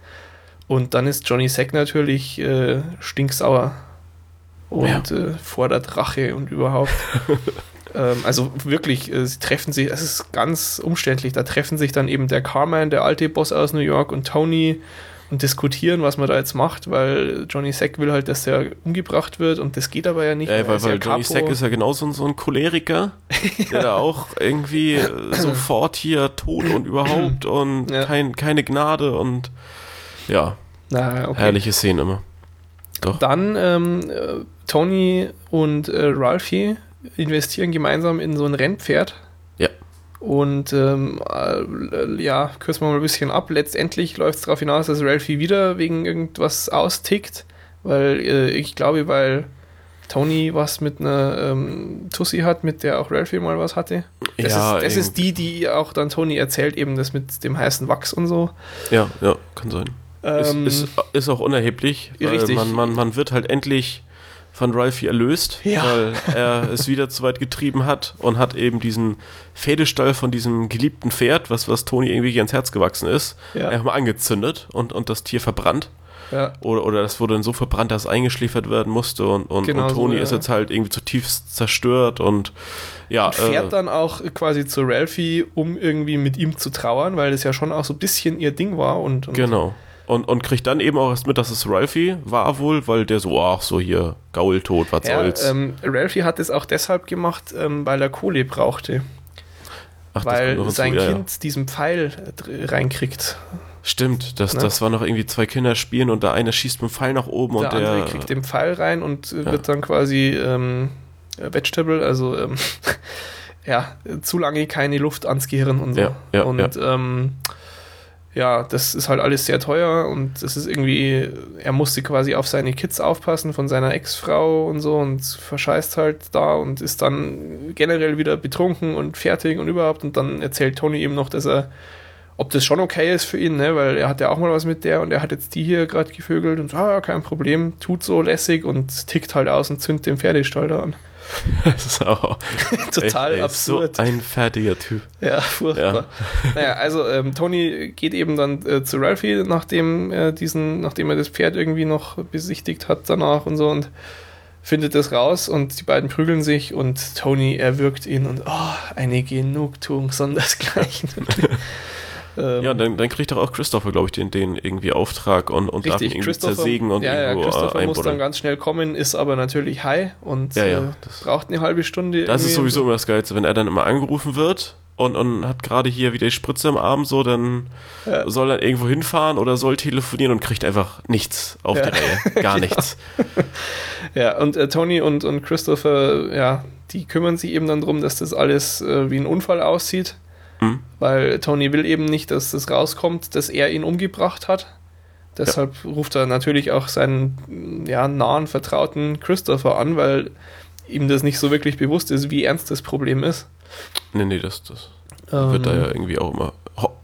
Und dann ist Johnny Sack natürlich äh, stinksauer und äh, fordert Rache und überhaupt. ähm, also wirklich, äh, sie treffen sich, es ist ganz umständlich, da treffen sich dann eben der Carmine, der alte Boss aus New York und Tony und diskutieren, was man da jetzt macht, weil Johnny Sack will halt, dass der umgebracht wird und das geht aber ja nicht. Äh, weil, ist ja weil Johnny. Sack ist ja genauso ein- so ein Choleriker, der da auch irgendwie sofort hier tot und überhaupt und Ja. kein, keine Gnade und ja, Na, okay. herrliche Szene immer. Doch. Dann ähm, äh, Tony und äh, Ralphie investieren gemeinsam in so ein Rennpferd. Ja. Und ähm, äh, ja, kürzen wir mal ein bisschen ab. Letztendlich läuft es darauf hinaus, dass Ralphie wieder wegen irgendwas austickt. Weil äh, ich glaube, weil Tony was mit einer ähm, Tussi hat, mit der auch Ralphie mal was hatte. Das, ja, ist, das ist die, die auch dann Tony erzählt, eben das mit dem heißen Wachs und so. Ja, ja, kann sein. Ähm, ist, ist, ist auch unerheblich, richtig. man, man, man wird halt endlich von Ralphie erlöst, Ja. weil er es wieder zu weit getrieben hat und hat eben diesen Pferdestall von diesem geliebten Pferd, was, was Toni irgendwie ans Herz gewachsen ist, Ja. einfach mal angezündet und, und das Tier verbrannt. ja. Oder, oder das wurde dann so verbrannt, dass es eingeschläfert werden musste und, und, Genau und so, Toni ja. ist jetzt halt irgendwie zutiefst zerstört und ja, und fährt äh, dann auch quasi zu Ralphie, um irgendwie mit ihm zu trauern, weil das ja schon auch so ein bisschen ihr Ding war und, und Genau. Und, und kriegt dann eben auch erst mit, dass es Ralphie war wohl, weil der so, ach so hier, Gaultod, was Ja, soll's. ähm, Ralphie hat es auch deshalb gemacht, ähm, weil er Kohle brauchte, ach, weil sein ja, ja. Kind diesen Pfeil äh, reinkriegt. Stimmt, das, Ne? das war noch irgendwie zwei Kinder spielen und der eine schießt mit dem Pfeil nach oben der und der. andere kriegt den Pfeil rein und äh, Ja. wird dann quasi ähm, äh, Vegetable, also ähm, ja, zu lange keine Luft ans Gehirn und so. Ja, ja, und ja. Ähm, ja, das ist halt alles sehr teuer und es ist irgendwie, er musste quasi auf seine Kids aufpassen von seiner Ex-Frau und so und verscheißt halt da und ist dann generell wieder betrunken und fertig und überhaupt und dann erzählt Tony eben noch, dass er, ob das schon okay ist für ihn, ne, weil er hat ja auch mal was mit der und er hat jetzt die hier gerade gevögelt und so, ah, kein Problem, tut so lässig und tickt halt aus und zündet den Pferdestall da an. Das ist auch total ey, absurd. So ein fertiger Typ. Ja, furchtbar. Ja. Naja, also ähm, Tony geht eben dann äh, zu Ralphie, nachdem er diesen, nachdem er das Pferd irgendwie noch besichtigt hat danach und so und findet das raus und die beiden prügeln sich und Tony erwürgt ihn und oh, eine Genugtuung sondersgleichen. Ähm, ja, dann, dann kriegt doch auch Christopher, glaube ich, den, den irgendwie Auftrag und, und richtig, darf ihn irgendwie zersägen und ja, irgendwo ja, Christopher muss dann ganz schnell kommen, ist aber natürlich high und ja, ja, äh, braucht eine halbe Stunde. Das ist sowieso immer das Geilste, wenn er dann immer angerufen wird und, und hat gerade hier wieder die Spritze im Arm, so, dann ja. soll er irgendwo hinfahren oder soll telefonieren und kriegt einfach nichts auf ja. die Reihe. Gar genau. nichts. Ja, und äh, Tony und, und Christopher, ja, die kümmern sich eben dann darum, dass das alles äh, wie ein Unfall aussieht. Mhm. Weil Tony will eben nicht, dass das rauskommt, dass er ihn umgebracht hat. Deshalb ja. ruft er natürlich auch seinen ja, nahen Vertrauten Christopher an, weil ihm das nicht so wirklich bewusst ist, wie ernst das Problem ist. Nee, nee, das, das ähm, wird da ja irgendwie auch immer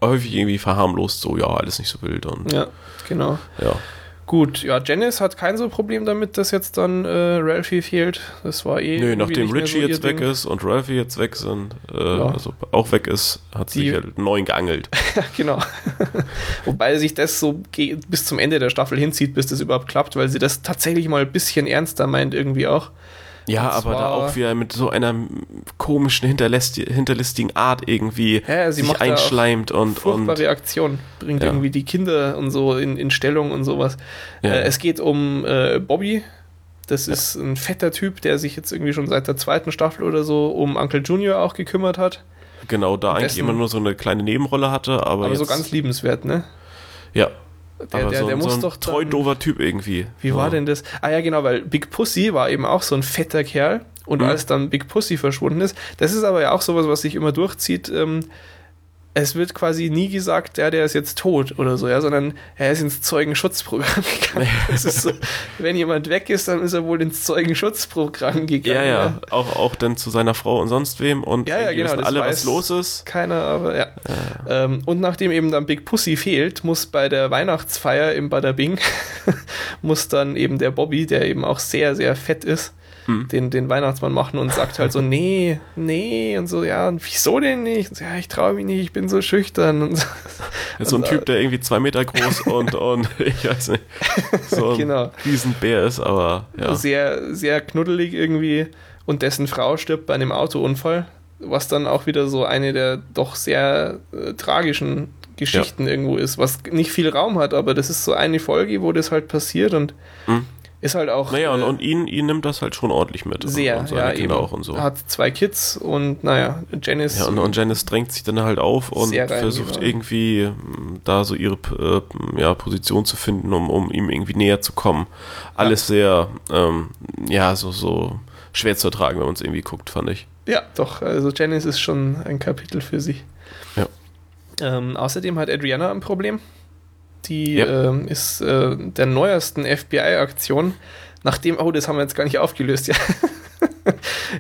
häufig irgendwie verharmlost, so, ja, alles nicht so wild und. Ja, genau. Ja. Gut, ja, Janice hat kein so Problem damit, dass jetzt dann äh, Ralphie fehlt. Das war eh. Nö, nachdem Richie so jetzt weg Ding. ist und Ralphie jetzt weg sind, äh, ja. also auch weg ist, hat sie sich halt einen neuen geangelt. genau. Wobei sich das so bis zum Ende der Staffel hinzieht, bis das überhaupt klappt, weil sie das tatsächlich mal ein bisschen ernster meint, irgendwie auch. Ja, aber da auch wieder mit so einer komischen, hinterlistigen Art irgendwie ja, sie sich einschleimt und. Furchtbare und, Reaktion. Bringt ja. irgendwie die Kinder und so in, in Stellung und sowas. Ja. Äh, es geht um äh, Bobby. Das ist ein fetter Typ, der sich jetzt irgendwie schon seit der zweiten Staffel oder so um Uncle Junior auch gekümmert hat. Genau, da eigentlich immer nur so eine kleine Nebenrolle hatte, aber. Aber so ganz liebenswert, ne? Ja, der, der, so, der muss so doch treu doofer Typ irgendwie. Wie ja. war denn das? Ah ja, genau, weil Big Pussy war eben auch so ein fetter Kerl. Und mhm. als dann Big Pussy verschwunden ist, das ist aber ja auch sowas, was sich immer durchzieht. Ähm, es wird quasi nie gesagt, ja, der ist jetzt tot oder so, ja, sondern er ist ins Zeugenschutzprogramm gegangen. So, wenn jemand weg ist, dann ist er wohl ins Zeugenschutzprogramm gegangen. Ja, ja, ja. Auch, auch dann zu seiner Frau und sonst wem und ja, ja, genau, wissen alle, was los ist. Keiner, aber ja. ja. Ähm, und nachdem eben dann Big Pussy fehlt, muss bei der Weihnachtsfeier im Badabing, muss dann eben der Bobby, der eben auch sehr, sehr fett ist, hm. den, den Weihnachtsmann machen und sagt halt so, nee, nee, und so, ja, und wieso denn nicht? So, ja, ich traue mich nicht, ich bin so schüchtern. Und so, so ein Typ, der irgendwie zwei Meter groß und, und ich weiß nicht, so ein genau. Riesenbär ist, aber ja. Sehr, sehr knuddelig irgendwie und dessen Frau stirbt bei einem Autounfall, was dann auch wieder so eine der doch sehr äh, tragischen Geschichten ja. irgendwo ist, was nicht viel Raum hat, aber das ist so eine Folge, wo das halt passiert und mhm. Ist halt auch. Naja, und, äh, und ihn, ihn nimmt das halt schon ordentlich mit. Sehr, und ja, eben. auch und so. Hat zwei Kids und naja, Janice. Ja, und, und Janice drängt sich dann halt auf und versucht genau. irgendwie mm, da so ihre äh, ja, Position zu finden, um, um ihm irgendwie näher zu kommen. Alles ja. sehr, ähm, ja, so, so schwer zu ertragen, wenn man es irgendwie guckt, fand ich. Ja, doch. Also Janice ist schon ein Kapitel für sich. Ja. Ähm, außerdem hat Adriana ein Problem. Die ja. ähm, ist äh, der neuesten FBI-Aktion, nachdem, oh, das haben wir jetzt gar nicht aufgelöst, ja.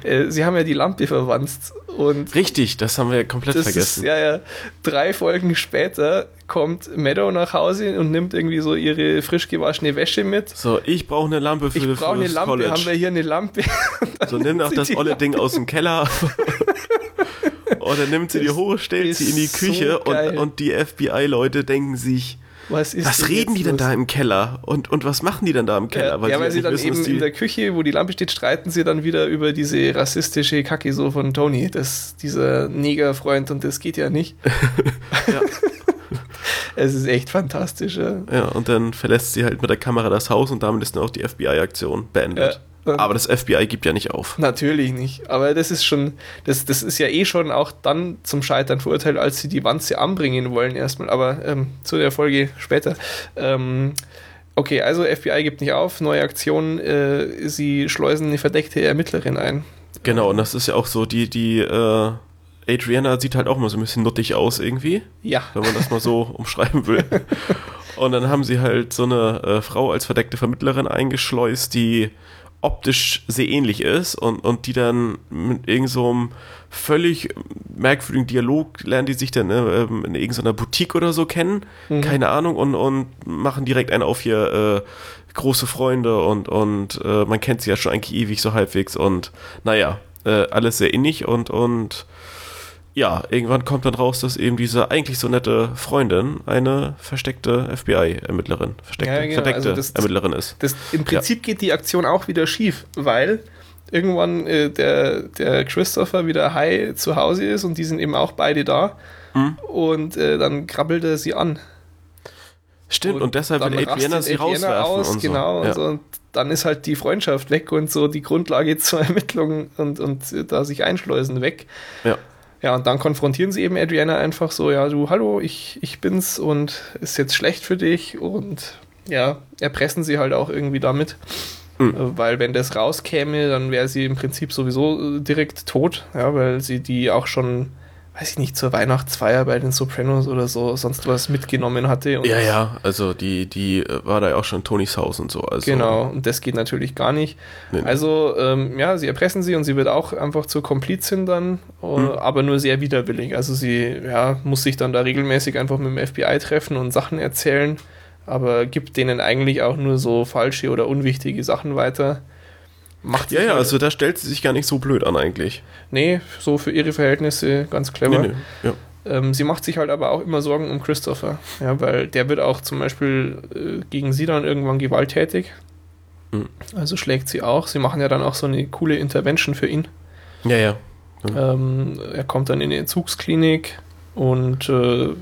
Äh, sie haben ja die Lampe verwanzt. Und Richtig, das haben wir komplett vergessen. Ist, ja, ja. Drei Folgen später kommt Meadow nach Hause und nimmt irgendwie so ihre frisch gewaschene Wäsche mit. So, ich brauche eine Lampe für, ich brauche eine Lampe, College. haben wir hier eine Lampe. so, nimm auch das olle Ding aus dem Keller. dann nimmt sie die hoch, stellt sie in die Küche so und, und die FBI-Leute denken sich, was, was reden die denn los? da im Keller? Und, und was machen die denn da im Keller? Ja, weil, ja, weil sie dann wissen, eben in der Küche, wo die Lampe steht, streiten sie dann wieder über diese rassistische Kacke so von Tony, das, dieser Negerfreund und das geht ja nicht. ja. es ist echt fantastisch. Ja. ja, und dann verlässt sie halt mit der Kamera das Haus und damit ist dann auch die FBI-Aktion beendet. Aber das FBI gibt ja nicht auf. Natürlich nicht. Aber das ist schon, das, das ist ja eh schon auch dann zum Scheitern verurteilt, als sie die Wanze anbringen wollen erstmal. Aber ähm, zu der Folge später. Ähm, okay, also FBI gibt nicht auf, neue Aktion, äh, sie schleusen eine verdeckte Ermittlerin ein. Genau, und das ist ja auch so, die, die, äh, Adriana sieht halt auch mal so ein bisschen nuttig aus irgendwie. Ja. Wenn man das mal so umschreiben will. Und dann haben sie halt so eine äh, Frau als verdeckte Vermittlerin eingeschleust, die optisch sehr ähnlich ist und, und die dann mit irgendeinem so völlig merkwürdigen Dialog lernen die sich dann äh, in irgendeiner Boutique oder so kennen, mhm. keine Ahnung, und, und machen direkt einen auf hier äh, große Freunde und, und äh, man kennt sie ja schon eigentlich ewig so halbwegs und naja, äh, alles sehr innig und, und ja, irgendwann kommt dann raus, dass eben diese eigentlich so nette Freundin eine versteckte FBI-Ermittlerin, versteckte, ja, genau. verdeckte also das, Ermittlerin ist. Das, Im Prinzip ja. geht die Aktion auch wieder schief, weil irgendwann äh, der, der Christopher wieder high zu Hause ist und die sind eben auch beide da. Mhm. Und äh, dann krabbelt er sie an. Stimmt, und, und deshalb will Adriana sie Adriana rauswerfen. Aus, und so. Genau, ja. und, so. und dann ist halt die Freundschaft weg und so die Grundlage zur Ermittlung und, und äh, da sich einschleusen weg. Ja. Ja, und dann konfrontieren sie eben Adriana einfach so, ja, du, hallo, ich, ich bin's und ist jetzt schlecht für dich und ja, erpressen sie halt auch irgendwie damit. Mhm. Weil wenn das rauskäme, dann wäre sie im Prinzip sowieso äh, direkt tot, ja, weil sie die auch schon weiß ich nicht, zur Weihnachtsfeier bei den Sopranos oder so sonst was mitgenommen hatte. ja, ja, also die, die äh, war da ja auch schon Tonys Haus und so. Also. Genau, und das geht natürlich gar nicht. Nee, also, ähm, ja, sie erpressen sie und sie wird auch einfach zur Komplizin dann, mhm. aber nur sehr widerwillig. Also sie ja, muss sich dann da regelmäßig einfach mit dem FBI treffen und Sachen erzählen, aber gibt denen eigentlich auch nur so falsche oder unwichtige Sachen weiter. Macht ja, ja, also da stellt sie sich gar nicht so blöd an eigentlich. Nee, so für ihre Verhältnisse ganz clever. Nee, nee, ja. ähm, sie macht sich halt aber auch immer Sorgen um Christopher, ja, weil der wird auch zum Beispiel äh, gegen sie dann irgendwann gewalttätig. Mhm. Also schlägt sie auch. Sie machen ja dann auch so eine coole Intervention für ihn. Ja, ja. Mhm. Ähm, er kommt dann in die Entzugsklinik und äh,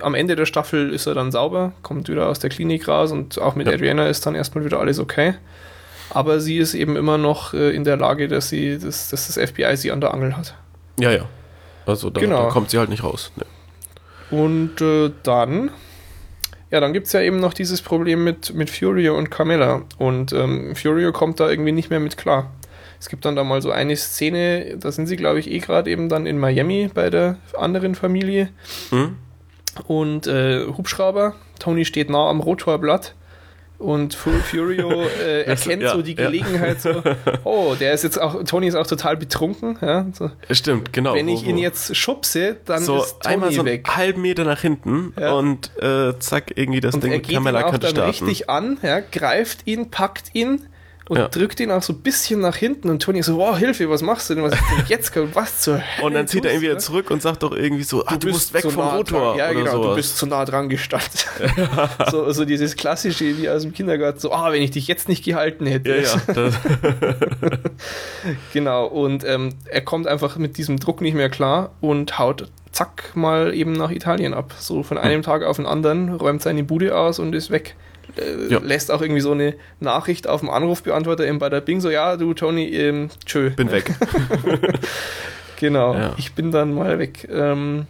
am Ende der Staffel ist er dann sauber, kommt wieder aus der Klinik raus und auch mit ja. Adriana ist dann erstmal wieder alles okay aber sie ist eben immer noch äh, in der Lage, dass sie, dass, dass, das FBI sie an der Angel hat. Ja, ja. Also da, genau. da kommt sie halt nicht raus. Nee. Und äh, dann, ja, dann gibt es ja eben noch dieses Problem mit, mit Furio und Carmella. Und ähm, Furio kommt da irgendwie nicht mehr mit klar. Es gibt dann da mal so eine Szene, da sind sie, glaube ich, eh gerade eben dann in Miami bei der anderen Familie. Mhm. Und äh, Hubschrauber, Tony steht nah am Rotorblatt und Furio äh, erkennt ja, so die Gelegenheit ja. so, oh, der ist jetzt auch, Tony ist auch total betrunken. Ja, so. Stimmt, genau. Wenn ich ihn jetzt schubse, dann so ist Tony einmal so einen weg. halben Meter nach hinten und äh, zack, irgendwie das und Ding er geht Kamera ihn auch dann starten. richtig an, ja, greift ihn, packt ihn und ja. drückt ihn auch so ein bisschen nach hinten und Tony so, wow, Hilfe, was machst du denn? Was ist denn jetzt? Was zur Hölle? Und dann zieht er ihn wieder zurück und sagt doch irgendwie so, du, ah, du musst weg vom nah Motor. Ja, genau, sowas. du bist zu nah dran gestanden. so, so dieses klassische wie aus dem Kindergarten, so, ah, wenn ich dich jetzt nicht gehalten hätte. Ja, ja. genau, und ähm, er kommt einfach mit diesem Druck nicht mehr klar und haut zack mal eben nach Italien ab. So von einem hm. Tag auf den anderen, räumt seine Bude aus und ist weg äh, ja. lässt auch irgendwie so eine Nachricht auf dem Anrufbeantworter eben bei der Bing so, ja, du Tony, ähm, tschö. Bin weg. genau, ja. ich bin dann mal weg. Ähm,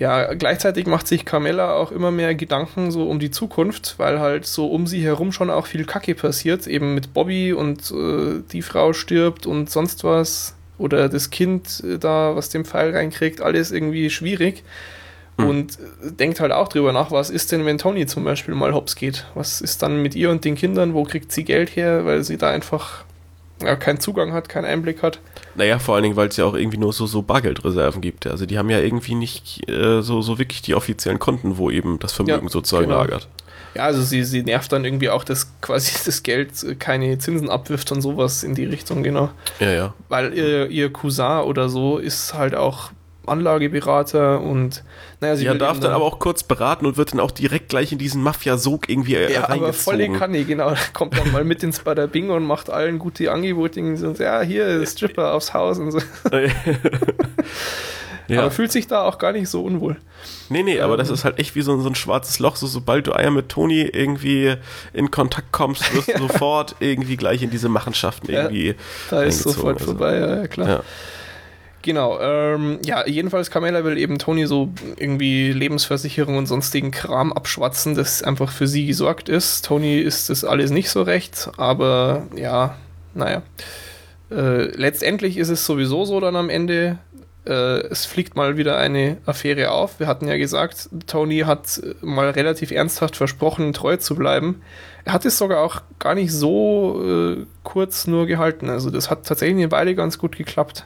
ja, gleichzeitig macht sich Carmella auch immer mehr Gedanken so um die Zukunft, weil halt so um sie herum schon auch viel Kacke passiert, eben mit Bobby und äh, die Frau stirbt und sonst was oder das Kind äh, da, was den Pfeil reinkriegt, alles irgendwie schwierig. Hm. und denkt halt auch drüber nach, was ist denn, wenn Tony zum Beispiel mal hops geht? Was ist dann mit ihr und den Kindern? Wo kriegt sie Geld her? Weil sie da einfach ja, keinen Zugang hat, keinen Einblick hat. Naja, vor allen Dingen, weil es ja auch irgendwie nur so, so Bargeldreserven gibt. Also die haben ja irgendwie nicht äh, so, so wirklich die offiziellen Konten, wo eben das Vermögen ja, sozusagen genau. lagert. Ja, also sie, sie nervt dann irgendwie auch, dass quasi das Geld keine Zinsen abwirft und sowas in die Richtung, genau. Ja, ja. Weil ihr, ihr Cousin oder so ist halt auch Anlageberater und naja, sie ja, darf dann, dann, aber auch kurz beraten und wird dann auch direkt gleich in diesen Mafia-Sog irgendwie ja, reingezogen. aber volle Kanne, genau. Kommt dann mal mit ins Bada Bing und macht allen gute Angebote und so, ja, hier, Stripper aufs Haus und so. ja. Aber fühlt sich da auch gar nicht so unwohl. Nee, nee, aber ähm, das ist halt echt wie so, so, ein schwarzes Loch. So, sobald du Eier mit Toni irgendwie in Kontakt kommst, wirst du sofort irgendwie gleich in diese Machenschaften irgendwie. Ja, da ist sofort also. vorbei, ja, klar. Ja. Genau, ähm, ja, jedenfalls Carmella will eben Toni so irgendwie Lebensversicherung und sonstigen Kram abschwatzen, das einfach für sie gesorgt ist. Toni ist das alles nicht so recht, aber ja, naja. Äh, letztendlich ist es sowieso so dann am Ende, äh, es fliegt mal wieder eine Affäre auf. Wir hatten ja gesagt, Tony hat mal relativ ernsthaft versprochen, treu zu bleiben. Er hat es sogar auch gar nicht so äh, kurz nur gehalten. Also das hat tatsächlich eine Weile ganz gut geklappt.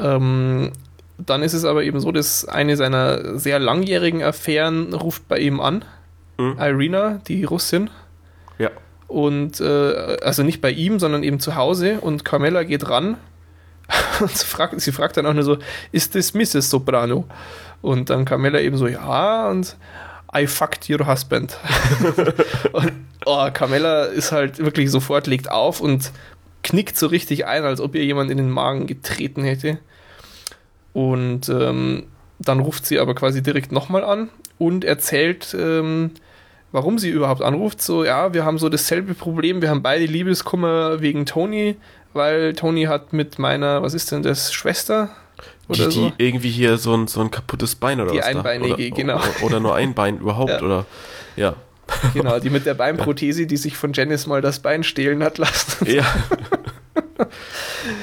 Ähm, dann ist es aber eben so, dass eine seiner sehr langjährigen Affären ruft bei ihm an. Mhm. Irina, die Russin. Ja. Und äh, also nicht bei ihm, sondern eben zu Hause. Und Carmella geht ran und sie fragt, sie fragt dann auch nur so, ist das Mrs. Soprano? Und dann Carmella eben so, ja, und I fucked your husband. und oh, Carmella ist halt wirklich sofort, legt auf und knickt so richtig ein, als ob ihr jemand in den Magen getreten hätte. Und ähm, dann ruft sie aber quasi direkt nochmal an und erzählt, ähm, warum sie überhaupt anruft. So, ja, wir haben so dasselbe Problem, wir haben beide Liebeskummer wegen Tony, weil Tony hat mit meiner, was ist denn das, Schwester? Oder die, so? die irgendwie hier so ein, so ein kaputtes Bein oder die was? Die einbeinige, oder, genau. Oder, oder, nur ein Bein überhaupt, ja. oder? Ja. Genau, die mit der Beinprothese, die sich von Janice mal das Bein stehlen hat lassen. Ja.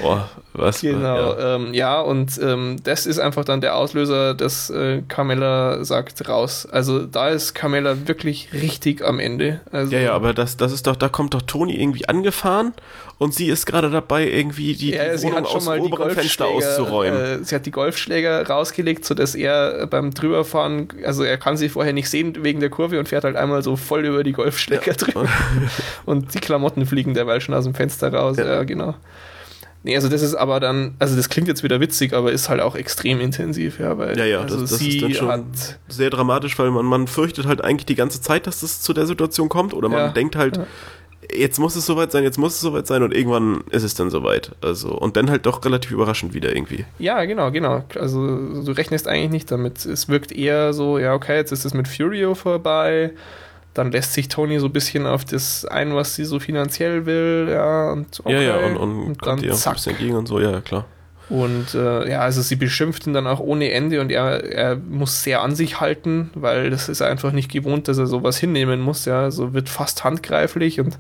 Boah, was? Genau, ja, ähm, ja und ähm, das ist einfach dann der Auslöser, dass äh, Carmella sagt raus. Also da ist Carmella wirklich richtig am Ende. Also, ja, ja, aber das, das ist doch, da kommt doch Toni irgendwie angefahren und sie ist gerade dabei, irgendwie die, ja, die sie Wohnung hat schon mal die Fenster auszuräumen. Äh, sie hat die Golfschläger rausgelegt, sodass er beim drüberfahren, also er kann sie vorher nicht sehen wegen der Kurve und fährt halt einmal so voll über die Golfschläger ja. drüber. und die Klamotten fliegen derweil schon aus dem Fenster raus. Ja, ja genau. Nee, also das ist aber dann, also das klingt jetzt wieder witzig, aber ist halt auch extrem intensiv, ja, weil ja, ja, also das, das sie ist dann schon hat sehr dramatisch, weil man, man fürchtet halt eigentlich die ganze Zeit, dass es zu der Situation kommt oder man ja, denkt halt, ja. jetzt muss es soweit sein, jetzt muss es soweit sein und irgendwann ist es dann soweit. Also und dann halt doch relativ überraschend wieder irgendwie. Ja, genau, genau. Also du rechnest eigentlich nicht damit. Es wirkt eher so, ja, okay, jetzt ist es mit Furio vorbei dann lässt sich Tony so ein bisschen auf das ein, was sie so finanziell will, ja, und okay, ja, ja, und, und, und dann ihr zack. ein bisschen entgegen und so, ja, klar. Und äh, ja, also sie beschimpft ihn dann auch ohne Ende und er, er muss sehr an sich halten, weil das ist einfach nicht gewohnt, dass er sowas hinnehmen muss, ja, so also wird fast handgreiflich und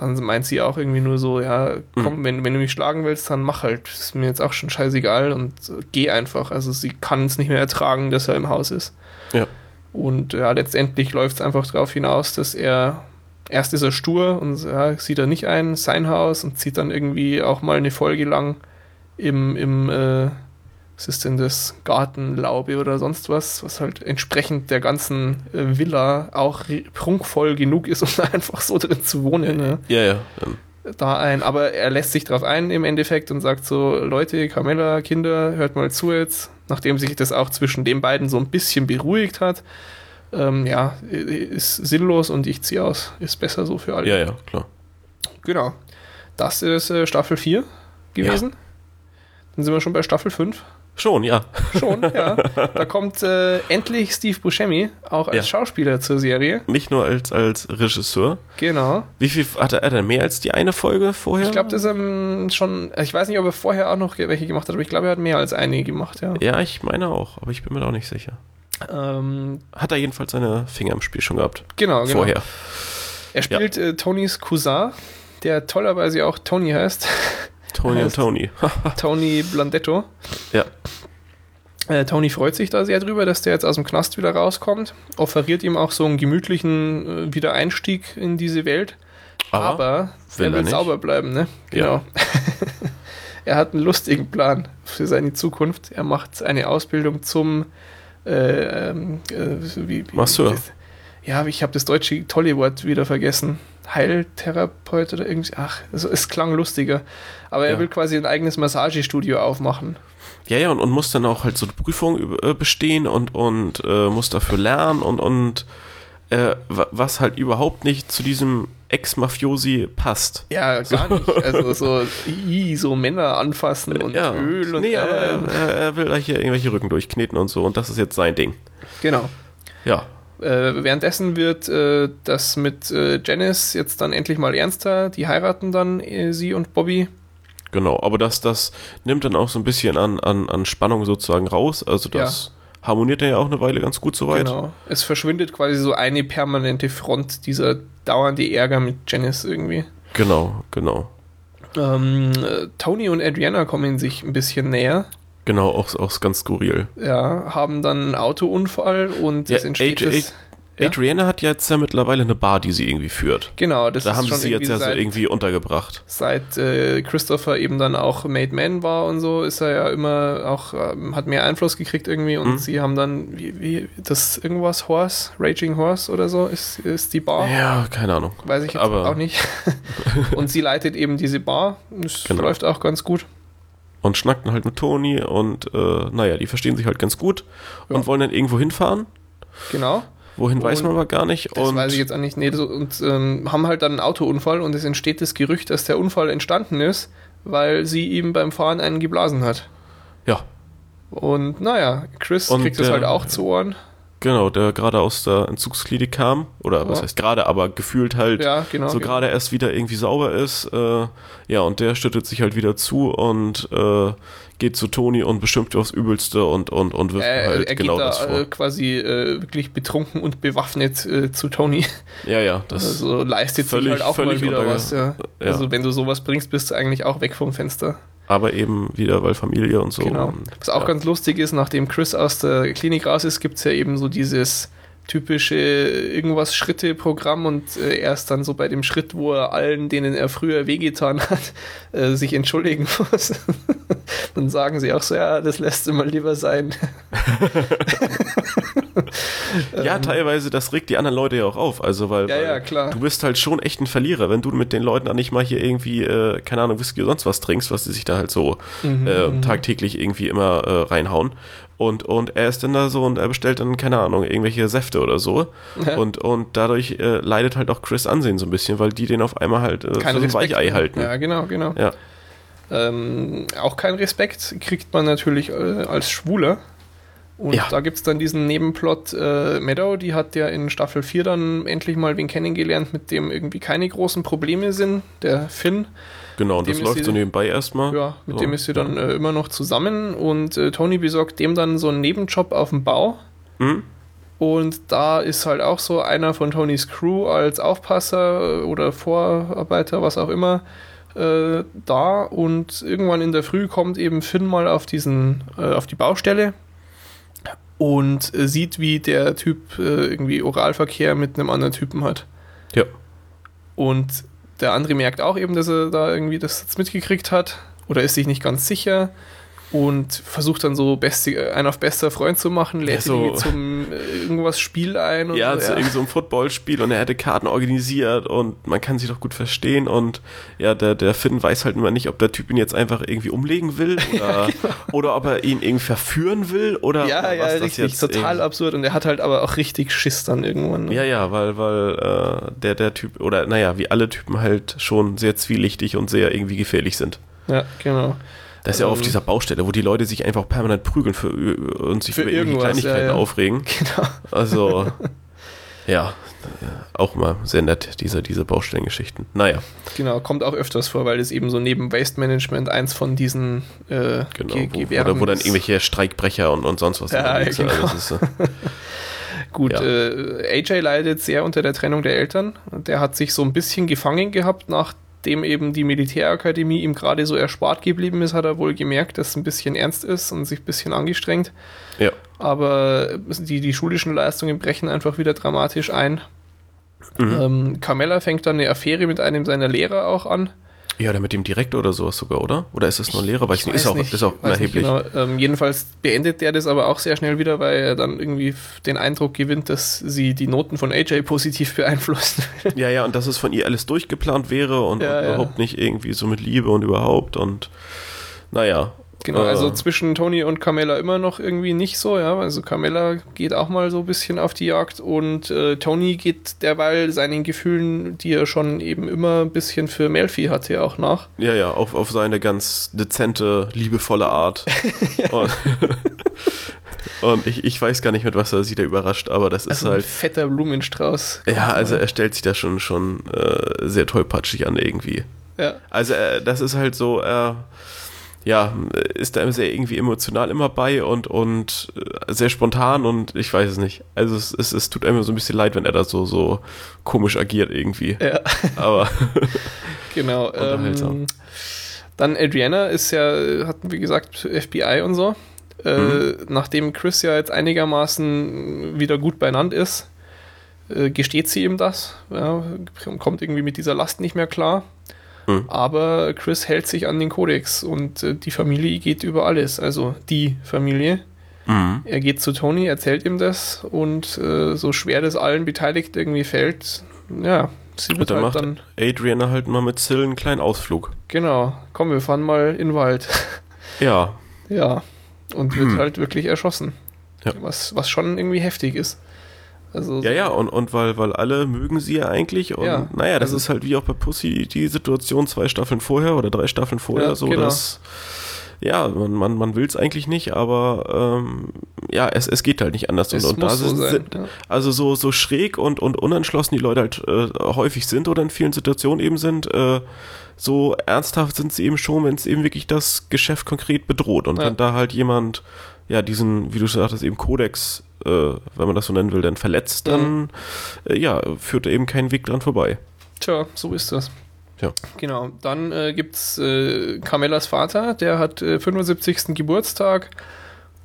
dann meint sie auch irgendwie nur so, ja, komm, mhm. wenn, wenn du mich schlagen willst, dann mach halt, ist mir jetzt auch schon scheißegal und äh, geh einfach. Also sie kann es nicht mehr ertragen, dass er im Haus ist. Ja. Und ja, letztendlich läuft es einfach darauf hinaus, dass er erst ist er stur und ja, sieht er nicht ein, sein Haus und zieht dann irgendwie auch mal eine Folge lang im, im äh, was ist denn das, Gartenlaube oder sonst was, was halt entsprechend der ganzen äh, Villa auch prunkvoll genug ist, um da einfach so drin zu wohnen. Ne? Ja, ja. Da ein, aber er lässt sich drauf ein im Endeffekt und sagt so, Leute, Carmella, Kinder, hört mal zu jetzt, nachdem sich das auch zwischen den beiden so ein bisschen beruhigt hat, ähm, ja, ist sinnlos und ich ziehe aus. Ist besser so für alle. Ja, ja, klar. Genau. Das ist äh, Staffel 4 gewesen. Ja. Dann sind wir schon bei Staffel 5. Schon, ja. Schon, ja. Da kommt äh, endlich Steve Buscemi, auch als ja. Schauspieler zur Serie. Nicht nur als, als Regisseur. Genau. Wie viel hat er, hat er mehr als die eine Folge vorher? Ich glaube, das ist ähm, schon, ich weiß nicht, ob er vorher auch noch welche gemacht hat, aber ich glaube, er hat mehr als eine gemacht, ja. Ja, ich meine auch, aber ich bin mir auch nicht sicher. Ähm, hat er jedenfalls seine Finger im Spiel schon gehabt. Genau, genau. Vorher. Er spielt ja. äh, Tonys Cousin, der tollerweise auch Tony heißt. Tony und Tony. Tony Blandetto. Ja. Äh, Tony freut sich da sehr drüber, dass der jetzt aus dem Knast wieder rauskommt. Offeriert ihm auch so einen gemütlichen äh, Wiedereinstieg in diese Welt. Aber, Aber will er will sauber bleiben, ne? Genau. Ja. er hat einen lustigen Plan für seine Zukunft. Er macht eine Ausbildung zum äh, ähm, äh, wie, wie, Masseur. Ja, ich habe das deutsche tolle Wort wieder vergessen. Heiltherapeut oder irgendwie. Ach, also es klang lustiger. Aber er will quasi ein eigenes Massagestudio aufmachen. Ja, ja, und, und muss dann auch halt so eine Prüfung äh, bestehen und, und äh, muss dafür lernen und, und äh, was halt überhaupt nicht zu diesem Ex-Mafiosi passt. Ja, gar nicht. Also so, i, so Männer anfassen und ja. Öl und. Nee, aber er, er will hier irgendwelche Rücken durchkneten und so und das ist jetzt sein Ding. Genau. Ja. Äh, währenddessen wird äh, das mit äh, Janice jetzt dann endlich mal ernster. Die heiraten dann äh, sie und Bobby. Genau, aber das, das nimmt dann auch so ein bisschen an, an, an Spannung sozusagen raus. Also das ja. harmoniert ja auch eine Weile ganz gut soweit. Genau. Es verschwindet quasi so eine permanente Front, dieser dauernde Ärger mit Janice irgendwie. Genau, genau. Ähm, Tony und Adriana kommen sich ein bisschen näher. Genau, auch, auch ganz skurril. Ja, haben dann einen Autounfall und ja, es entsteht AJ, das, Adriana hat jetzt ja mittlerweile eine Bar, die sie irgendwie führt. Genau, das da ist haben schon sie jetzt ja so irgendwie untergebracht. Seit äh, Christopher eben dann auch Made Man war und so, ist er ja immer auch, ähm, hat mehr Einfluss gekriegt irgendwie und mhm. sie haben dann, wie, wie, das irgendwas Horse, Raging Horse oder so, ist, ist die Bar. Ja, keine Ahnung. Weiß ich jetzt Aber auch nicht. und sie leitet eben diese Bar. Das genau. läuft auch ganz gut und schnackten halt mit Toni und äh, naja, die verstehen sich halt ganz gut ja. und wollen dann irgendwo hinfahren. Genau. Wohin und weiß man aber gar nicht. Das und weiß ich jetzt auch nicht. Nee, so, und ähm, haben halt dann einen Autounfall und es entsteht das Gerücht, dass der Unfall entstanden ist, weil sie ihm beim Fahren einen geblasen hat. Ja. Und naja, Chris und kriegt das halt auch zu Ohren. Genau, der gerade aus der Entzugsklinik kam, oder ja. was heißt gerade, aber gefühlt halt ja, genau, so genau. gerade erst wieder irgendwie sauber ist. Äh, ja, und der stüttet sich halt wieder zu und äh, geht zu Toni und bestimmt aufs Übelste und, und, und wirft äh, halt er genau geht da, das vor. Äh, quasi äh, wirklich betrunken und bewaffnet äh, zu Toni. Ja, ja, das Also leistet völlig, sich halt auch mal wieder was. Ja. ja. Also wenn du sowas bringst, bist du eigentlich auch weg vom Fenster aber eben wieder, weil Familie und so. Genau. Was auch ja. ganz lustig ist, nachdem Chris aus der Klinik raus ist, gibt es ja eben so dieses typische irgendwas Schritte-Programm und äh, erst dann so bei dem Schritt, wo er allen, denen er früher wehgetan hat, äh, sich entschuldigen muss. dann sagen sie auch so, ja, das lässt mal lieber sein. ja, ähm, teilweise, das regt die anderen Leute ja auch auf. Also, weil, ja, weil ja, du bist halt schon echt ein Verlierer, wenn du mit den Leuten dann nicht mal hier irgendwie, äh, keine Ahnung, Whisky oder sonst was trinkst, was die sich da halt so mhm. äh, mhm. tagtäglich irgendwie immer äh, reinhauen. Und, und er ist dann da so und er bestellt dann, keine Ahnung, irgendwelche Säfte oder so. Ja. Und, und dadurch äh, leidet halt auch Chris Ansehen so ein bisschen, weil die den auf einmal halt äh, für so ein Weichei halten. Ja, genau, genau. Ja. Ähm, auch kein Respekt kriegt man natürlich äh, als Schwuler. Und ja. da gibt es dann diesen Nebenplot äh, Meadow, die hat ja in Staffel 4 dann endlich mal wen kennengelernt, mit dem irgendwie keine großen Probleme sind, der Finn. Genau, und das läuft sie, so nebenbei erstmal. Ja, mit so, dem ist sie dann äh, immer noch zusammen und äh, Tony besorgt dem dann so einen Nebenjob auf dem Bau. Mhm. Und da ist halt auch so einer von Tonys Crew als Aufpasser oder Vorarbeiter, was auch immer, äh, da. Und irgendwann in der Früh kommt eben Finn mal auf diesen, äh, auf die Baustelle und äh, sieht, wie der Typ äh, irgendwie Oralverkehr mit einem anderen Typen hat. Ja. Und der andere merkt auch eben, dass er da irgendwie das jetzt mitgekriegt hat. Oder ist sich nicht ganz sicher und versucht dann so beste, einen auf bester Freund zu machen, lädt ja, so zum äh, irgendwas Spiel ein. ja, so, zu ja. so einem Footballspiel und er hätte Karten organisiert und man kann sich doch gut verstehen und ja, der, der Finn weiß halt immer nicht, ob der Typ ihn jetzt einfach irgendwie umlegen will oder, ja, genau. oder ob er ihn irgendwie verführen will oder Ja, oder ja, richtig, total absurd und er hat halt aber auch richtig Schiss dann irgendwann. Ne? Ja, ja, weil, weil äh, der, der Typ, oder naja, wie alle Typen halt schon sehr zwielichtig und sehr irgendwie gefährlich sind. Ja, genau. Das ist ja auf ähm, dieser Baustelle, wo die Leute sich einfach permanent prügeln für, und sich für über irgendwelche Kleinigkeiten ja, ja. aufregen. Genau. Also, ja, auch mal sehr nett, diese, diese Baustellengeschichten. Naja. Genau, kommt auch öfters vor, weil es eben so neben Waste Management eins von diesen äh, genau, wo, oder wo dann irgendwelche Streikbrecher und, und sonst was ja, genau. also ist, äh, Gut, ja. äh, AJ leidet sehr unter der Trennung der Eltern. Der hat sich so ein bisschen gefangen gehabt nach dem eben die Militärakademie ihm gerade so erspart geblieben ist, hat er wohl gemerkt, dass es ein bisschen ernst ist und sich ein bisschen angestrengt. Ja. Aber die, die schulischen Leistungen brechen einfach wieder dramatisch ein. Mhm. Ähm, Carmella fängt dann eine Affäre mit einem seiner Lehrer auch an. Ja, oder mit dem Direktor oder sowas sogar, oder? Oder ist es nur ein Lehrer? Weiß ich, nicht. Ist auch, nicht, ist auch unerheblich. Genau. Ähm, jedenfalls beendet der das aber auch sehr schnell wieder, weil er dann irgendwie den Eindruck gewinnt, dass sie die Noten von AJ positiv beeinflussen. ja, ja, und dass es von ihr alles durchgeplant wäre und, ja, und ja. überhaupt nicht irgendwie so mit Liebe und überhaupt und naja, Genau, also zwischen Tony und Carmella immer noch irgendwie nicht so, ja. Also Carmella geht auch mal so ein bisschen auf die Jagd und äh, Tony geht derweil seinen Gefühlen, die er schon eben immer ein bisschen für Melfi hatte, auch nach. Ja, ja, auf, auf seine ganz dezente, liebevolle Art. und, und ich, ich weiß gar nicht, mit was er sich da überrascht, aber das also ist halt. Ein fetter Blumenstrauß. Ja, also er stellt sich da schon, schon äh, sehr tollpatschig an irgendwie. Ja. Also äh, das ist halt so, er ja, ist da sehr irgendwie emotional immer bei und, und äh, sehr spontan und ich weiß es nicht. Also es, es, es tut einem so ein bisschen leid, wenn er da so, so komisch agiert irgendwie. Ja. Aber genau. Ähm, dann Adriana ist ja, hatten wir gesagt, FBI und so. Äh, mhm. Nachdem Chris ja jetzt einigermaßen wieder gut beieinander ist, äh, gesteht sie ihm das. Ja, kommt irgendwie mit dieser Last nicht mehr klar. Mhm. Aber Chris hält sich an den Kodex und äh, die Familie geht über alles. Also die Familie. Mhm. Er geht zu Tony, erzählt ihm das und äh, so schwer das allen beteiligt irgendwie fällt, ja, sie wird halt dann. Adriana halt mal mit Sil einen kleinen Ausflug. Genau, komm, wir fahren mal in den Wald. Ja. Ja, und wird mhm. halt wirklich erschossen. Ja. Was, was schon irgendwie heftig ist. Also ja, ja, und, und weil, weil alle mögen sie ja eigentlich. Und ja, naja, das also ist halt wie auch bei Pussy die Situation zwei Staffeln vorher oder drei Staffeln vorher, ja, so genau. dass ja, man, man, man will es eigentlich nicht, aber ähm, ja, es, es geht halt nicht anders. Es und, und da so sind, sein, ja. also so, so schräg und, und unentschlossen die Leute halt äh, häufig sind oder in vielen Situationen eben sind, äh, so ernsthaft sind sie eben schon, wenn es eben wirklich das Geschäft konkret bedroht. Und ja. wenn da halt jemand ja, diesen, wie du sagtest, eben Kodex, äh, wenn man das so nennen will, dann verletzt, dann mhm. äh, ja, führt er eben keinen Weg dran vorbei. Tja, so ist das. Ja. Genau, dann äh, gibt es äh, Carmellas Vater, der hat äh, 75. Geburtstag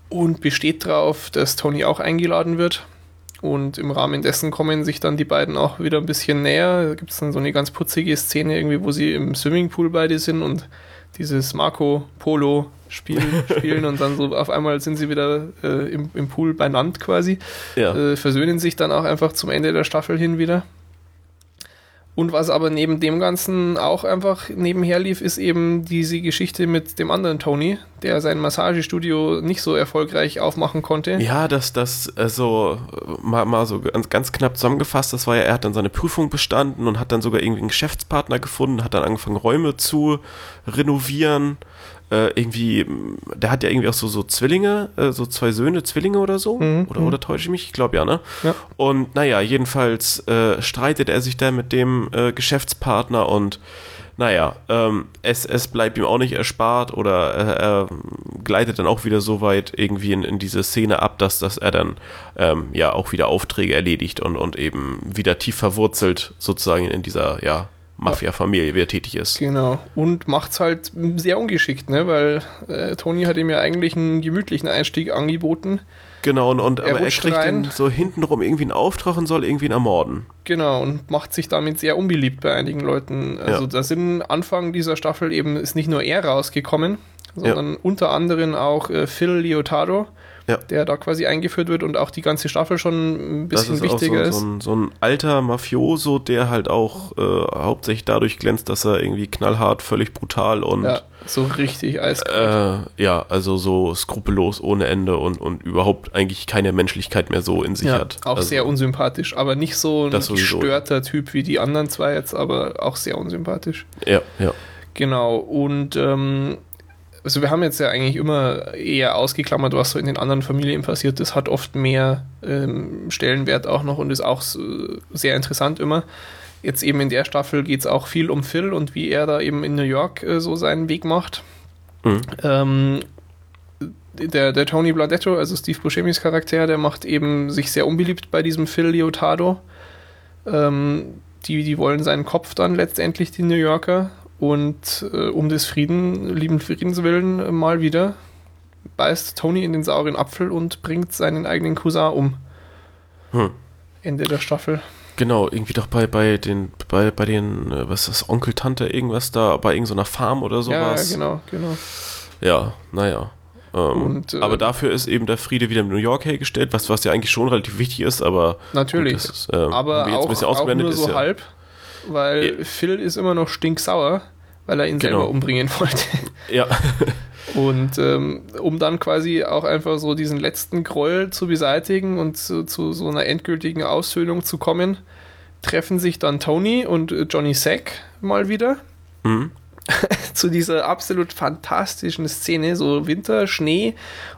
und besteht darauf, dass Tony auch eingeladen wird. Und im Rahmen dessen kommen sich dann die beiden auch wieder ein bisschen näher. Da gibt es dann so eine ganz putzige Szene irgendwie, wo sie im Swimmingpool beide sind und dieses Marco Polo spielen, spielen und dann so auf einmal sind sie wieder äh, im, im Pool beieinander quasi. Ja. Äh, versöhnen sich dann auch einfach zum Ende der Staffel hin wieder. Und was aber neben dem Ganzen auch einfach nebenher lief, ist eben diese Geschichte mit dem anderen Tony, der sein Massagestudio nicht so erfolgreich aufmachen konnte. Ja, das, das, also mal, mal so ganz, ganz knapp zusammengefasst, das war ja, er hat dann seine Prüfung bestanden und hat dann sogar irgendwie einen Geschäftspartner gefunden, hat dann angefangen, Räume zu renovieren äh, irgendwie, der hat ja irgendwie auch so, so Zwillinge, äh, so zwei Söhne, Zwillinge oder so. Mhm. Oder, mhm. oder täusche ich mich? Ich glaube ja, ne? Ja. Und naja, jedenfalls äh, streitet er sich da mit dem äh, Geschäftspartner und naja, ähm, es, es bleibt ihm auch nicht erspart oder äh, er gleitet dann auch wieder so weit irgendwie in, in diese Szene ab, dass, dass er dann ähm, ja auch wieder Aufträge erledigt und, und eben wieder tief verwurzelt sozusagen in dieser ja, Mafia-Familie, wer tätig ist. Genau. Und macht's halt sehr ungeschickt, ne? Weil äh, Tony hat ihm ja eigentlich einen gemütlichen Einstieg angeboten. Genau, und, und er aber er kriegt rein. dann so hintenrum irgendwie einen Auftrag und soll irgendwie ihn ermorden. Genau, und macht sich damit sehr unbeliebt bei einigen Leuten. Also ja. da sind Anfang dieser Staffel eben ist nicht nur er rausgekommen, sondern ja. unter anderem auch äh, Phil Leotardo ja. der da quasi eingeführt wird und auch die ganze Staffel schon ein bisschen ist wichtiger so, ist. So ein, so ein, alter Mafioso, der halt auch äh, hauptsächlich dadurch glänzt, dass er irgendwie knallhart, völlig brutal und ja, so richtig eiskalt. Äh, ja, also so skrupellos ohne Ende und, und überhaupt eigentlich keine Menschlichkeit mehr so in sich ja, hat. Auch also, sehr unsympathisch, aber nicht so ein gestörter Typ wie die anderen zwei jetzt, aber auch sehr unsympathisch. Ja, ja. Genau, und ähm, also wir haben jetzt ja eigentlich immer eher ausgeklammert, was so in den anderen Familien passiert ist, hat oft mehr ähm, Stellenwert auch noch und ist auch sehr interessant immer. Jetzt eben in der Staffel geht es auch viel um Phil und wie er da eben in New York äh, so seinen Weg macht. Mhm. Ähm, der, der Tony Bladetto, also Steve Buscemi's Charakter, der macht eben sich sehr unbeliebt bei diesem Phil Leotardo. Ähm, die, die wollen seinen Kopf dann letztendlich, die New Yorker, und äh, um des Frieden, lieben Friedens willen äh, mal wieder beißt Tony in den sauren Apfel und bringt seinen eigenen Cousin um. Hm. Ende der Staffel. Genau, irgendwie doch bei, bei den, bei, bei den, äh, was ist das, Onkel, Tante, irgendwas da, bei irgendeiner Farm oder sowas. Ja, genau, genau. Ja, naja. Ähm, und, äh, aber dafür ist eben der Friede wieder in New York hergestellt, was, was ja eigentlich schon relativ wichtig ist, aber. Natürlich. Gut, ist, äh, aber auch, auch nur so ja, halb, weil ja. Phil ist immer noch stinksauer weil er ihn genau. selber umbringen wollte. Ja. Und ähm, um dann quasi auch einfach so diesen letzten Groll zu beseitigen und zu, zu, so einer endgültigen Aussöhnung zu kommen, treffen sich dann Tony und äh, Johnny Sack mal wieder. Mhm. zu dieser absolut fantastischen Szene, so Winter, Schnee.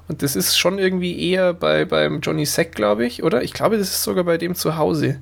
Und das ist schon irgendwie eher bei, beim Johnny Sack, glaube ich, oder? Ich glaube, das ist sogar bei dem zu Hause.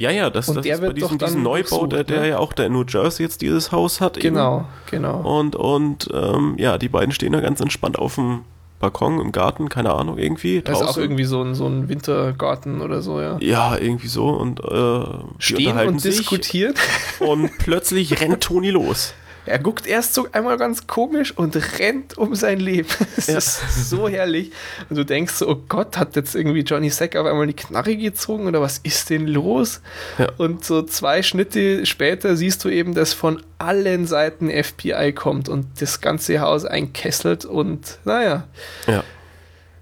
Ja, ja, das, das ist bei diesem, diesem Neubau, der, der ne? ja auch der in New Jersey jetzt dieses Haus hat. Genau, eben. genau. Und, und ähm, ja, die beiden stehen da ganz entspannt auf dem Balkon, im Garten, keine Ahnung, irgendwie. Das ist auch irgendwie so ein, so ein Wintergarten oder so, ja. Ja, irgendwie so. Und äh, stehen und diskutieren. Und plötzlich rennt Toni los. Er guckt erst so einmal ganz komisch und rennt um sein Leben. Das ja. ist so herrlich. Und du denkst so, oh Gott, hat jetzt irgendwie Johnny Sack auf einmal die Knarre gezogen oder was ist denn los? Ja. Und so zwei Schnitte später siehst du eben, dass von allen Seiten FBI kommt und das ganze Haus einkesselt und naja. Ja.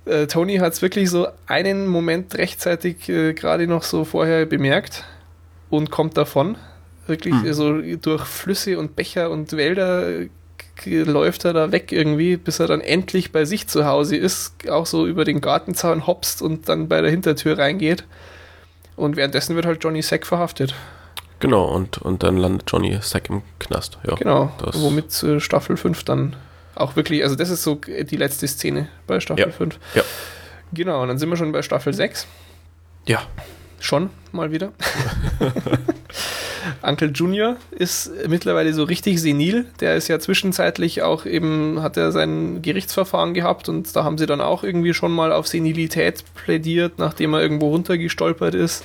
Äh, Tony hat es wirklich so einen Moment rechtzeitig äh, gerade noch so vorher bemerkt und kommt davon. Wirklich hm. so durch Flüsse und Becher und Wälder läuft er da weg irgendwie, bis er dann endlich bei sich zu Hause ist, auch so über den Gartenzaun hopst und dann bei der Hintertür reingeht. Und währenddessen wird halt Johnny Sack verhaftet. Genau, und, und dann landet Johnny Sack im Knast. Ja, genau, womit äh, Staffel 5 dann auch wirklich, also das ist so die letzte Szene bei Staffel ja. 5. Ja. Genau, und dann sind wir schon bei Staffel 6. Ja. Schon mal wieder. Uncle Junior ist mittlerweile so richtig senil. Der ist ja zwischenzeitlich auch eben, hat er sein Gerichtsverfahren gehabt und da haben sie dann auch irgendwie schon mal auf Senilität plädiert, nachdem er irgendwo runtergestolpert ist.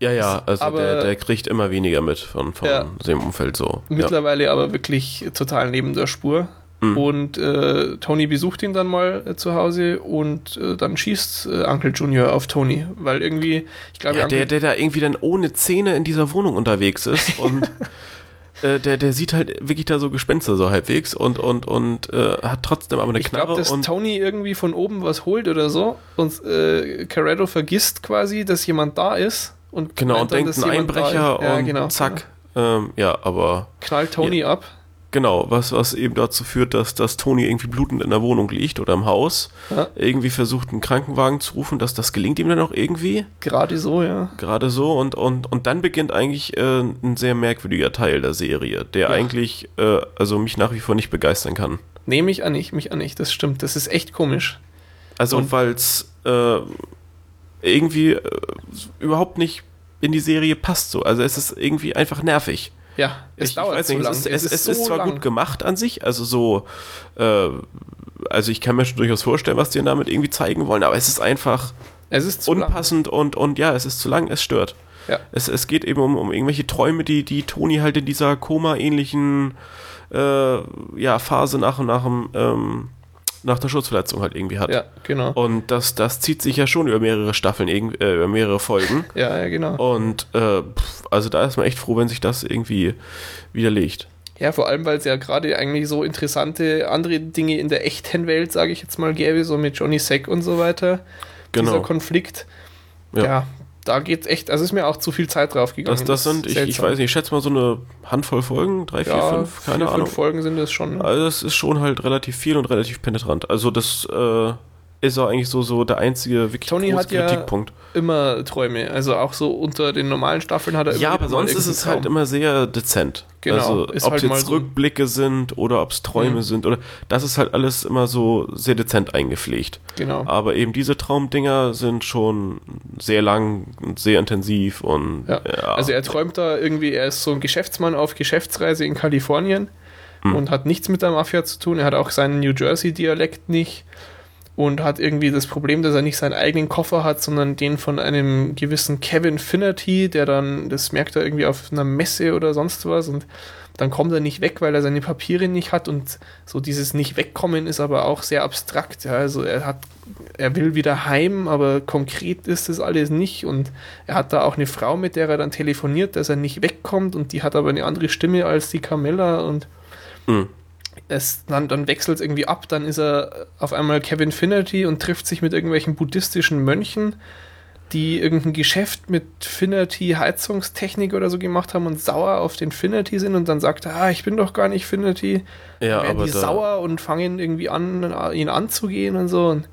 Ja, ja, also aber, der, der, kriegt immer weniger mit von, von ja, dem Umfeld so. Mittlerweile ja. aber wirklich total neben der Spur. Mhm. Und äh, Tony besucht ihn dann mal äh, zu Hause und äh, dann schießt äh, Uncle Junior auf Tony, weil irgendwie, ich glaube, ja, der, der da irgendwie dann ohne Zähne in dieser Wohnung unterwegs ist und äh, der, der sieht halt wirklich da so Gespenster so halbwegs und, und, und äh, hat trotzdem aber eine ich Knarre. Ich glaube, dass Tony irgendwie von oben was holt oder so und äh, Carretto vergisst quasi, dass jemand da ist. Und genau, und denkt ein Einbrecher ja, und genau, zack. Genau. Ähm, ja, aber. Knallt Tony ja. ab. Genau, was, was eben dazu führt, dass, dass Tony irgendwie blutend in der Wohnung liegt oder im Haus. Ja. Irgendwie versucht, einen Krankenwagen zu rufen, dass das gelingt ihm dann auch irgendwie. Gerade so, ja. Gerade so und, und, und dann beginnt eigentlich äh, ein sehr merkwürdiger Teil der Serie, der ja. eigentlich äh, also mich nach wie vor nicht begeistern kann. Nee, mich an nicht, mich an nicht, das stimmt. Das ist echt komisch. Also, weil es äh, irgendwie äh, überhaupt nicht in die Serie passt so. Also es ist irgendwie einfach nervig. Ja, es ich, dauert ich zu lang. Es, es, es, ist, so ist, zwar lang. gut gemacht an sich, also so, äh, also ich kann mir schon durchaus vorstellen, was die damit irgendwie zeigen wollen, aber es ist einfach es ist unpassend und, und ja, es ist zu lang, es stört. Ja. Es, es geht eben um, um irgendwelche Träume, die, die Toni halt in dieser Koma-ähnlichen äh, ja, Phase nach und nach ähm, nach der Schutzverletzung halt irgendwie hat. Ja, genau. Und das, das zieht sich ja schon über mehrere Staffeln, äh, über mehrere Folgen. ja, ja, genau. Und äh, also da ist man echt froh, wenn sich das irgendwie widerlegt. Ja, vor allem, weil es ja gerade eigentlich so interessante andere Dinge in der echten Welt, sage ich jetzt mal, gäbe, so mit Johnny Sack und so weiter. Genau. Dieser Konflikt. Ja, ja da geht echt, also ist mir auch zu viel Zeit drauf gegangen. Das, das sind, ich, ich, weiß nicht, ich schätze mal so eine Handvoll Folgen, drei, vier, ja, fünf, keine vier, Ahnung. Fünf Folgen sind das schon. Also das ist schon halt relativ viel und relativ penetrant. Also das äh, ist auch eigentlich so, so der einzige wirklich Tony hat Kritikpunkt. Ja immer Träume. Also auch so unter den normalen Staffeln hat er immer. Ja, aber sonst ist es halt immer sehr dezent. Genau. Also, ob halt es jetzt so Rückblicke sind oder ob es Träume mhm. sind oder das ist halt alles immer so sehr dezent eingepflegt. Genau. Aber eben diese Traumdinger sind schon sehr lang und sehr intensiv und. Ja. ja. Also er träumt da irgendwie, er ist so ein Geschäftsmann auf Geschäftsreise in Kalifornien mhm. und hat nichts mit der Mafia zu tun. Er hat auch seinen New Jersey-Dialekt nicht und hat irgendwie das Problem, dass er nicht seinen eigenen Koffer hat, sondern den von einem gewissen Kevin Finnerty, der dann, das merkt er irgendwie auf einer Messe oder sonst was und dann kommt er nicht weg, weil er seine Papiere nicht hat und so dieses nicht wegkommen ist aber auch sehr abstrakt. Ja. Also er hat, er will wieder heim, aber konkret ist das alles nicht und er hat da auch eine Frau, mit der er dann telefoniert, dass er nicht wegkommt und die hat aber eine andere Stimme als die Camilla und mhm es dann, dann wechselt es irgendwie ab, dann ist er auf einmal Kevin Finnerty und trifft sich mit irgendwelchen buddhistischen Mönchen, die irgendein Geschäft mit Finnerty Heizungstechnik oder so gemacht haben und sauer auf den Finnerty sind und dann sagt er, ah, ich bin doch gar nicht Finnerty. Ja, aber die sauer und fangen irgendwie an, ihn anzugehen und so. Und,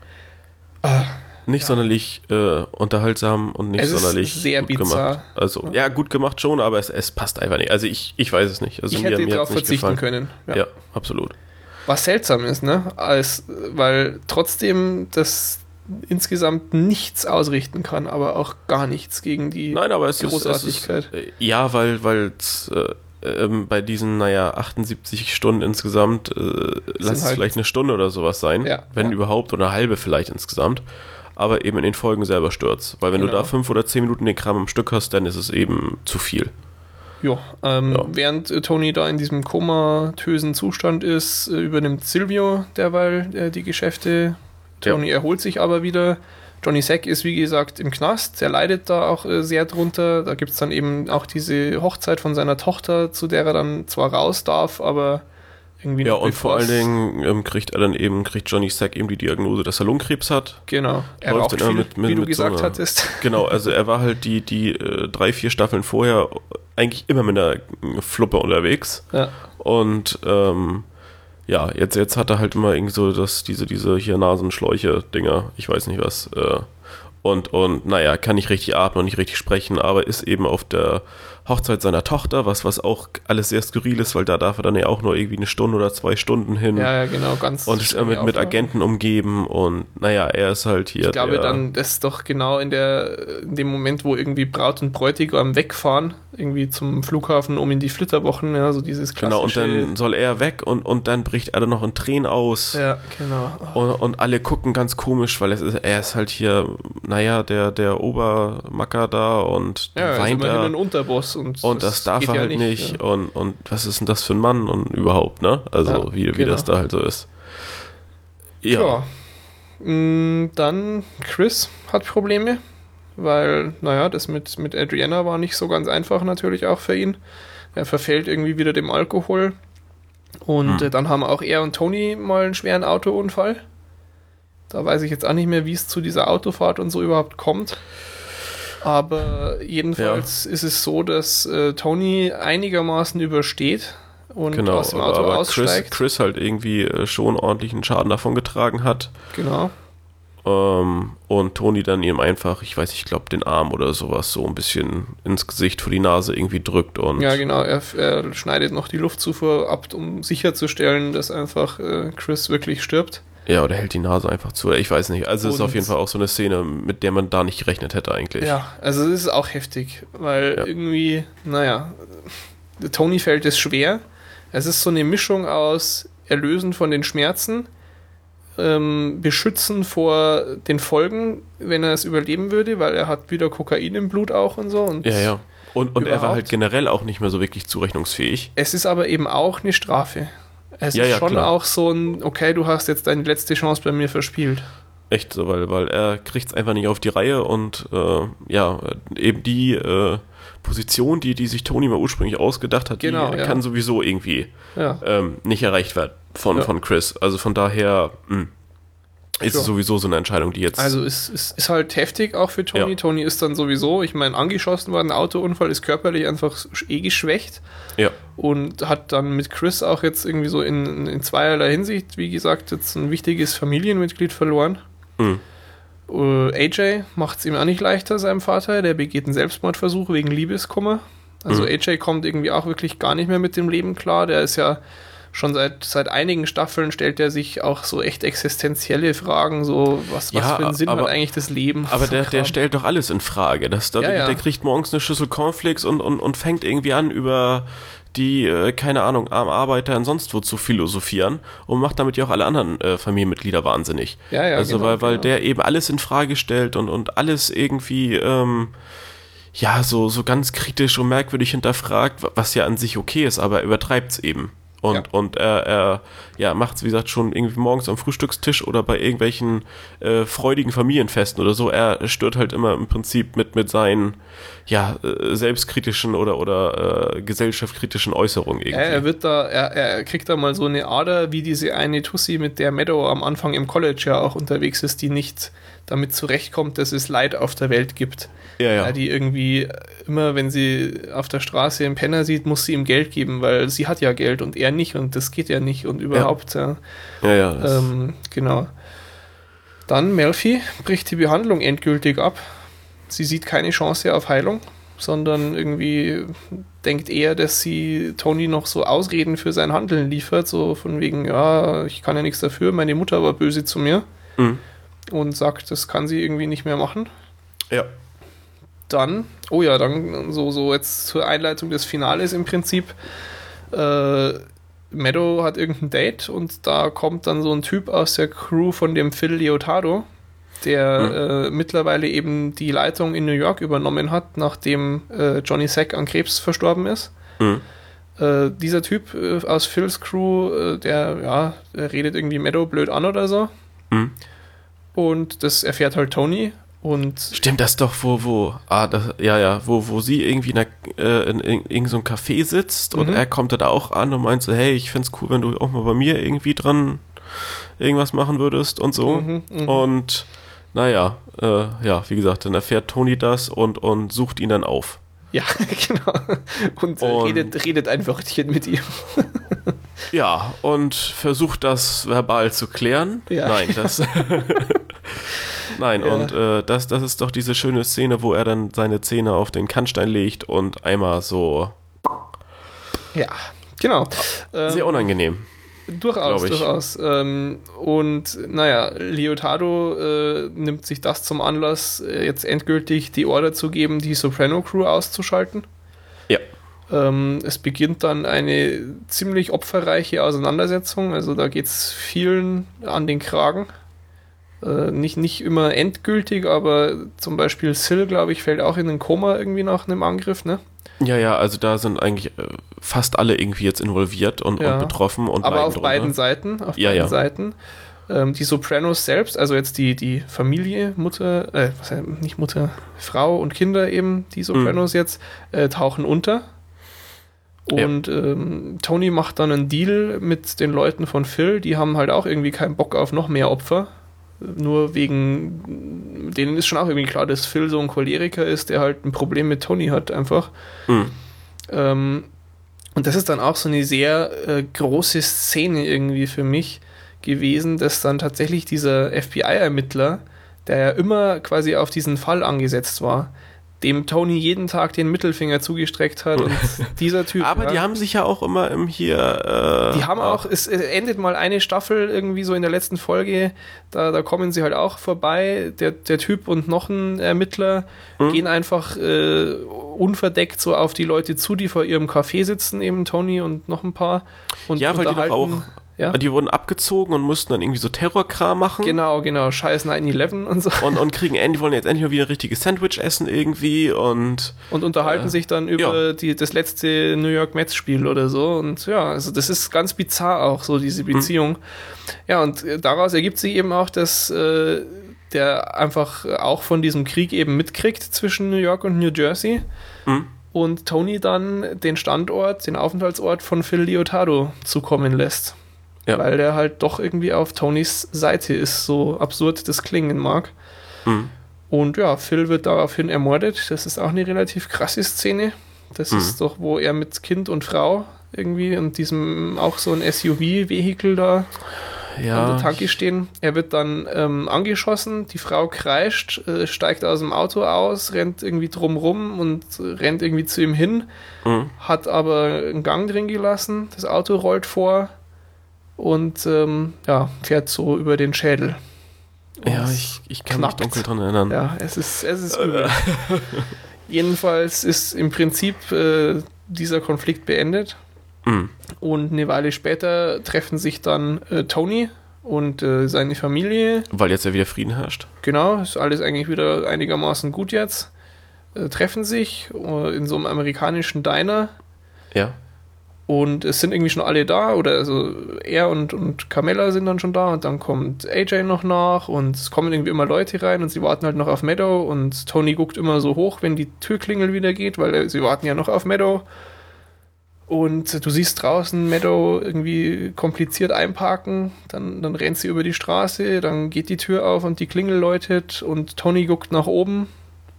ah, nicht ja. sonderlich äh, unterhaltsam und nicht es sonderlich sehr gut bizarr. gemacht. Also, ja, gut gemacht schon, aber es, es passt einfach nicht. Also ich, ich weiß es nicht. Also ich mir, hätte mir darauf verzichten gefallen. können. Ja. ja, absolut. Was seltsam ist, ne? Als, weil trotzdem das insgesamt nichts ausrichten kann, aber auch gar nichts gegen die Nein, aber es Großartigkeit. Ist, es ist, ja, weil weil äh, ähm, bei diesen, naja, 78 Stunden insgesamt, äh, lass es halt vielleicht eine Stunde oder sowas sein, ja, wenn ja. überhaupt, oder eine halbe vielleicht insgesamt, aber eben in den Folgen selber stürzt. Weil wenn genau. du da fünf oder zehn Minuten den Kram am Stück hast, dann ist es eben zu viel. Jo, ähm, ja, während äh, Tony da in diesem komatösen Zustand ist, äh, übernimmt Silvio derweil äh, die Geschäfte. Tony erholt sich aber wieder Johnny Sack ist, wie gesagt, im Knast. Er leidet da auch äh, sehr drunter. Da gibt es dann eben auch diese Hochzeit von seiner Tochter, zu der er dann zwar raus darf, aber irgendwie Ja, und vor allen Dingen ähm, kriegt er dann eben, kriegt Johnny Sack eben die Diagnose, dass er Lungenkrebs hat. Genau. Er Läuft raucht viel, mit, mit, wie du mit gesagt so einer, hattest. Genau, also er war halt die, die äh, drei, vier Staffeln vorher eigentlich immer mit einer Fluppe unterwegs. Ja. Und ähm, ja, jetzt, jetzt hat er halt immer irgendwie so das, diese, diese hier Nasenschläuche-Dinger, ich weiß nicht was. Äh, und, und naja, kann nicht richtig atmen und nicht richtig sprechen, aber ist eben auf der Hochzeit seiner Tochter, was, was auch alles sehr skurril ist, weil da darf er dann ja auch nur irgendwie eine Stunde oder zwei Stunden hin. Ja, ja genau, ganz. Und ist mit, mit Agenten umgeben und naja, er ist halt hier. Ich glaube der, dann, das ist doch genau in, der, in dem Moment, wo irgendwie Braut und Bräutigam wegfahren, irgendwie zum Flughafen, um in die Flitterwochen, ja, so dieses klassische. Genau, und dann soll er weg und, und dann bricht er dann noch in Tränen aus. Ja, genau. Und, und alle gucken ganz komisch, weil es ist, er ist halt hier, naja, der, der Obermacker da und ja, weint er. ein Unterboss und, und das, das darf er halt ja nicht. Ja. Und, und was ist denn das für ein Mann und überhaupt, ne? Also ja, wie, wie genau. das da halt so ist. Ja. Mm, dann Chris hat Probleme, weil, naja, das mit, mit Adriana war nicht so ganz einfach natürlich auch für ihn. Er verfällt irgendwie wieder dem Alkohol. Und hm. dann haben auch er und Tony mal einen schweren Autounfall. Da weiß ich jetzt auch nicht mehr, wie es zu dieser Autofahrt und so überhaupt kommt. Aber jedenfalls ja. ist es so, dass äh, Tony einigermaßen übersteht und genau, aus dem Auto aber aussteigt. Chris, Chris halt irgendwie äh, schon ordentlichen Schaden davon getragen hat. Genau. Ähm, und Tony dann ihm einfach, ich weiß, ich glaube, den Arm oder sowas so ein bisschen ins Gesicht vor die Nase irgendwie drückt und. Ja, genau, er, er schneidet noch die Luftzufuhr ab, um sicherzustellen, dass einfach äh, Chris wirklich stirbt. Ja, oder hält die Nase einfach zu. Ich weiß nicht. Also es ist auf jeden Fall auch so eine Szene, mit der man da nicht gerechnet hätte eigentlich. Ja, also es ist auch heftig, weil ja. irgendwie, naja, Tony fällt es schwer. Es ist so eine Mischung aus Erlösen von den Schmerzen, ähm, beschützen vor den Folgen, wenn er es überleben würde, weil er hat wieder Kokain im Blut auch und so. Und ja, ja. Und, und er war halt generell auch nicht mehr so wirklich zurechnungsfähig. Es ist aber eben auch eine Strafe. Es ja, ist ja, schon klar. auch so ein, okay, du hast jetzt deine letzte Chance bei mir verspielt. Echt so, weil, weil er kriegt es einfach nicht auf die Reihe und äh, ja, eben die äh, Position, die, die sich Tony mal ursprünglich ausgedacht hat, genau, die ja. kann sowieso irgendwie ähm, nicht erreicht werden von, von Chris. Also von daher, mh, hm, ist ja. sowieso so eine Entscheidung, die jetzt. Also ist, ist, ist halt heftig auch für Tony. Ja. Tony ist dann sowieso, ich meine, angeschossen worden, Autounfall, ist körperlich einfach eh geschwächt. Ja. Und hat dann mit Chris auch jetzt irgendwie so in, in zweierlei Hinsicht, wie gesagt, jetzt ein wichtiges Familienmitglied verloren. Mhm. Uh, AJ macht es ihm auch nicht leichter, seinem Vater. Der begeht einen Selbstmordversuch wegen Liebeskummer. Also mhm. AJ kommt irgendwie auch wirklich gar nicht mehr mit dem Leben klar. Der ist ja schon seit, seit einigen Staffeln stellt er sich auch so echt existenzielle Fragen, so was, ja, was für einen Sinn aber, hat eigentlich das Leben? Aber der, der stellt doch alles in Frage. Das, der, ja, ja. der kriegt morgens eine Schüssel Cornflakes und, und, und fängt irgendwie an über die, äh, keine Ahnung, armen Arbeiter und sonst wo zu philosophieren und macht damit ja auch alle anderen äh, Familienmitglieder wahnsinnig. Ja, ja, also genau, weil, weil genau. der eben alles in Frage stellt und, und alles irgendwie ähm, ja so, so ganz kritisch und merkwürdig hinterfragt, was ja an sich okay ist, aber er übertreibt es eben. Und, ja. und er, er ja, macht es, wie gesagt, schon irgendwie morgens am Frühstückstisch oder bei irgendwelchen äh, freudigen Familienfesten oder so. Er stört halt immer im Prinzip mit, mit seinen ja, äh, selbstkritischen oder, oder äh, gesellschaftskritischen Äußerungen irgendwie. Er, er wird da, er, er kriegt da mal so eine Ader wie diese eine Tussi, mit der Meadow am Anfang im College ja auch unterwegs ist, die nicht damit zurechtkommt, dass es Leid auf der Welt gibt. Ja, ja. Die irgendwie immer, wenn sie auf der Straße einen Penner sieht, muss sie ihm Geld geben, weil sie hat ja Geld und er nicht und das geht ja nicht und überhaupt. Ja, ja. ja, ja ähm, genau. Dann Melfi bricht die Behandlung endgültig ab. Sie sieht keine Chance auf Heilung, sondern irgendwie denkt eher, dass sie Tony noch so Ausreden für sein Handeln liefert, so von wegen, ja, ich kann ja nichts dafür, meine Mutter war böse zu mir. Mhm und sagt, das kann sie irgendwie nicht mehr machen. Ja. Dann, oh ja, dann so, so jetzt zur Einleitung des Finales im Prinzip. Äh, Meadow hat irgendein Date und da kommt dann so ein Typ aus der Crew von dem Phil Leotardo, der mhm. äh, mittlerweile eben die Leitung in New York übernommen hat, nachdem äh, Johnny Sack an Krebs verstorben ist. Mhm. Äh, dieser Typ äh, aus Phils Crew, äh, der, ja, der redet irgendwie Meadow blöd an oder so. Mhm. Und das erfährt halt Tony. Und Stimmt das doch, wo, wo, ah, das, ja, ja, wo, wo sie irgendwie in, äh, in, in, in so einem Café sitzt und mhm. er kommt da auch an und meint so, hey, ich find's cool, wenn du auch mal bei mir irgendwie dran irgendwas machen würdest und so. Mhm, mh. Und naja, äh, ja, wie gesagt, dann erfährt Tony das und, und sucht ihn dann auf. Ja, genau. Und, äh, und redet, redet ein Wörtchen mit ihm. ja, und versucht das verbal zu klären. Ja. Nein, das. Nein, ja. und äh, das, das ist doch diese schöne Szene, wo er dann seine Zähne auf den Kannstein legt und einmal so. Ja, genau. Sehr ähm, unangenehm. Durchaus, durchaus. Ähm, und naja, Leotardo äh, nimmt sich das zum Anlass, äh, jetzt endgültig die Order zu geben, die Soprano Crew auszuschalten. Ja. Ähm, es beginnt dann eine ziemlich opferreiche Auseinandersetzung. Also da geht es vielen an den Kragen. Äh, nicht, nicht immer endgültig, aber zum Beispiel Sil, glaube ich, fällt auch in den Koma irgendwie nach einem Angriff, ne? Ja, ja, also da sind eigentlich äh, fast alle irgendwie jetzt involviert und, ja. und betroffen und Aber auf drunter. beiden Seiten, auf ja, beiden ja. Seiten. Ähm, die Sopranos selbst, also jetzt die, die Familie, Mutter, äh, was heißt, nicht Mutter, Frau und Kinder eben, die Sopranos mhm. jetzt, äh, tauchen unter. Und ähm, Tony macht dann einen Deal mit den Leuten von Phil, die haben halt auch irgendwie keinen Bock auf noch mehr Opfer. Nur wegen, denen ist schon auch irgendwie klar, dass Phil so ein Choleriker ist, der halt ein Problem mit Tony hat, einfach. Mhm. Ähm, und das ist dann auch so eine sehr äh, große Szene irgendwie für mich gewesen, dass dann tatsächlich dieser FBI-Ermittler, der ja immer quasi auf diesen Fall angesetzt war, dem Tony jeden Tag den Mittelfinger zugestreckt hat und dieser Typ. Aber ja, die haben sich ja auch immer im hier. Äh, die haben auch, es endet mal eine Staffel irgendwie so in der letzten Folge, da, da kommen sie halt auch vorbei, der, der Typ und noch ein Ermittler mhm. gehen einfach äh, unverdeckt so auf die Leute zu, die vor ihrem Café sitzen, eben Tony und noch ein paar. Und ja, weil die doch auch ja? Die wurden abgezogen und mussten dann irgendwie so Terrorkram machen. Genau, genau. Scheiß 9-11 und so. Und, und kriegen endlich, wollen jetzt endlich mal wieder ein richtiges Sandwich essen irgendwie und. Und unterhalten äh, sich dann über ja. die, das letzte New York Mets Spiel oder so. Und ja, also das ist ganz bizarr auch, so diese mhm. Beziehung. Mhm. Ja, und daraus ergibt sich eben auch, dass äh, der einfach auch von diesem Krieg eben mitkriegt zwischen New York und New Jersey. Mhm. Und Tony dann den Standort, den Aufenthaltsort von Phil Leotardo zukommen lässt. Ja. Weil der halt doch irgendwie auf Tonys Seite ist, so absurd das klingen mag. Mhm. Und ja, Phil wird daraufhin ermordet. Das ist auch eine relativ krasse Szene. Das mhm. ist doch, wo er mit Kind und Frau irgendwie und diesem auch so ein SUV-Vehikel da ja. an der Tanke stehen. Er wird dann ähm, angeschossen, die Frau kreischt, äh, steigt aus dem Auto aus, rennt irgendwie drumrum und rennt irgendwie zu ihm hin, mhm. hat aber einen Gang drin gelassen, das Auto rollt vor, und ähm, ja, fährt so über den Schädel. ja, ich, ich kann knackt. mich dunkel dran erinnern. Ja, es ist, es ist übel. Jedenfalls ist im Prinzip äh, dieser Konflikt beendet. Mhm. Und eine Weile später treffen sich dann äh, Tony und äh, seine Familie. Weil jetzt ja wieder Frieden herrscht. Genau, ist alles eigentlich wieder einigermaßen gut jetzt. Äh, treffen sich äh, in so einem amerikanischen Diner. Ja. Und es sind irgendwie schon alle da, oder also er und, und Carmella sind dann schon da und dann kommt AJ noch nach und es kommen irgendwie immer Leute rein und sie warten halt noch auf Meadow und Tony guckt immer so hoch, wenn die Türklingel wieder geht, weil sie warten ja noch auf Meadow. Und du siehst draußen Meadow irgendwie kompliziert einparken, dann, dann rennt sie über die Straße, dann geht die Tür auf und die Klingel läutet und Tony guckt nach oben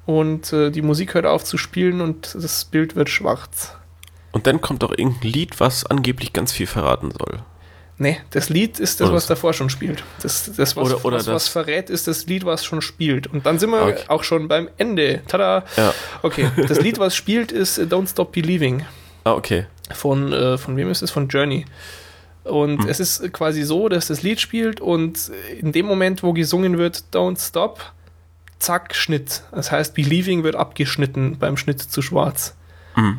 und äh, die Musik hört auf zu spielen und das Bild wird schwarz. Und dann kommt auch irgendein Lied, was angeblich ganz viel verraten soll. Nee, das Lied ist das, was davor schon spielt. Das, das was, oder, oder was, das was verrät, ist das Lied, was schon spielt. Und dann sind wir okay. auch schon beim Ende. Tada! Ja. Okay, das Lied, was spielt, ist Don't Stop Believing. Ah, okay. Von, äh, von wem ist es? Von Journey. Und mhm. es ist quasi so, dass das Lied spielt und in dem Moment, wo gesungen wird, Don't Stop, zack, Schnitt. Das heißt, Believing wird abgeschnitten beim Schnitt zu schwarz. Mhm.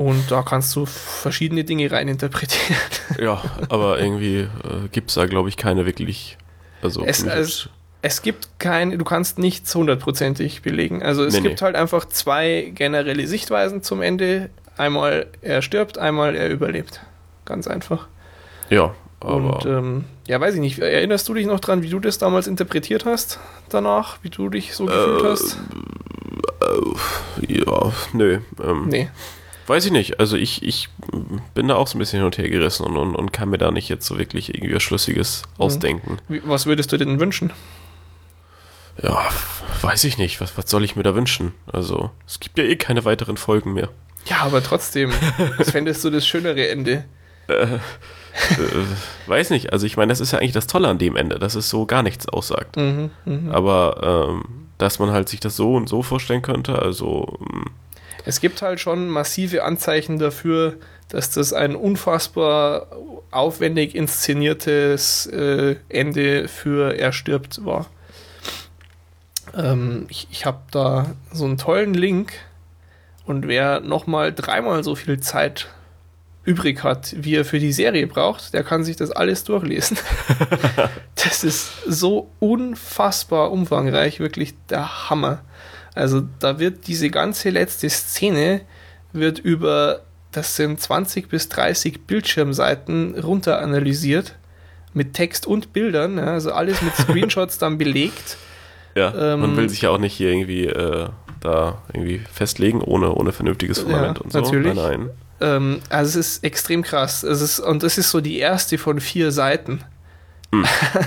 Und da kannst du verschiedene Dinge reininterpretieren. Ja, aber irgendwie äh, gibt es da, glaube ich, keine wirklich. Also, es, es, es, gibt keine, du kannst nichts hundertprozentig belegen. Also es nee, gibt nee. halt einfach zwei generelle Sichtweisen zum Ende. Einmal er stirbt, einmal er überlebt. Ganz einfach. Ja, aber. Und ähm, ja, weiß ich nicht. Erinnerst du dich noch dran, wie du das damals interpretiert hast danach? Wie du dich so gefühlt äh, hast? Äh, ja, nö. Ähm, nee. Weiß ich nicht. Also ich, ich bin da auch so ein bisschen hin und her gerissen und, und, und kann mir da nicht jetzt so wirklich irgendwie was Schlüssiges mhm. ausdenken. Was würdest du denn wünschen? Ja, weiß ich nicht. Was, was soll ich mir da wünschen? Also, es gibt ja eh keine weiteren Folgen mehr. Ja, aber trotzdem, was fändest du das schönere Ende? Äh, äh, weiß nicht. Also, ich meine, das ist ja eigentlich das Tolle an dem Ende, dass es so gar nichts aussagt. Mhm, mh. Aber, ähm, dass man halt sich das so und so vorstellen könnte, also. Mh, mm, es gibt halt schon massive Anzeichen dafür, dass das ein unfassbar aufwendig inszeniertes äh, Ende für Er stirbt war. Ähm, ich ich habe da so einen tollen Link und wer nochmal dreimal so viel Zeit übrig hat, wie er für die Serie braucht, der kann sich das alles durchlesen. das ist so unfassbar umfangreich, wirklich der Hammer. Also da wird diese ganze letzte Szene wird über, das sind 20 bis 30 Bildschirmseiten runter analysiert mit Text und Bildern, ja, also alles mit Screenshots dann belegt. Ja, ähm, man will sich ja auch nicht hier irgendwie äh, da irgendwie festlegen ohne, ohne vernünftiges Fundament ja, und so. Natürlich. Nein, nein. Ähm, also es ist extrem krass. Es ist, und das ist so die erste von vier Seiten. Hm.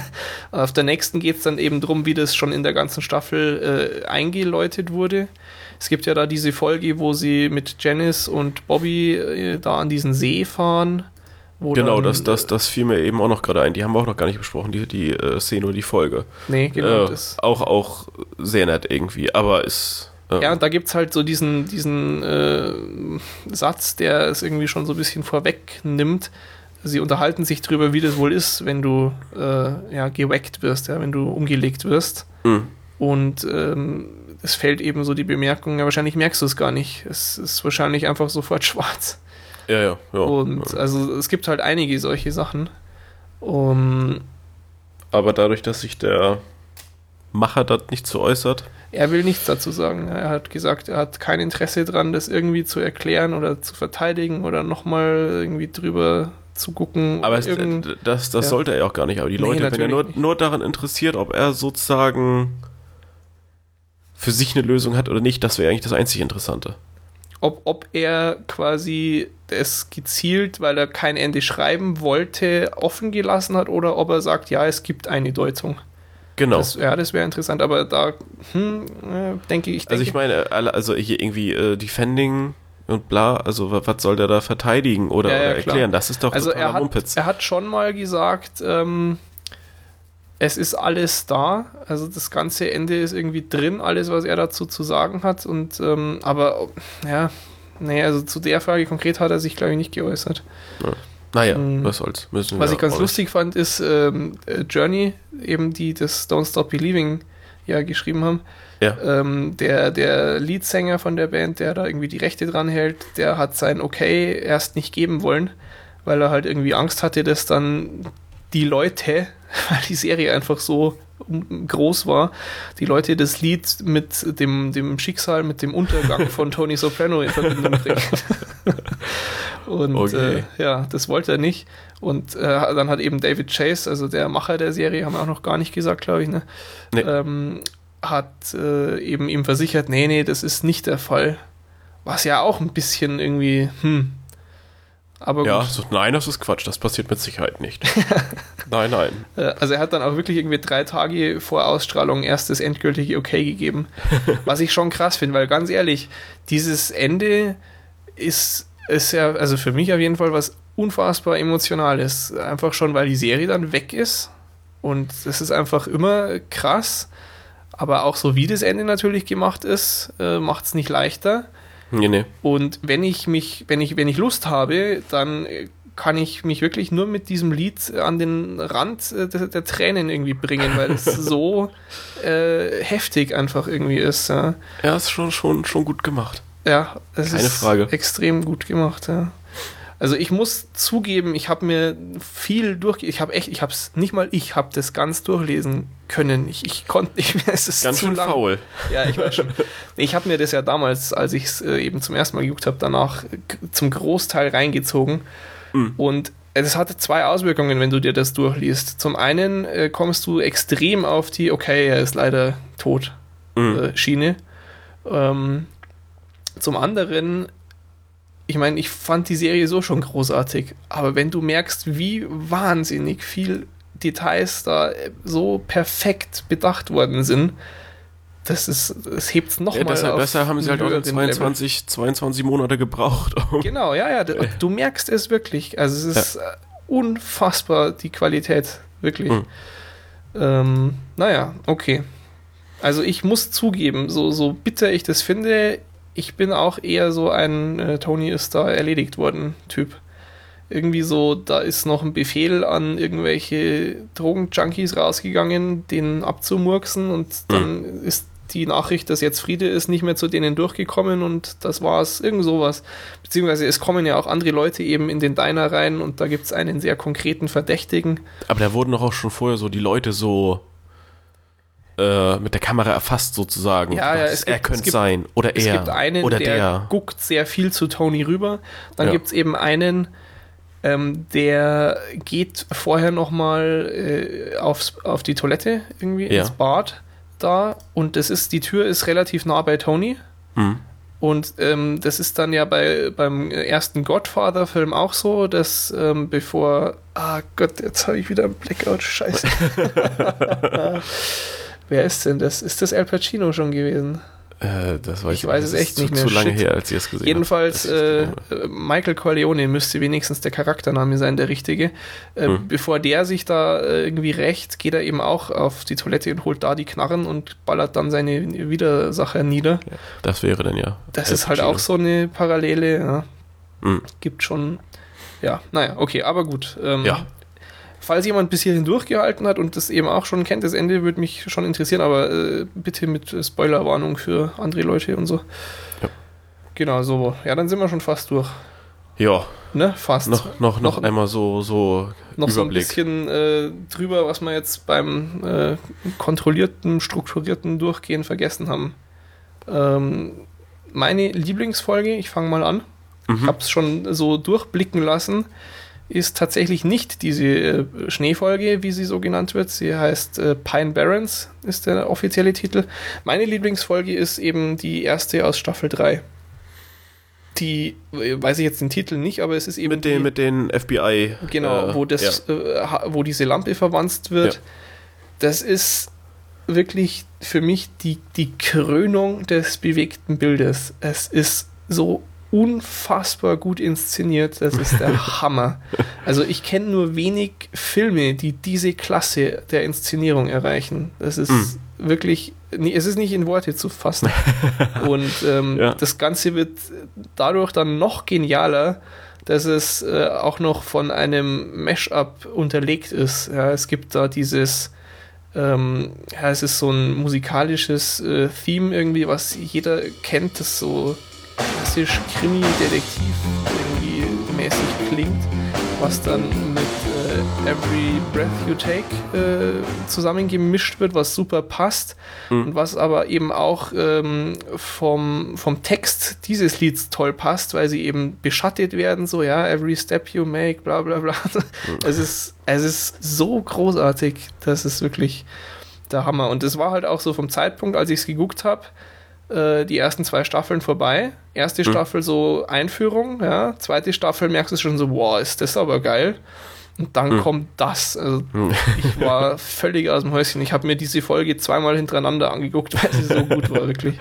Auf der nächsten geht es dann eben darum, wie das schon in der ganzen Staffel äh, eingeläutet wurde. Es gibt ja da diese Folge, wo sie mit Janice und Bobby äh, da an diesen See fahren. genau, dann, das, das, das fiel mir eben auch noch gerade ein. Die haben wir auch noch gar nicht besprochen, die, die äh, Szene oder die Folge. Nee, genau. Äh, auch, auch sehr nett irgendwie, aber ist. Äh, ja, da gibt es halt so diesen, diesen äh, Satz, der es irgendwie schon so ein bisschen vorwegnimmt sie unterhalten sich darüber, wie das wohl ist, wenn du äh, ja, geweckt wirst, ja, wenn du umgelegt wirst. Mhm. Und ähm, es fällt eben so die Bemerkung, ja, wahrscheinlich merkst du es gar nicht. Es ist wahrscheinlich einfach sofort schwarz. Ja, ja, ja. Und ja. also es gibt halt einige solche Sachen. Um, Aber dadurch, dass sich der Macher das nicht so äußert. Er will nichts dazu sagen. Er hat gesagt, er hat kein Interesse daran, das irgendwie zu erklären oder zu verteidigen oder nochmal irgendwie drüber zu gucken. Aber es, das, das ja. sollte er auch gar nicht. Aber die Leute, nee, wenn er nur, nur daran interessiert, ob er sozusagen für sich eine Lösung hat oder nicht, das wäre eigentlich das einzig Interessante. Ob, ob er quasi es gezielt, weil er kein Ende schreiben wollte, offen gelassen hat oder ob er sagt, ja, es gibt eine Deutung. Genau. Das, ja, das wäre interessant, aber da hm, äh, denke ich. Denke also ich meine, also hier irgendwie äh, Defending und bla, also was soll der da verteidigen oder, ja, ja, oder erklären? Das ist doch also er hat, Mumpitz. er hat schon mal gesagt, ähm, es ist alles da, also das ganze Ende ist irgendwie drin, alles, was er dazu zu sagen hat und ähm, aber ja, nee, also zu der Frage konkret hat er sich, glaube ich, nicht geäußert. Ja. Naja, mhm. was soll's. Müssen was ich ganz lustig fand, ist ähm, Journey, eben die das Don't Stop Believing ja geschrieben haben, ja. Ähm, der, der Leadsänger von der Band, der da irgendwie die Rechte dran hält, der hat sein Okay erst nicht geben wollen, weil er halt irgendwie Angst hatte, dass dann die Leute, weil die Serie einfach so groß war, die Leute das Lied mit dem, dem Schicksal, mit dem Untergang von Tony Soprano in Verbindung bringen. Und okay. äh, ja, das wollte er nicht. Und äh, dann hat eben David Chase, also der Macher der Serie, haben wir auch noch gar nicht gesagt, glaube ich, ne? Nee. Ähm, hat äh, eben ihm versichert, nee, nee, das ist nicht der Fall. Was ja auch ein bisschen irgendwie, hm. Aber ja, so, nein, das ist Quatsch, das passiert mit Sicherheit nicht. nein, nein. Äh, also er hat dann auch wirklich irgendwie drei Tage vor Ausstrahlung erst das endgültige Okay gegeben. was ich schon krass finde, weil ganz ehrlich, dieses Ende ist, ist ja, also für mich auf jeden Fall was unfassbar Emotionales. Einfach schon, weil die Serie dann weg ist. Und das ist einfach immer krass. Aber auch so wie das Ende natürlich gemacht ist, äh, macht es nicht leichter. Nee, nee. Und wenn ich mich, wenn ich, wenn ich Lust habe, dann kann ich mich wirklich nur mit diesem Lied an den Rand äh, der, der Tränen irgendwie bringen, weil es so äh, heftig einfach irgendwie ist. Ja, ja ist schon, schon, schon gut gemacht. Ja, es Keine ist Frage. extrem gut gemacht, ja. Also ich muss zugeben, ich habe mir viel durch, ich habe echt, ich habe es nicht mal, ich habe das ganz durchlesen können. Ich, ich konnte nicht mehr, es ist ganz zu schön lang. faul. Ja, ich weiß schon. Ich habe mir das ja damals, als ich es äh, eben zum ersten Mal geguckt habe, danach zum Großteil reingezogen. Mhm. Und es hatte zwei Auswirkungen, wenn du dir das durchliest. Zum einen äh, kommst du extrem auf die, okay, er ist leider tot, mhm. äh, Schiene. Ähm, zum anderen ich meine, ich fand die Serie so schon großartig, aber wenn du merkst, wie wahnsinnig viel Details da so perfekt bedacht worden sind, das ist, das hebt es nochmal. Ja, deshalb, deshalb haben sie halt auch 22, 22 Monate gebraucht. Genau, ja, ja. Du, du merkst es wirklich. Also es ist ja. unfassbar, die Qualität, wirklich. Hm. Ähm, naja, okay. Also ich muss zugeben, so, so bitter ich das finde, ich bin auch eher so ein äh, Tony ist da erledigt worden Typ. Irgendwie so, da ist noch ein Befehl an irgendwelche Drogenjunkies rausgegangen, den abzumurksen und dann mhm. ist die Nachricht, dass jetzt Friede ist, nicht mehr zu denen durchgekommen und das war's, irgend sowas. Beziehungsweise es kommen ja auch andere Leute eben in den Diner rein und da gibt es einen sehr konkreten Verdächtigen. Aber da wurden doch auch schon vorher so die Leute so äh, mit der Kamera erfasst sozusagen. Ja, ja, es er gibt, könnte es sein oder es er gibt einen, oder der, der guckt sehr viel zu Tony rüber. Dann ja. gibt es eben einen, ähm, der geht vorher nochmal äh, auf die Toilette irgendwie ja. ins Bad da und das ist die Tür ist relativ nah bei Tony. Mhm. Und ähm, das ist dann ja bei, beim ersten Godfather-Film auch so, dass ähm, bevor. Ah Gott, jetzt habe ich wieder einen Blackout, scheiße. Wer ist denn das? Ist das Al Pacino schon gewesen? Äh, das weiß ich weiß es echt nicht mehr. Zu lange Shit. her, als ich es gesehen Jedenfalls, äh, Michael Corleone müsste wenigstens der Charaktername sein, der richtige. Äh, hm. Bevor der sich da äh, irgendwie rächt, geht er eben auch auf die Toilette und holt da die Knarren und ballert dann seine Widersacher nieder. Ja, das wäre dann ja. Das ist halt auch so eine Parallele. Ja. Hm. Gibt schon. Ja, naja, okay, aber gut. Ähm, ja. Falls jemand bis hierhin durchgehalten hat und das eben auch schon kennt, das Ende würde mich schon interessieren, aber äh, bitte mit Spoilerwarnung für andere Leute und so. Ja. Genau, so. Ja, dann sind wir schon fast durch. Ja. Ne, fast. Noch, noch, noch, noch einmal so, so noch Überblick. so ein bisschen äh, drüber, was wir jetzt beim äh, kontrollierten, strukturierten Durchgehen vergessen haben. Ähm, meine Lieblingsfolge, ich fange mal an. Mhm. Ich habe es schon so durchblicken lassen ist tatsächlich nicht diese äh, Schneefolge, wie sie so genannt wird. Sie heißt äh, Pine Barrens, ist der offizielle Titel. Meine Lieblingsfolge ist eben die erste aus Staffel 3. Die, äh, weiß ich jetzt den Titel nicht, aber es ist eben. Mit den, die, mit den FBI. Genau, äh, wo, das, ja. äh, wo diese Lampe verwandt wird. Ja. Das ist wirklich für mich die, die Krönung des bewegten Bildes. Es ist so unfassbar gut inszeniert. Das ist der Hammer. Also ich kenne nur wenig Filme, die diese Klasse der Inszenierung erreichen. Das ist mhm. wirklich, es ist nicht in Worte zu fassen. Und ähm, ja. das Ganze wird dadurch dann noch genialer, dass es äh, auch noch von einem Mashup unterlegt ist. Ja, es gibt da dieses ähm, ja, es ist so ein musikalisches äh, Theme irgendwie, was jeder kennt, das so klassisch Krimi-Detektiv irgendwie mäßig klingt, was dann mit äh, Every Breath You Take äh, zusammengemischt wird, was super passt mhm. und was aber eben auch ähm, vom, vom Text dieses Lieds toll passt, weil sie eben beschattet werden, so ja, Every Step You Make, bla bla bla. Mhm. Es, ist, es ist so großartig, das ist wirklich der Hammer. Und das war halt auch so vom Zeitpunkt, als ich es geguckt habe, äh, die ersten zwei Staffeln vorbei. Erste hm. Staffel so Einführung, ja. Zweite Staffel merkst du schon so, wow, ist das aber geil. Und dann hm. kommt das. Also, hm. Ich war völlig aus dem Häuschen. Ich habe mir diese Folge zweimal hintereinander angeguckt, weil sie so gut war, wirklich.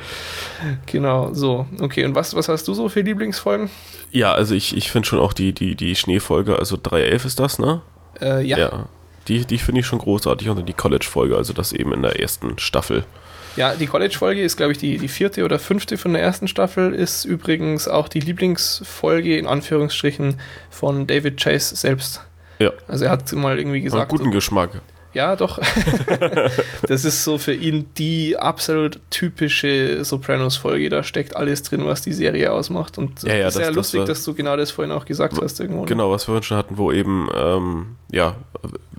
Genau, so. Okay, und was, was hast du so für Lieblingsfolgen? Ja, also ich, ich finde schon auch die, die, die Schneefolge, also 3.11 ist das, ne? Äh, ja. ja. die, die finde ich schon großartig und die College-Folge, also das eben in der ersten Staffel. Ja, die College-Folge ist, glaube ich, die, die vierte oder fünfte von der ersten Staffel, ist übrigens auch die Lieblingsfolge in Anführungsstrichen von David Chase selbst. Ja. Also er hat mal irgendwie gesagt. Einen guten Geschmack. Ja, doch. das ist so für ihn die absolut typische Sopranos-Folge. Da steckt alles drin, was die Serie ausmacht. Und ja, ja, sehr das, lustig, das dass du genau das vorhin auch gesagt hast. Irgendwo. Ne? Genau, was wir schon hatten, wo eben, ähm, ja,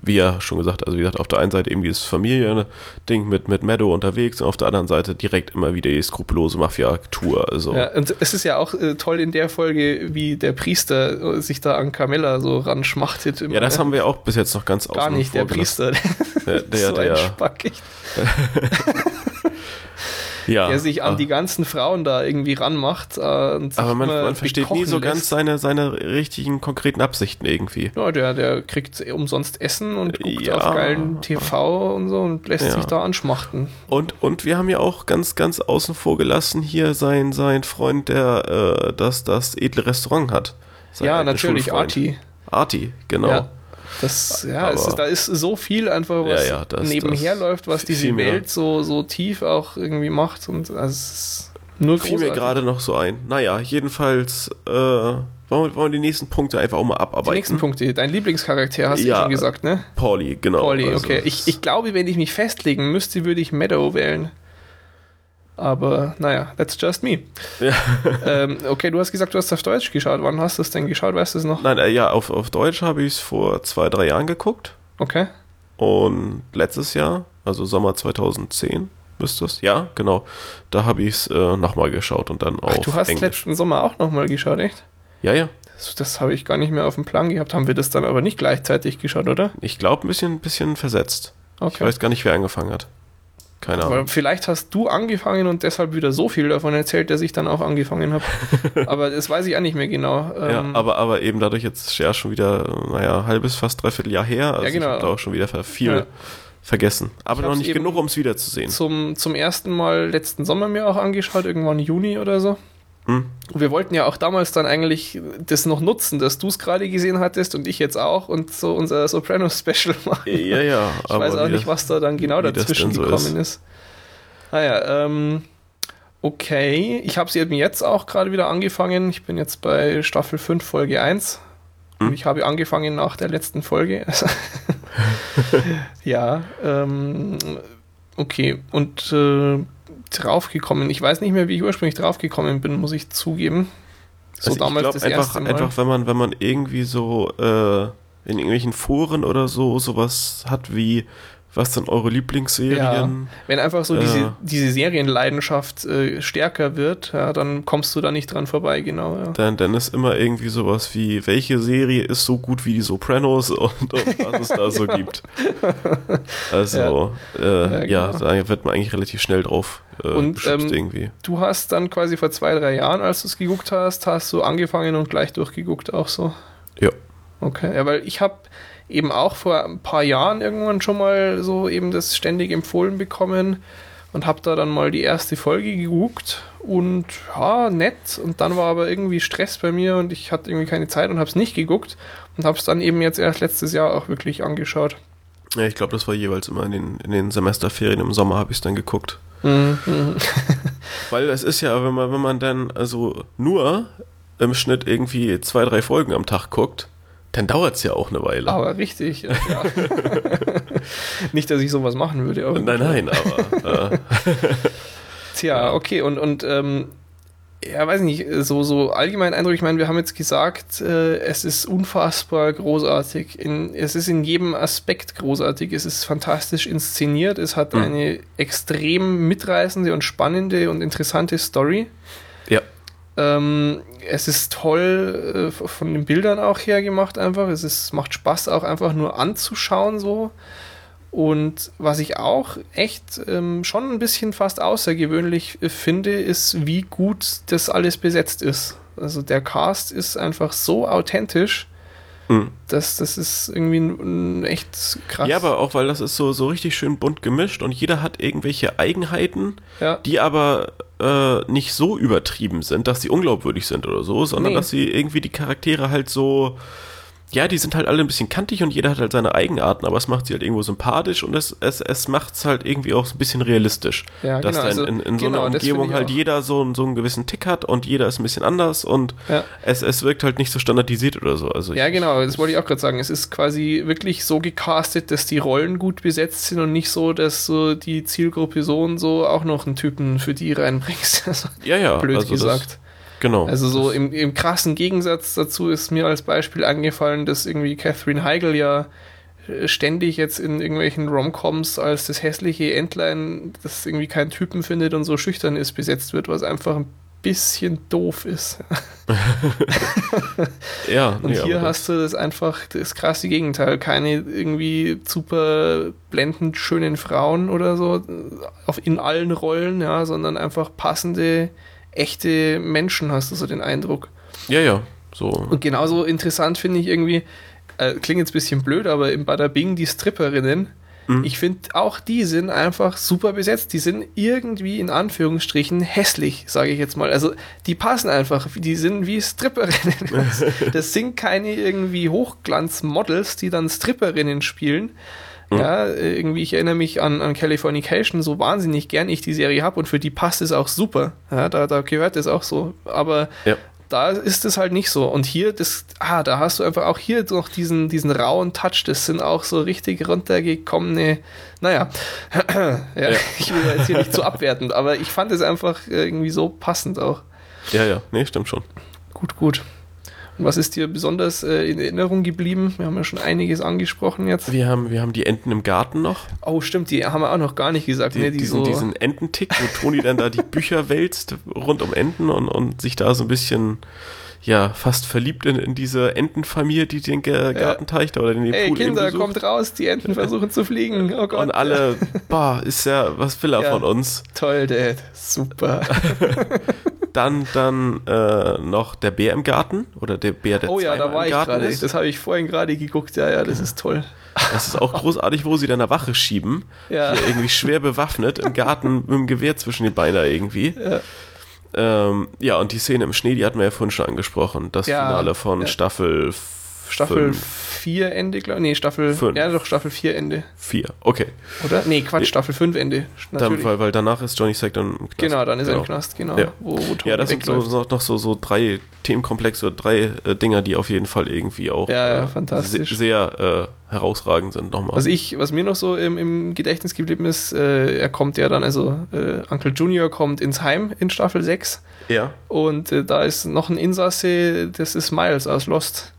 wie ja schon gesagt, also wie gesagt, auf der einen Seite eben dieses Familiending mit, mit Meadow unterwegs und auf der anderen Seite direkt immer wieder die skrupellose Mafia-Tour. Also. Ja, und es ist ja auch äh, toll in der Folge, wie der Priester sich da an Carmella so ranschmachtet. ja, das haben wir auch bis jetzt noch ganz Gar nicht, der Priester. Der, der, so der, ein Spack, ja, der sich an die ganzen Frauen da irgendwie ranmacht. Äh, aber man, man versteht nie so ganz seine, seine richtigen, konkreten Absichten irgendwie. Ja, der, der kriegt umsonst Essen und guckt ja, auf geilen TV und so und lässt ja. sich da anschmachten. Und, und wir haben ja auch ganz, ganz außen vor gelassen hier sein, sein Freund, der äh, das, das edle Restaurant hat. Sein ja, natürlich, Arti. Arti, genau. Ja. Das, ja, ist, da ist so viel einfach, was ja, ja, das, nebenher das läuft, was diese Welt so, so tief auch irgendwie macht. Und also nur Fiel mir gerade noch so ein. Naja, jedenfalls äh, wollen, wir, wollen wir die nächsten Punkte einfach auch mal abarbeiten. Die nächsten Punkte. Dein Lieblingscharakter hast ja, du schon gesagt, ne? Pauli, genau. Pauli, also, okay. Ich, ich glaube, wenn ich mich festlegen müsste, würde ich Meadow wählen. Aber naja, that's just me. Ja. Ähm, okay, du hast gesagt, du hast auf Deutsch geschaut. Wann hast du es denn geschaut? Weißt du es noch? Nein, äh, ja, auf, auf Deutsch habe ich es vor zwei, drei Jahren geguckt. Okay. Und letztes Jahr, also Sommer 2010, müsste es. Ja, genau. Da habe ich es äh, nochmal geschaut und dann auch. Du hast Englisch. letzten Sommer auch nochmal geschaut, echt? Ja, ja. Das, das habe ich gar nicht mehr auf dem Plan gehabt. Haben wir das dann aber nicht gleichzeitig geschaut, oder? Ich glaube, ein bisschen, bisschen versetzt. Okay. Ich weiß gar nicht, wer angefangen hat. Keine Ahnung. vielleicht hast du angefangen und deshalb wieder so viel davon erzählt, dass ich dann auch angefangen habe. aber das weiß ich auch nicht mehr genau. ja, ähm, aber, aber eben dadurch jetzt ja schon wieder, naja, halbes, fast dreiviertel Jahr her. Also ja, genau. ich habe da auch schon wieder viel ja. vergessen. Aber noch nicht genug, um es wiederzusehen. Zum, zum ersten Mal letzten Sommer mir auch angeschaut, irgendwann Juni oder so. Hm. Wir wollten ja auch damals dann eigentlich das noch nutzen, dass du es gerade gesehen hattest und ich jetzt auch und so unser Sopranos-Special machen. Ja, ja. Ich weiß auch nicht, was da dann genau dazwischen so gekommen ist. ist. Naja, ah ähm, okay. Ich habe sie eben jetzt auch gerade wieder angefangen. Ich bin jetzt bei Staffel 5, Folge 1. Hm. Und ich habe angefangen nach der letzten Folge. ja, ähm, okay. Und äh, draufgekommen. Ich weiß nicht mehr, wie ich ursprünglich draufgekommen bin, muss ich zugeben. So also damals ich das einfach, erste Mal. einfach, wenn man, wenn man irgendwie so äh, in irgendwelchen Foren oder so sowas hat wie was sind eure Lieblingsserien? Ja, wenn einfach so äh, diese, diese Serienleidenschaft äh, stärker wird, ja, dann kommst du da nicht dran vorbei, genau. Ja. Dann, dann ist immer irgendwie sowas wie, welche Serie ist so gut wie die Sopranos und, und was es da so gibt. Also, ja, äh, ja, genau. da wird man eigentlich relativ schnell drauf äh, und, ähm, irgendwie. Du hast dann quasi vor zwei, drei Jahren, als du es geguckt hast, hast du angefangen und gleich durchgeguckt auch so? Ja. Okay, ja, weil ich habe eben auch vor ein paar Jahren irgendwann schon mal so eben das ständig empfohlen bekommen und habe da dann mal die erste Folge geguckt und ja, nett. Und dann war aber irgendwie Stress bei mir und ich hatte irgendwie keine Zeit und habe es nicht geguckt und habe es dann eben jetzt erst letztes Jahr auch wirklich angeschaut. Ja, ich glaube, das war jeweils immer in den, in den Semesterferien im Sommer habe ich es dann geguckt. Mhm. Weil es ist ja, wenn man, wenn man dann also nur im Schnitt irgendwie zwei, drei Folgen am Tag guckt, dann dauert es ja auch eine Weile. Aber richtig, ja. Nicht, dass ich sowas machen würde. Aber nein, nein, aber. Äh. Tja, okay, und, und ähm, ja, weiß nicht, so, so allgemein Eindruck, ich meine, wir haben jetzt gesagt, äh, es ist unfassbar großartig. In, es ist in jedem Aspekt großartig. Es ist fantastisch inszeniert. Es hat mhm. eine extrem mitreißende und spannende und interessante Story. Ja. Ähm, es ist toll äh, von den Bildern auch her gemacht einfach. Es ist, macht Spaß auch einfach nur anzuschauen so. Und was ich auch echt ähm, schon ein bisschen fast außergewöhnlich äh, finde, ist, wie gut das alles besetzt ist. Also der Cast ist einfach so authentisch. Mhm. Das, das ist irgendwie ein, echt krass. Ja, aber auch weil das ist so, so richtig schön bunt gemischt und jeder hat irgendwelche Eigenheiten, ja. die aber äh, nicht so übertrieben sind, dass sie unglaubwürdig sind oder so, sondern nee. dass sie irgendwie die Charaktere halt so ja, die sind halt alle ein bisschen kantig und jeder hat halt seine Eigenarten, aber es macht sie halt irgendwo sympathisch und es, es, es macht es halt irgendwie auch ein bisschen realistisch. Ja, dass genau, also, in, in, so genau, einer Umgebung halt jeder so, so einen gewissen Tick hat und jeder ist ein bisschen anders und ja. es, es wirkt halt nicht so standardisiert oder so. Also ja, genau, das wollte ich auch gerade sagen. Es ist quasi wirklich so gecastet, dass die Rollen gut besetzt sind und nicht so, dass so die Zielgruppe so und so auch noch einen Typen für die reinbringst. Ja, ja. Blöd also gesagt. Genau. Also so im, im krassen Gegensatz dazu ist mir als Beispiel angefallen, dass irgendwie Catherine Heigl ja äh, ständig jetzt in irgendwelchen Romcoms als das hässliche Entlein, das irgendwie keinen Typen findet und so schüchtern ist, besetzt wird, was einfach ein bisschen doof ist. ja. Und nee, hier hast du das einfach das krasse Gegenteil. Keine irgendwie super blendend schönen Frauen oder so auf, in allen Rollen, ja, sondern einfach passende echte Menschen, hast du so den Eindruck. Ja, ja, so. Und genauso interessant finde ich irgendwie, äh, klingt jetzt ein bisschen blöd, aber im Bada Bing die Stripperinnen, mhm. ich finde auch die sind einfach super besetzt. Die sind irgendwie in Anführungsstrichen hässlich, sage ich jetzt mal. Also die passen einfach, die sind wie Stripperinnen. das sind keine irgendwie Hochglanzmodels, die dann Stripperinnen spielen Mhm. Ja, irgendwie, ich erinnere mich an, an Californication so wahnsinnig gern ich die Serie habe und für die passt es auch super. Ja, da, da gehört es auch so. Aber ja. da ist es halt nicht so. Und hier, das, ah, da hast du einfach auch hier noch diesen, diesen rauen Touch. Das sind auch so richtig runtergekommene, naja, ja, ja, ich will jetzt hier nicht zu so abwertend, aber ich fand es einfach irgendwie so passend auch. Ja, ja, nee, stimmt schon. Gut, gut. Und was ist dir besonders äh, in Erinnerung geblieben? Wir haben ja schon einiges angesprochen jetzt. Wir haben, wir haben die Enten im Garten noch. Oh, stimmt, die haben wir auch noch gar nicht gesagt. Die, ne, die diesen, so diesen Ententick, wo Toni dann da die Bücher wälzt rund um Enten und, und sich da so ein bisschen ja, fast verliebt in, in diese Entenfamilie, die den Gartenteich da oder den Ey, Pool Kinder, kommt raus, die Enten versuchen zu fliegen. Oh Gott. Und alle, boah, ist ja, was will er ja, von uns? Toll, Dad, super. Dann dann äh, noch der Bär im Garten oder der Bär, der Oh ja, da war ich gerade. Das habe ich vorhin gerade geguckt. Ja, ja, das ist toll. Das ist auch großartig, wo sie dann eine Wache schieben. Ja. Hier irgendwie schwer bewaffnet im Garten mit dem Gewehr zwischen den Beinen irgendwie. Ja. Ähm, ja, und die Szene im Schnee, die hatten wir ja vorhin schon angesprochen. Das ja, Finale von ja. Staffel Staffel 4 Ende, glaube ich. Nee, Staffel. Fünf. Ja, doch, Staffel 4 Ende. 4, okay. Oder? Nee, Quatsch, Staffel 5 Ende. Dann, weil, weil danach ist Johnny Sack dann im Knast. Genau, dann ist genau. er im genau. Knast, genau. Ja, wo, wo ja das sind so, so, noch so, so drei Themenkomplexe, drei äh, Dinger, die auf jeden Fall irgendwie auch ja, ja, äh, fantastisch. sehr äh, herausragend sind nochmal. Was, ich, was mir noch so im, im Gedächtnis geblieben ist, äh, er kommt ja dann, also äh, Uncle Junior kommt ins Heim in Staffel 6. Ja. Und äh, da ist noch ein Insasse, das ist Miles aus Lost.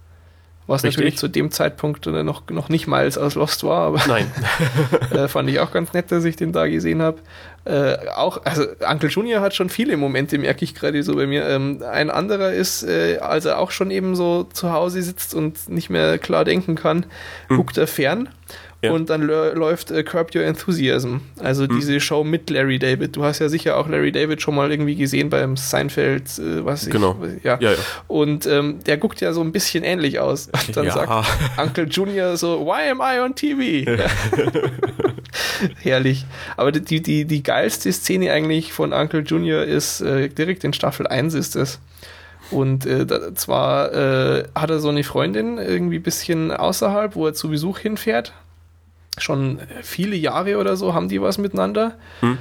Was Richtig. natürlich zu dem Zeitpunkt äh, noch, noch nicht mal aus Lost war, aber Nein. äh, fand ich auch ganz nett, dass ich den da gesehen habe. Äh, auch, also Uncle Junior hat schon viele Momente, merke ich gerade so bei mir. Ähm, ein anderer ist, äh, als er auch schon eben so zu Hause sitzt und nicht mehr klar denken kann, mhm. guckt er fern ja. Und dann läuft äh, Curb Your Enthusiasm, also hm. diese Show mit Larry David. Du hast ja sicher auch Larry David schon mal irgendwie gesehen beim Seinfeld, äh, was ich. Genau. Ja. ja, ja. Und ähm, der guckt ja so ein bisschen ähnlich aus. Und dann sagt Uncle Junior so, Why am I on TV? Herrlich. Aber die, die, die geilste Szene eigentlich von Uncle Junior ist äh, direkt in Staffel 1 ist es. Und äh, da, zwar äh, hat er so eine Freundin irgendwie ein bisschen außerhalb, wo er zu Besuch hinfährt schon viele Jahre oder so haben die was miteinander. Hm.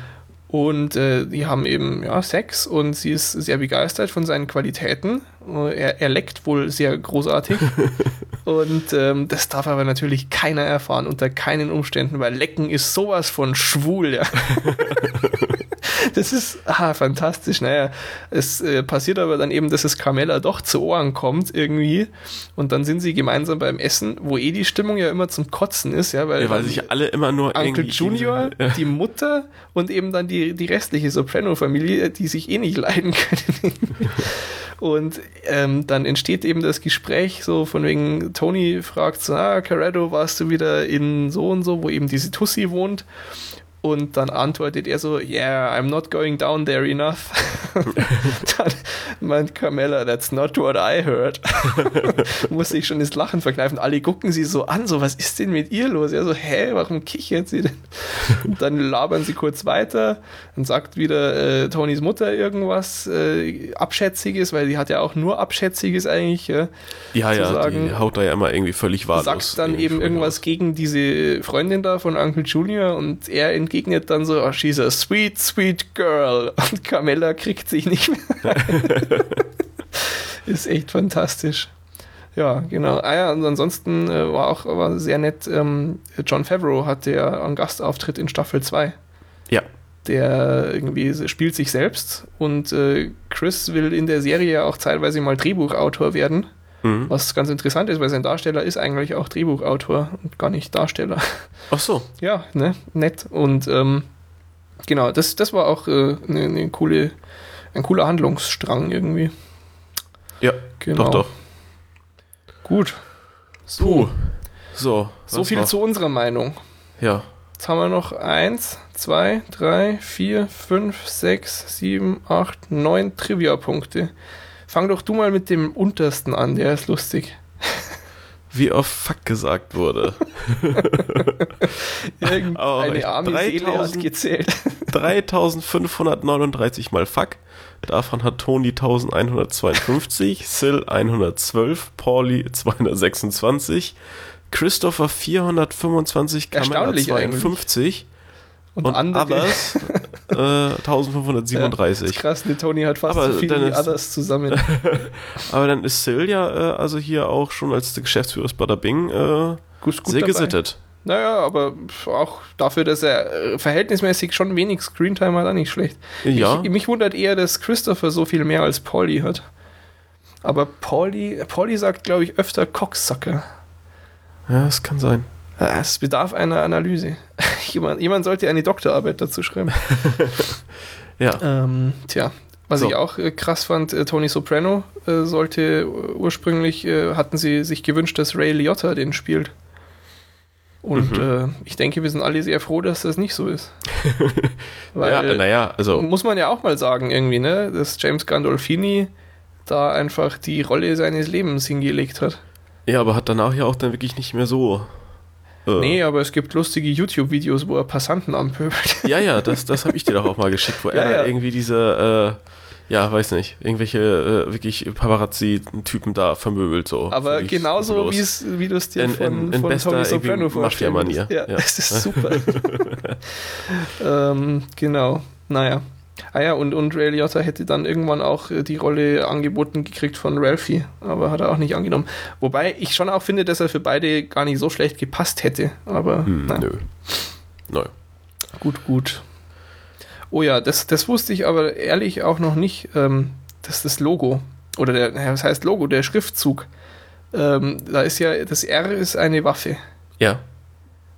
Und äh, die haben eben ja, Sex und sie ist sehr begeistert von seinen Qualitäten. Er, er leckt wohl sehr großartig. und ähm, das darf aber natürlich keiner erfahren, unter keinen Umständen, weil Lecken ist sowas von schwul. Ja. das ist ah, fantastisch. Naja, es äh, passiert aber dann eben, dass es Carmella doch zu Ohren kommt irgendwie. Und dann sind sie gemeinsam beim Essen, wo eh die Stimmung ja immer zum Kotzen ist, ja, weil, ja, weil sich alle immer nur Uncle Junior, die Mutter und eben dann die, die restliche Soprano-Familie, die sich eh nicht leiden können. Und ähm, dann entsteht eben das Gespräch so von wegen, Tony fragt so, ah, Carretto, warst du wieder in so und so, wo eben diese Tussi wohnt? Und dann antwortet er so, yeah, I'm not going down there enough. Dann meint Carmella, that's not what I heard. Muss sich schon das Lachen verkneifen. Alle gucken sie so an, so, was ist denn mit ihr los? Ja, so, hä, warum kichert sie denn? Und dann labern sie kurz weiter. Dann sagt wieder äh, Tonys Mutter irgendwas äh, Abschätziges, weil sie hat ja auch nur Abschätziges eigentlich. Ja, ja, ja sagen. die haut da ja immer irgendwie völlig wahllos. Sagt dann eben irgendwas aus. gegen diese Freundin da von Uncle Junior und er entgegnet dann so, oh, she's a sweet, sweet girl. Und Carmella kriegt sich nicht mehr. ist echt fantastisch. Ja, genau. Ah ja, und ansonsten äh, war auch war sehr nett, ähm, John Favreau hatte ja einen Gastauftritt in Staffel 2. Ja. Der irgendwie spielt sich selbst und äh, Chris will in der Serie auch zeitweise mal Drehbuchautor werden. Mhm. Was ganz interessant ist, weil sein Darsteller ist eigentlich auch Drehbuchautor und gar nicht Darsteller. Ach so. Ja, ne, nett. Und ähm, genau, das, das war auch äh, eine, eine coole, ein cooler Handlungsstrang irgendwie. Ja, genau. doch, doch. Gut. So. Puh. So. So viel noch? zu unserer Meinung. Ja. Jetzt haben wir noch eins, zwei, drei, vier, fünf, sechs, sieben, acht, neun Trivia-Punkte. Fang doch du mal mit dem untersten an, der ist lustig. Wie oft Fuck gesagt wurde. Irgendeine arme 3000, Seele hat gezählt. 3539 mal Fuck. Davon hat Tony 1152, Sil 112, Pauli 226, Christopher 425, Camilla 52 und, und andere Others äh, 1537. Ja, krass, ne, Tony hat fast aber so viel wie Others zusammen. aber dann ist Sil ja äh, also hier auch schon als Geschäftsführer des Bada Bing äh, gut, gut sehr dabei. gesittet. Naja, aber auch dafür, dass er äh, verhältnismäßig schon wenig Screentime hat, auch nicht schlecht. Ja. Ich, mich wundert eher, dass Christopher so viel mehr als Pauli hat. Aber Pauli, Pauli sagt, glaube ich, öfter Cocksucker. Ja, das kann sein. Es bedarf einer Analyse. jemand, jemand sollte eine Doktorarbeit dazu schreiben. ja. Ähm, tja, was so. ich auch äh, krass fand, äh, Tony Soprano äh, sollte ursprünglich, äh, hatten sie sich gewünscht, dass Ray Liotta den spielt. Und mhm. Äh, ich denke, wir sind alle sehr froh, dass das nicht so ist. Weil, ja, naja, also. Muss man ja auch mal sagen, irgendwie, ne, dass James Gandolfini da einfach die Rolle seines Lebens hingelegt hat. Ja, aber hat danach ja auch dann wirklich nicht mehr so äh. Nee, aber es gibt lustige YouTube-Videos, wo er Passanten anpöbelt. Ja, ja, das, das habe ich dir doch auch mal geschickt, wo ja, er ja. irgendwie diese, äh, ja, weiß nicht, irgendwelche äh, wirklich Paparazzi-Typen da vermöbelt. So. Aber genauso, wie du es dir in, von, in, in von bester Tommy Soprano vorstellst. Ja, ja, das ist super. ähm, genau, naja. Ah ja, und, und Ray Liotta hätte dann irgendwann auch äh, die Rolle angeboten gekriegt von Ralphie, aber hat er auch nicht angenommen. Wobei ich schon auch finde, dass er für beide gar nicht so schlecht gepasst hätte, aber hm, nein. Nö. Nö. Gut, gut. Oh ja, das, das wusste ich aber ehrlich auch noch nicht, ähm, dass das Logo, oder der, was heißt Logo, der Schriftzug, ähm, da ist ja, das R ist eine Waffe. Ja.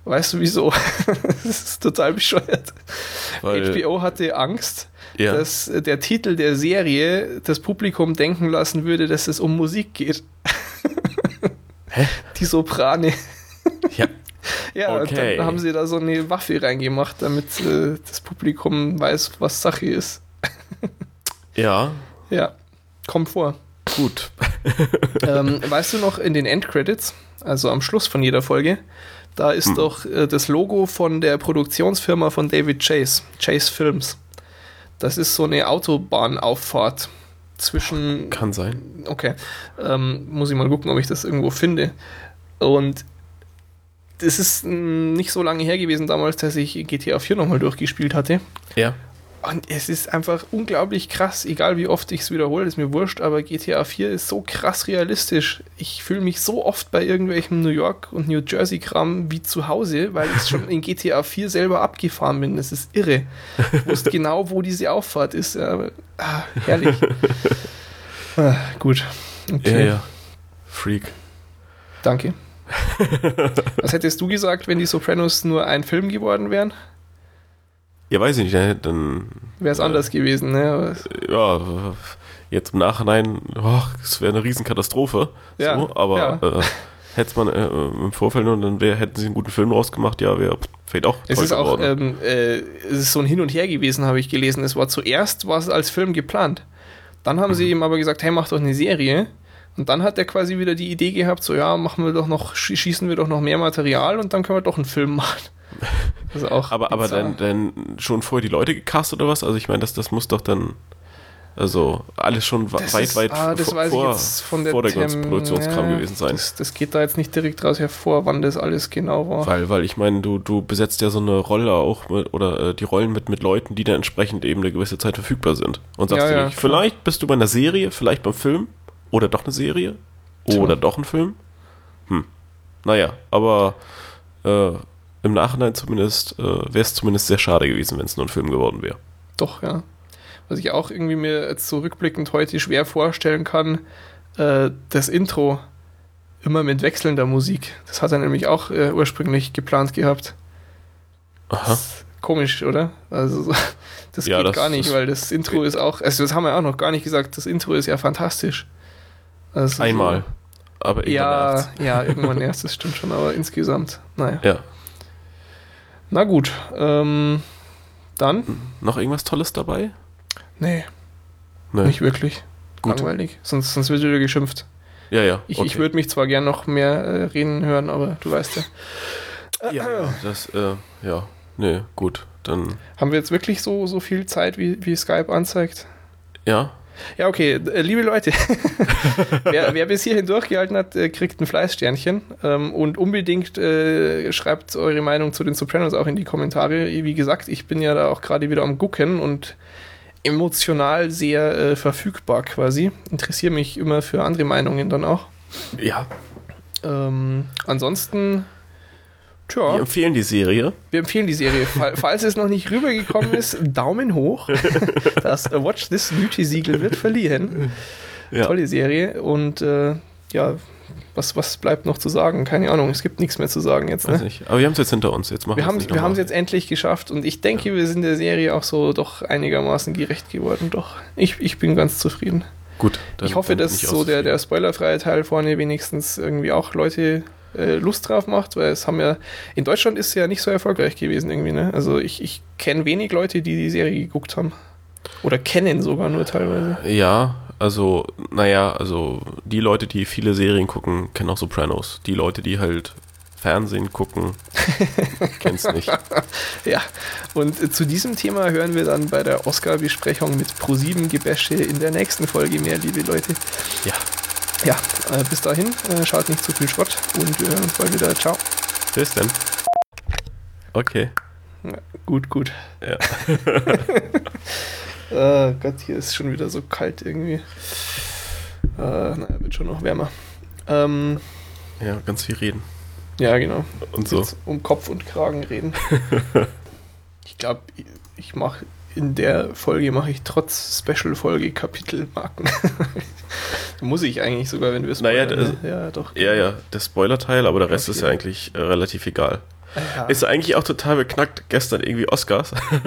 Weißt du wieso? das ist total bescheuert. Weil, HBO hatte Angst, ja. dass der Titel der Serie das Publikum denken lassen würde, dass es um Musik geht. Hä? Die Soprane. Ja. Ja, okay. und dann haben sie da so eine Waffe reingemacht, damit äh, das Publikum weiß, was Sache ist. ja. Ja, kommt vor. Gut. ähm, weißt du noch in den Endcredits, also am Schluss von jeder Folge, da ist hm. doch äh, das Logo von der Produktionsfirma von David Chase, Chase Films. Das ist so eine Autobahnauffahrt zwischen. Kann sein. Okay. Ähm, muss ich mal gucken, ob ich das irgendwo finde. Und das ist nicht so lange her gewesen damals, dass ich GTA 4 nochmal durchgespielt hatte. Ja. Und es ist einfach unglaublich krass, egal wie oft ich es wiederhole, ist mir wurscht, aber GTA 4 ist so krass realistisch. Ich fühle mich so oft bei irgendwelchem New York und New Jersey Kram wie zu Hause, weil ich schon in GTA 4 selber abgefahren bin. Das ist irre. Ich wusste genau, wo diese Auffahrt ist. Ja, ah, herrlich. Ah, gut. Okay. Ja, ja. Freak. Danke. Was hättest du gesagt, wenn die Sopranos nur ein Film geworden wären? Ja, weiß ich nicht, ne? dann. Wäre es äh, anders gewesen, ne? Ja, jetzt im Nachhinein, oh, es wäre eine Riesenkatastrophe. Ja, so, aber ja. Äh, hätte man äh, im Vorfeld und dann wär, hätten sie einen guten Film rausgemacht, ja, wäre vielleicht auch Es ist auch, ähm, äh, es ist so ein Hin und Her gewesen, habe ich gelesen. Es war zuerst war es als Film geplant. Dann haben mhm. sie ihm aber gesagt, hey, mach doch eine Serie. Und dann hat er quasi wieder die Idee gehabt, so ja, machen wir doch noch, schießen wir doch noch mehr Material und dann können wir doch einen Film machen. Also auch aber aber dann, dann schon vorher die Leute gecastet oder was? Also ich meine, das, das muss doch dann also alles schon das weit, ist, weit ah, das vor, vor, der, vor der ganzen Produktionskram ja, gewesen sein. Das, das, geht da jetzt nicht direkt raus hervor, wann das alles genau war. Weil, weil ich meine, du, du besetzt ja so eine Rolle auch mit, oder äh, die Rollen mit, mit Leuten, die dann entsprechend eben eine gewisse Zeit verfügbar sind. Und sagst ja, du nicht, vielleicht bist du bei einer Serie, vielleicht beim Film oder doch eine Serie oder Tja. doch ein Film. Hm. Naja, aber äh, im Nachhinein zumindest äh, wäre es zumindest sehr schade gewesen, wenn es nur ein Film geworden wäre. Doch, ja was ich auch irgendwie mir jetzt so rückblickend heute schwer vorstellen kann, äh, das Intro immer mit wechselnder Musik. Das hat er nämlich auch äh, ursprünglich geplant gehabt. Aha. komisch, oder? Also das ja, geht das, gar nicht, weil das Intro ist auch, also das haben wir auch noch gar nicht gesagt, das Intro ist ja fantastisch. Also Einmal. So, aber ja, nervt's. ja, irgendwann erst, das stimmt schon, aber insgesamt, naja. Ja. Na gut, ähm, dann. Noch irgendwas Tolles dabei? Nee. nee. Nicht wirklich. Gut. Langweilig. Sonst, sonst wird wieder geschimpft. Ja, ja. Ich, okay. ich würde mich zwar gern noch mehr äh, reden hören, aber du weißt ja. Ja, ja das, äh, ja. Nee, gut. Dann. Haben wir jetzt wirklich so, so viel Zeit, wie, wie Skype anzeigt? Ja. Ja, okay, äh, liebe Leute, wer, wer, bis hierhin durchgehalten hat, äh, kriegt ein Fleißsternchen ähm, und unbedingt äh, schreibt eure Meinung zu den Sopranos auch in die Kommentare. Wie gesagt, ich bin ja da auch gerade wieder am Gucken und emotional sehr äh, verfügbar quasi. Interessiere mich immer für andere Meinungen dann auch. Ja. Ähm, ansonsten, tja. Wir empfehlen die Serie. Wir empfehlen die Serie. Falls es noch nicht rübergekommen ist, Daumen hoch. Das Watch This Beauty Siegel wird verliehen. Ja. Tolle Serie. Und äh, ja, was, was bleibt noch zu sagen? Keine Ahnung, es gibt nichts mehr zu sagen jetzt. Ne? Aber wir haben es jetzt hinter uns. Jetzt machen wir haben es wir haben es jetzt endlich geschafft und ich denke, ja. wir sind der Serie auch so doch einigermaßen gerecht geworden. Doch, ich, ich bin ganz zufrieden. Gut. Dann, ich hoffe, dass so der, der spoilerfreie Teil vorne wenigstens irgendwie auch Leute äh, Lust drauf macht, weil es haben ja, in Deutschland ist es ja nicht so erfolgreich gewesen irgendwie, ne? Also ich, ich kenne wenig Leute, die die Serie geguckt haben. Oder kennen sogar nur teilweise. Ja, also, naja, also die Leute, die viele Serien gucken, kennen auch Sopranos. Die Leute, die halt Fernsehen gucken, kennst nicht. ja, und zu diesem Thema hören wir dann bei der Oscar-Besprechung mit Pro7-Gebäsche in der nächsten Folge mehr, liebe Leute. Ja. Ja, äh, bis dahin, äh, schaut nicht zu viel Schrott und wir hören uns bald wieder. Ciao. Bis dann. Okay. Ja, gut, gut. Ja. Oh Gott, hier ist schon wieder so kalt irgendwie. Äh, naja, wird schon noch wärmer. Ähm, ja, ganz viel reden. Ja, genau. Und so. Jetzt um Kopf und Kragen reden. ich glaube, ich mache in der Folge mache ich trotz Special-Folge Kapitelmarken. Muss ich eigentlich sogar, wenn wir es naja, ne? ja, doch. Ja, ja, der Spoiler-Teil, aber der Rest okay. ist ja eigentlich äh, relativ egal. Ja. Ist eigentlich auch total beknackt. Gestern irgendwie Oscars.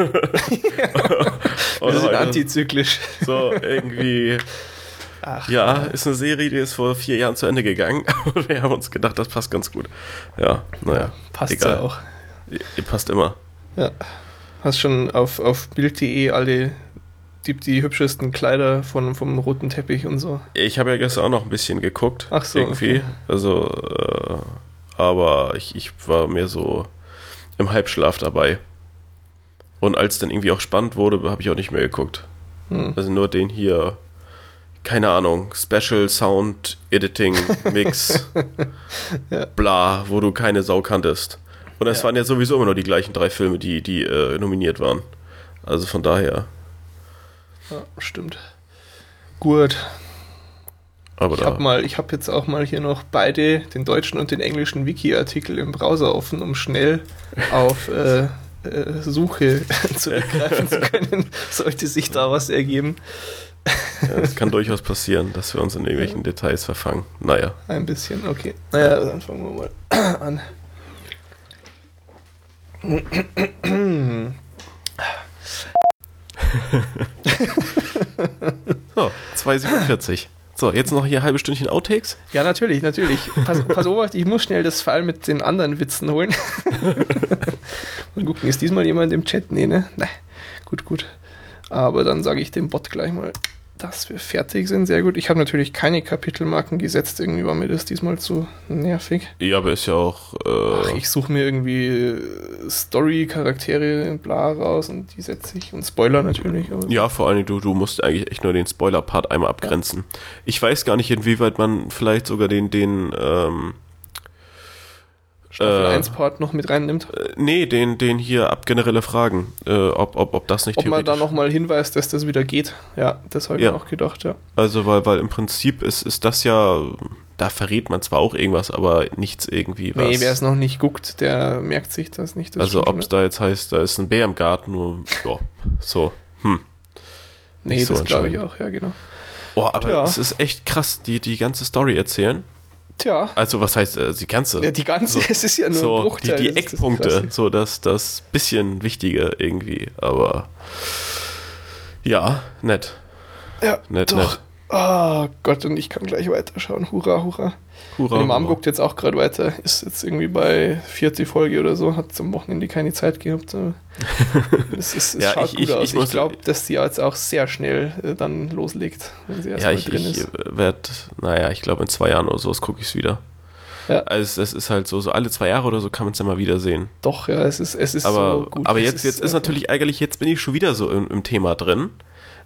Wir sind antizyklisch. So, irgendwie. Ach, ja, ist eine Serie, die ist vor vier Jahren zu Ende gegangen. Und wir haben uns gedacht, das passt ganz gut. Ja, naja. Passt egal. ja auch. Ihr passt immer. Ja. Hast schon auf, auf Bild.de alle die, die hübschesten Kleider von, vom roten Teppich und so. Ich habe ja gestern auch noch ein bisschen geguckt. Ach so. Irgendwie. Okay. Also, äh, aber ich, ich war mehr so im Halbschlaf dabei. Und als dann irgendwie auch spannend wurde, habe ich auch nicht mehr geguckt. Hm. Also nur den hier, keine Ahnung, Special Sound Editing Mix, ja. bla, wo du keine Sau kanntest. Und es ja. waren ja sowieso immer nur die gleichen drei Filme, die, die äh, nominiert waren. Also von daher. Ja, stimmt. Gut. Aber ich habe mal, ich habe jetzt auch mal hier noch beide, den deutschen und den englischen Wiki-Artikel im Browser offen, um schnell auf äh, äh, Suche zurückgreifen zu können, sollte sich da was ergeben. Ja, es kann durchaus passieren, dass wir uns in irgendwelchen. Details verfangen. Naja. Ein bisschen, okay. Naja, dann fangen wir mal an. so, 2,47. So, jetzt noch hier ein halbe Stündchen Outtakes? Ja, natürlich, natürlich. Pass, pass auf, ich muss schnell das Fall mit den anderen Witzen holen. Mal gucken, ist diesmal jemand im Chat? Nee, ne? Nein. Gut, gut. Aber dann sage ich dem Bot gleich mal dass wir fertig sind. Sehr gut. Ich habe natürlich keine Kapitelmarken gesetzt. Irgendwie war mir das diesmal zu nervig. Ja, aber ist ja auch. Äh Ach, ich suche mir irgendwie Story, Charaktere, bla raus und die setze ich. Und Spoiler natürlich. ja, vor allem du, du musst eigentlich echt nur den Spoiler-Part einmal abgrenzen. Ja. Ich weiß gar nicht, inwieweit man vielleicht sogar den, den, ähm, Staffel äh, 1 Part noch mit reinnimmt? Äh, nee, den, den hier ab generelle Fragen, äh, ob, ob, ob das nicht Ob man da nochmal hinweist, dass das wieder geht. Ja, das habe ich ja. auch gedacht, ja. Also, weil, weil im Prinzip ist, ist das ja, da verrät man zwar auch irgendwas, aber nichts irgendwie was. Nee, wer es noch nicht guckt, der merkt sich das nicht. Das also, ob es da jetzt heißt, da ist ein Bär im Garten, nur, ja, so, hm. Nee, so das glaube ich auch, ja, genau. Boah, aber ja. es ist echt krass, die, die ganze Story erzählen. Tja. Also was heißt äh, die ganze? Ja, die ganze, so, es ist ja nur so, ein Bruchteil. Die, die Eckpunkte, das so das, das bisschen Wichtige irgendwie, aber ja, nett. Ja, nett, doch. nett. Oh Gott, und ich kann gleich weiterschauen. Hurra, hurra. Hurra Meine Mom guckt jetzt auch gerade weiter. Ist jetzt irgendwie bei 40 Folge oder so. Hat zum Wochenende keine Zeit gehabt. Es, ist, es ja, schaut ich, gut ich, aus. Ich, ich glaube, dass die jetzt auch sehr schnell äh, dann loslegt, wenn sie erstmal ja, drin ist. Ich werde, naja, ich glaube in zwei Jahren oder so gucke ich es wieder. Ja. Also es ist halt so, so alle zwei Jahre oder so kann man es ja mal wieder sehen. Doch, ja, es ist, es ist aber, so gut. Aber jetzt, ist, jetzt ist natürlich eigentlich, jetzt bin ich schon wieder so im, im Thema drin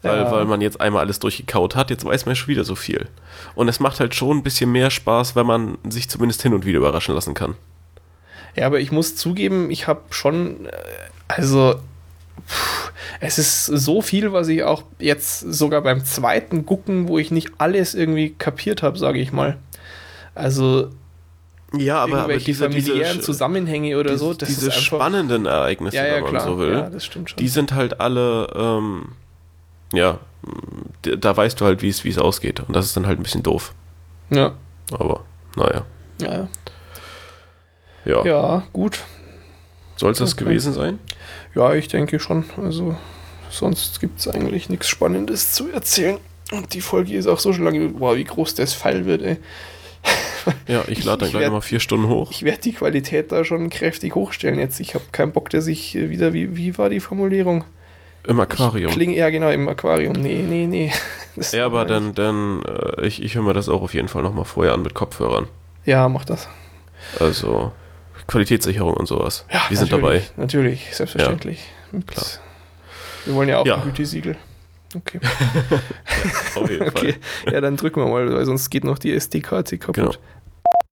weil, ja. weil man jetzt einmal alles durchgekaut hat, jetzt weiß man schon wieder so viel. Und es macht halt schon ein bisschen mehr Spaß, wenn man sich zumindest hin und wieder überraschen lassen kann. Ja, aber ich muss zugeben, ich habe schon, äh, also es ist so viel, was ich auch jetzt sogar beim zweiten Gucken, wo ich nicht alles irgendwie kapiert habe, sage ich mal. Also ja, aber, aber diese familiären diese, Zusammenhänge oder diese, so, das diese spannenden Ereignisse, ja, ja, wenn man klar. so will, ja, das stimmt schon. die sind halt alle ähm, ja, da weißt du halt, wie es ausgeht. Und das ist dann halt ein bisschen doof. Ja. Aber, naja. Ja. Ja, ja gut. Soll es das okay. gewesen sein? Ja, ich denke schon. Also, sonst gibt es eigentlich nichts Spannendes zu erzählen. Und die Folge ist auch so schon lange. Wow, wie groß das Fall wird, ey. Ja, ich lade dann gleich nochmal vier Stunden hoch. Ich werde die Qualität da schon kräftig hochstellen jetzt. Ich habe keinen Bock, dass ich wieder, wie, wie war die Formulierung? Im Aquarium. Klingt ja genau im Aquarium. Nee, nee, nee. Das ja, aber dann, dann äh, ich, ich höre mir das auch auf jeden Fall nochmal vorher an mit Kopfhörern. Ja, mach das. Also Qualitätssicherung und sowas. Ja, Wir sind dabei. Natürlich, selbstverständlich. Ja, klar. Wir wollen ja auch ja. ein Gütesiegel. Okay. ja, auf jeden Fall. okay. Ja, dann drücken wir mal, weil sonst geht noch die SD-Karte kaputt. Genau.